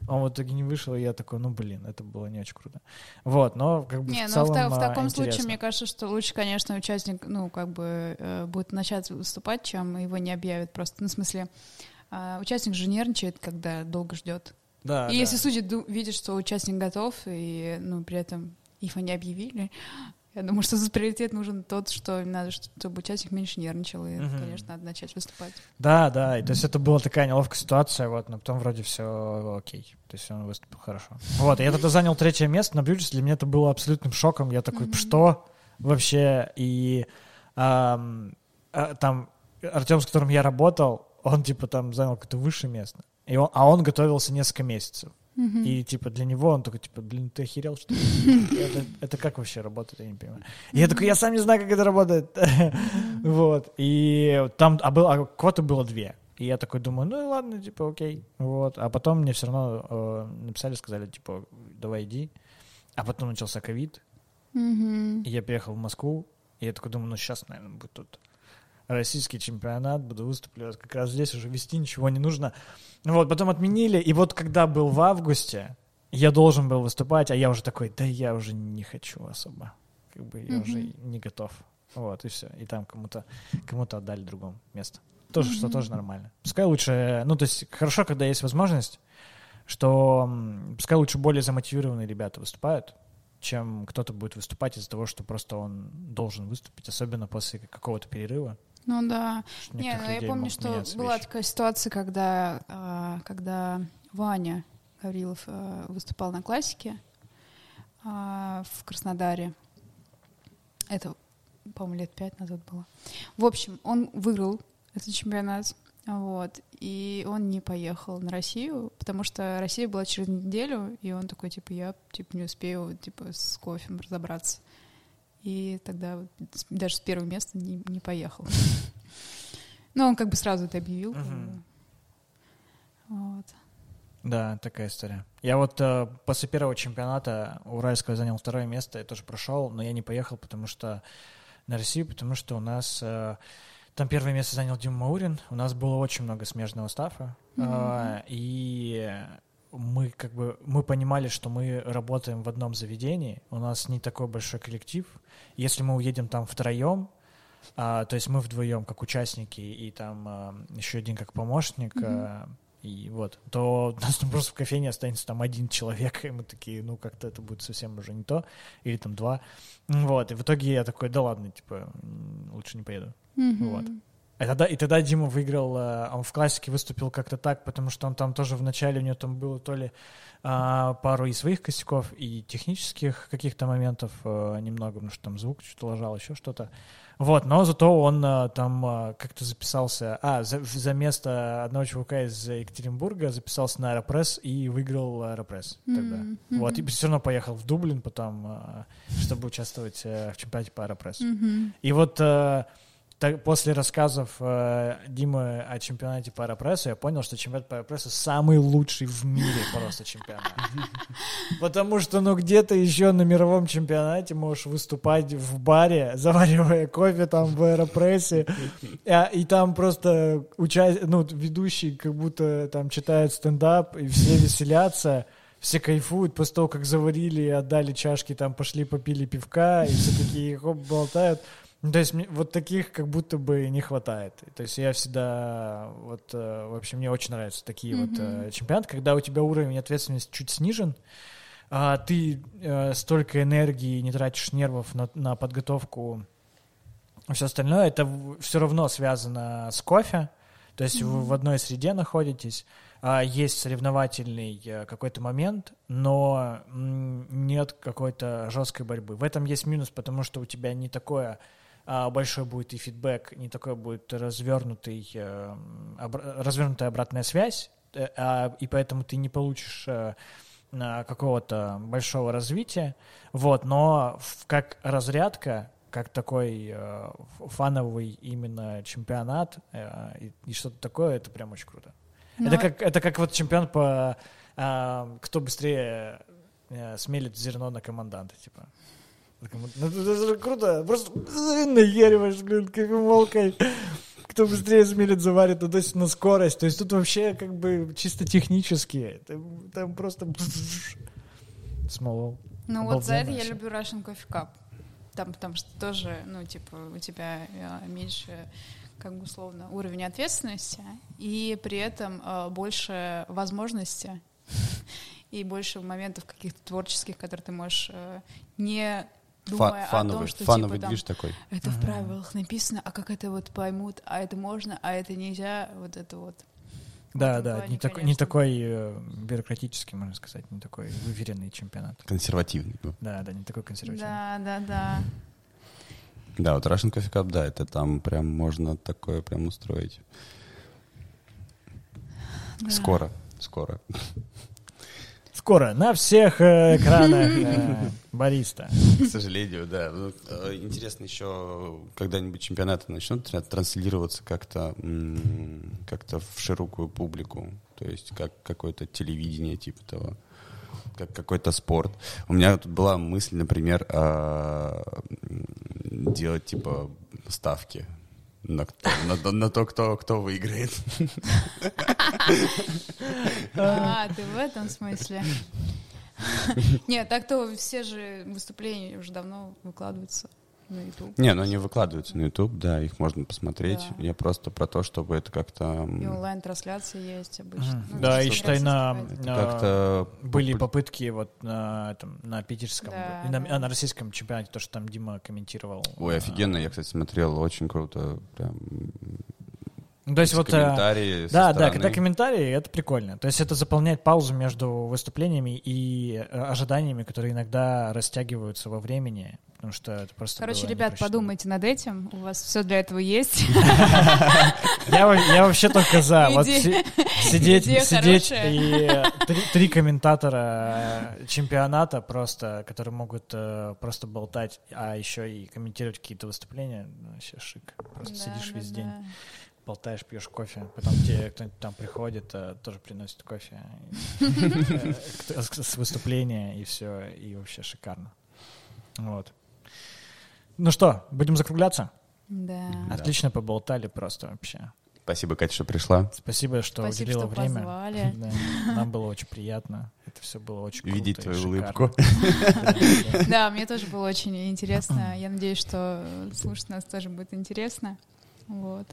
Он в итоге не вышел, и я такой, ну, блин, это было не очень круто. Вот, но как бы не, в целом ну, в, в, в таком интересно. случае, мне кажется, что лучше, конечно, участник, ну, как бы э, будет начать выступать, чем его не объявят просто. Ну, в смысле, э, участник же нервничает, когда долго ждет. Да, и да. если судьи видят, что участник готов, и ну, при этом ИФА не объявили, я думаю, что за приоритет нужен тот, что надо, чтобы участник меньше нервничал, и, угу. конечно, надо начать выступать. Да, да, и то есть это была такая неловкая ситуация, вот, но потом вроде все окей, то есть он выступил хорошо. Вот, я тогда занял третье место на Брюджес, для меня это было абсолютным шоком, я такой, угу. что вообще, и а, там Артем, с которым я работал, он типа там занял какое-то высшее место. И он, а он готовился несколько месяцев. И типа для него он такой, типа, блин, ты охерел, что ли? *laughs* это, это как вообще работает, я не понимаю. И я такой, я сам не знаю, как это работает. *laughs* вот. И там, а, был, а квоты было две. И я такой думаю, ну ладно, типа, окей. Вот. А потом мне все равно э, написали, сказали, типа, давай иди. А потом начался ковид. Мгм. И я приехал в Москву, и я такой думаю, ну сейчас, наверное, будет тут российский чемпионат, буду выступлю, как раз здесь уже вести ничего не нужно. Ну Вот, потом отменили, и вот когда был в августе, я должен был выступать, а я уже такой, да я уже не хочу особо, как бы я Мгм. уже не готов. Вот, и все. И там кому-то кому-то отдали другому место. Тоже, что Мгм. тоже нормально. Пускай лучше, ну, то есть хорошо, когда есть возможность, что пускай лучше более замотивированные ребята выступают, чем кто-то будет выступать из-за того, что просто он должен выступить, особенно после какого-то перерыва. Ну да. Не, ну я помню, что была вещи. такая ситуация, когда, а, когда Ваня Гаврилов а, выступал на классике а, в Краснодаре. Это, по-моему, лет пять назад было. В общем, он выиграл этот чемпионат. Вот. И он не поехал на Россию, потому что Россия была через неделю, и он такой, типа, я типа, не успею типа, с кофем разобраться. И тогда даже с первого места не, не поехал. Ну, он как бы сразу это объявил. Вот. Да, такая история. Я вот э, после первого чемпионата Уральского занял второе место, я тоже прошел, но я не поехал, потому что на Россию, потому что у нас э, там первое место занял Дима Маурин, у нас было очень много смежного стафа, э, и мы как бы мы понимали, что мы работаем в одном заведении, у нас не такой большой коллектив. Если мы уедем там втроем, а, то есть мы вдвоем как участники и там а, еще один как помощник, а, и вот, то у нас там просто в кофейне останется там один человек, и мы такие, ну как-то это будет совсем уже не то, или там два. Вот, и в итоге я такой, да ладно, типа, лучше не поеду. Мгм. Вот. И тогда, и тогда Дима выиграл, э, он в классике выступил как-то так, потому что он там тоже в начале, у него там было то ли а, пару и своих косяков, и технических каких-то моментов э, немного, потому что там звук что-то ложал, еще что-то. Вот, но зато он э, там э, как-то записался, а, за, за место одного чувака из Екатеринбурга записался на Аэропресс и выиграл Аэропресс тогда. Мгм. Вот, и все равно поехал в Дублин потом, э, чтобы участвовать э, в чемпионате по Аэропрессу. Мгм. И вот э, так- после рассказов э, Димы о чемпионате по аэропрессу я понял, что чемпионат по аэропрессу самый лучший в мире просто чемпионат. *laughs* Потому что, ну, где-то еще на мировом чемпионате можешь выступать в баре, *laughs* заваривая кофе там в аэропрессе, а, и там просто уча- ну, ведущий как будто там читает стендап, и все веселятся, все кайфуют после того, как заварили и отдали чашки, там пошли попили пивка, и все такие хоп, болтают. Ну, то есть вот таких как будто бы не хватает. То есть я всегда вот, э, в общем, мне очень нравятся такие вот э, чемпионаты, когда у тебя уровень ответственности чуть снижен, а ты э, столько энергии не тратишь нервов на, на подготовку, все остальное, это все равно связано с кофе, то есть вы в одной среде находитесь, а, есть соревновательный какой-то момент, но нет какой-то жесткой борьбы. В этом есть минус, потому что у тебя не такое а, большой будет и фидбэк, не такой будет развернутый, э, развернутая обратная связь, э, а, и поэтому ты не получишь э, а, какого-то большого развития, вот, но как разрядка, как такой фановый именно чемпионат и, что-то такое, это прям очень круто. Ну, Это как это как вот чемпион по а, кто быстрее смелит зерно на команданта, типа. Коман- Ну, это же круто, просто наяриваешь, блин, кофемолкой. Кто быстрее смелит заварит, ну, то есть на скорость. То есть тут вообще как бы чисто технически. Там, там просто смолол. Ну вот за это я люблю Russian Coffee Cup. Там, потому что тоже, ну, типа, у тебя э, меньше, как бы условно, уровень ответственности, и при этом э, больше возможностей *laughs* и больше моментов каких-то творческих, которые ты можешь э, не думая Фа- о том, Фановый, что фановый типа там движ такой. это в правилах написано, а как это вот поймут, а это можно, а это нельзя, вот это вот. Да, да, плане, не, такой, не такой э, бюрократический, можно сказать, не такой выверенный чемпионат. Консервативный. ну. Да, да, не такой консервативный. Да, да, да. Да, вот Russian Coffee Cup, да, это там прям можно такое прям устроить. Да. Скоро, скоро. Скоро на всех э, экранах э, *laughs* бариста. К сожалению, да. Ну, э, Интересно еще, когда-нибудь чемпионаты начнут тра- транслироваться как-то как-то в широкую публику, то есть как какое-то телевидение типа того. как какой-то спорт. У меня тут была мысль, например, а, делать типа ставки на, кто, на, на то, кто, кто выиграет. А, ты в этом смысле. Нет, так-то все же выступления уже давно выкладываются на YouTube. Не, ну они выкладываются на YouTube, да, их можно посмотреть. Да. Я просто про то, чтобы это как-то... И онлайн-трансляции есть обычно. Ну, Да, и считай, на, Как-то были попытки вот на, этом, на питерском, Да, и на, да. а, на российском чемпионате, то, что там Дима комментировал. Ой, А, офигенно, я, кстати, смотрел, очень круто. Прям, Ну, то есть вот... э, комментарии со Да, да, когда комментарии, это прикольно. То есть это заполняет паузу между выступлениями и э, ожиданиями, которые иногда растягиваются во времени, потому что это просто Короче, было ребят, подумайте над этим. У вас все для этого есть. *laughs* Я, во- я вообще только за. Вот сидеть, сидеть и э, три, комментатора чемпионата просто, которые могут просто болтать, а еще и комментировать какие-то выступления. Ну, Вообще шик. Просто сидишь весь день. Болтаешь, пьешь кофе, потом тебе кто-нибудь там приходит, э, тоже приносит кофе *laughs* э, с выступления, и все, и вообще шикарно. Вот. Ну что, будем закругляться? Да. Отлично поболтали просто вообще. Спасибо, Катя, что пришла. Спасибо, что Спасибо, уделила что время. позвали. *laughs* Да, нам было очень приятно. Это все было очень круто Видеть твою улыбку. *laughs* Да, мне тоже было очень интересно. Я надеюсь, что слушать нас тоже будет интересно. Вот.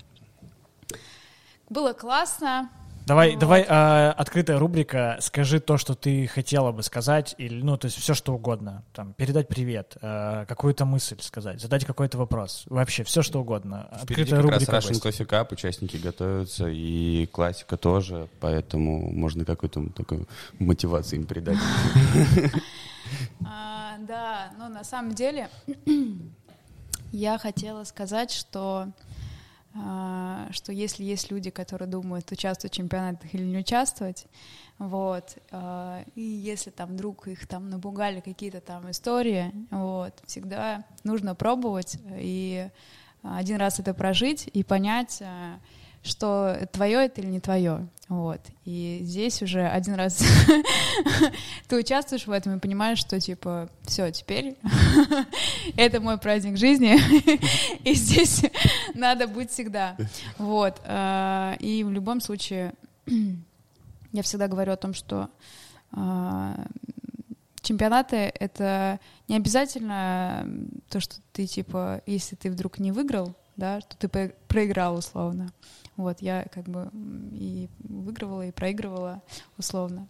Было классно. Давай, Вот. давай а, открытая рубрика. Скажи то, что ты хотела бы сказать, или ну, то есть все что угодно. Там передать привет, а, какую-то мысль сказать, задать какой-то вопрос. Вообще все что угодно. Впереди Открытая как раз рубрика. Russian гость. Coffee Cup, участники готовятся, и классика тоже, поэтому можно какую-то такую мотивацию им придать. *laughs* А, да, но на самом деле *clears throat* я хотела сказать, что что если есть люди, которые думают, участвовать в чемпионатах или не участвовать, вот, а, и если там вдруг их там напугали какие-то там истории, вот, всегда нужно пробовать и один раз это прожить и понять, а, что твое это или не твое, вот. И здесь уже один раз *laughs* ты участвуешь в этом и понимаешь, что типа все, теперь *laughs* это мой праздник жизни, *laughs* и здесь надо быть всегда, вот. а, И в любом случае *clears throat* я всегда говорю о том, что а, чемпионаты — это не обязательно то, что ты, типа, если ты вдруг не выиграл, да, что ты проиграл условно. Вот, я как бы и выигрывала, и проигрывала условно.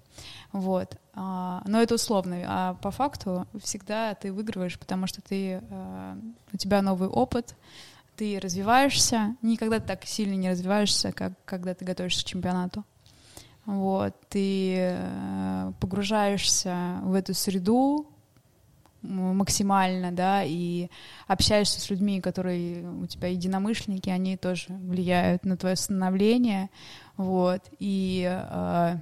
Вот. А, но это условно. А по факту всегда ты выигрываешь, потому что ты, а, у тебя новый опыт, ты развиваешься. Никогда так сильно не развиваешься, как когда ты готовишься к чемпионату. Вот, ты э, погружаешься в эту среду максимально, да, и общаешься с людьми, которые у тебя единомышленники, они тоже влияют на твое становление, вот, и э,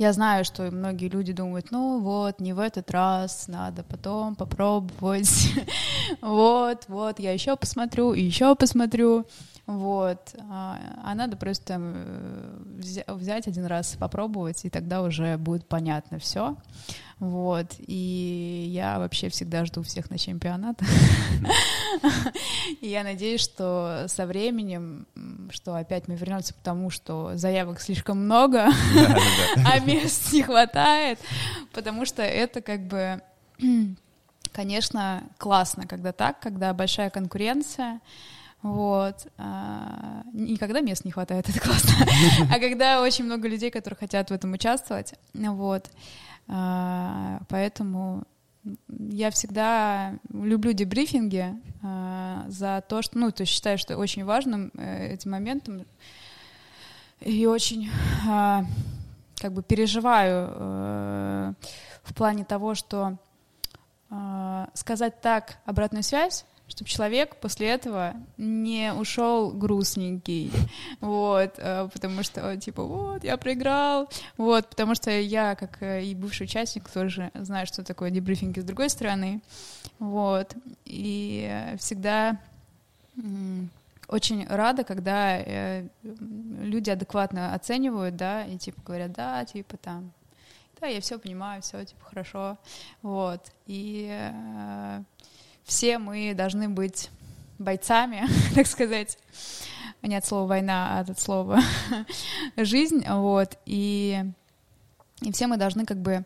я знаю, что многие люди думают, ну вот, не в этот раз, надо потом попробовать, *laughs* вот, вот, я еще посмотрю, и еще посмотрю, вот, а, а надо просто э, взя- взять один раз, попробовать, и тогда уже будет понятно все. Вот, и я вообще всегда жду всех на чемпионат. И я надеюсь, что со временем, что опять мы вернемся к тому, что заявок слишком много, а мест не хватает, потому что это как бы, *clears throat* конечно, классно, когда так, когда большая конкуренция, вот. а, Никогда мест не хватает, *laughs* это классно. А когда очень много людей, которые хотят в этом участвовать, вот. А, Поэтому я всегда люблю дебрифинги а, за то, что, ну, то есть считаю, что очень важным э, этим моментом и очень а, как бы переживаю э, в плане того, что сказать так обратную связь, чтобы человек после этого не ушел грустненький, *laughs* вот, э, потому что, типа, вот, я проиграл, вот, потому что я, как э, и бывший участник, тоже знаю, что такое дебрифинги с другой стороны, вот, и э, всегда очень рада, когда э, люди адекватно оценивают, да, и, типа, говорят, да, типа, там, да, я все понимаю, все типа хорошо, вот. И э, все мы должны быть бойцами, *laughs* так сказать, не от слова война, а от слова *laughs* жизнь, вот. И и все мы должны как бы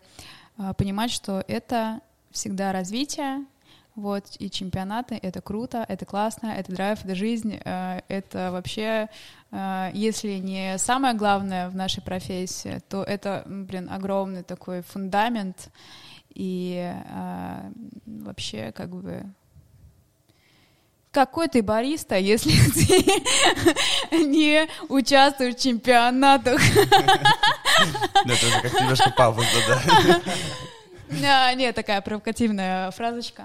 э, понимать, что это всегда развитие, вот, и чемпионаты — это круто, это классно, это драйв, это жизнь, э, это вообще, э, если не самое главное в нашей профессии, то это, блин, огромный такой фундамент, и э, вообще как бы какой ты бариста, *laughs* если ты не участвуешь в чемпионатах? Это уже как немножко пафосно, да. А, нет, такая провокативная фразочка.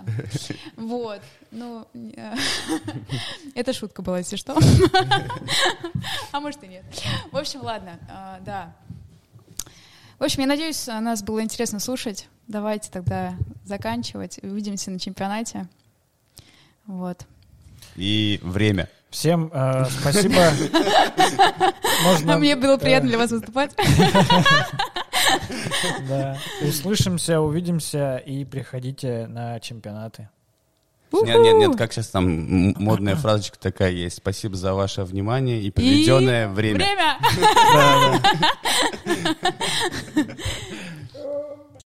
Вот. Ну, это шутка была, если что. А может и нет. В общем, ладно, а, да. В общем, я надеюсь, нас было интересно слушать. Давайте тогда заканчивать. Увидимся на чемпионате. Вот. И время. Всем э, спасибо. Можно... А мне было приятно для вас выступать. Да. Услышимся, увидимся и приходите на чемпионаты. Нет, нет, нет, как сейчас там модная фразочка такая есть. Спасибо за ваше внимание и проведенное и время. Время! *laughs*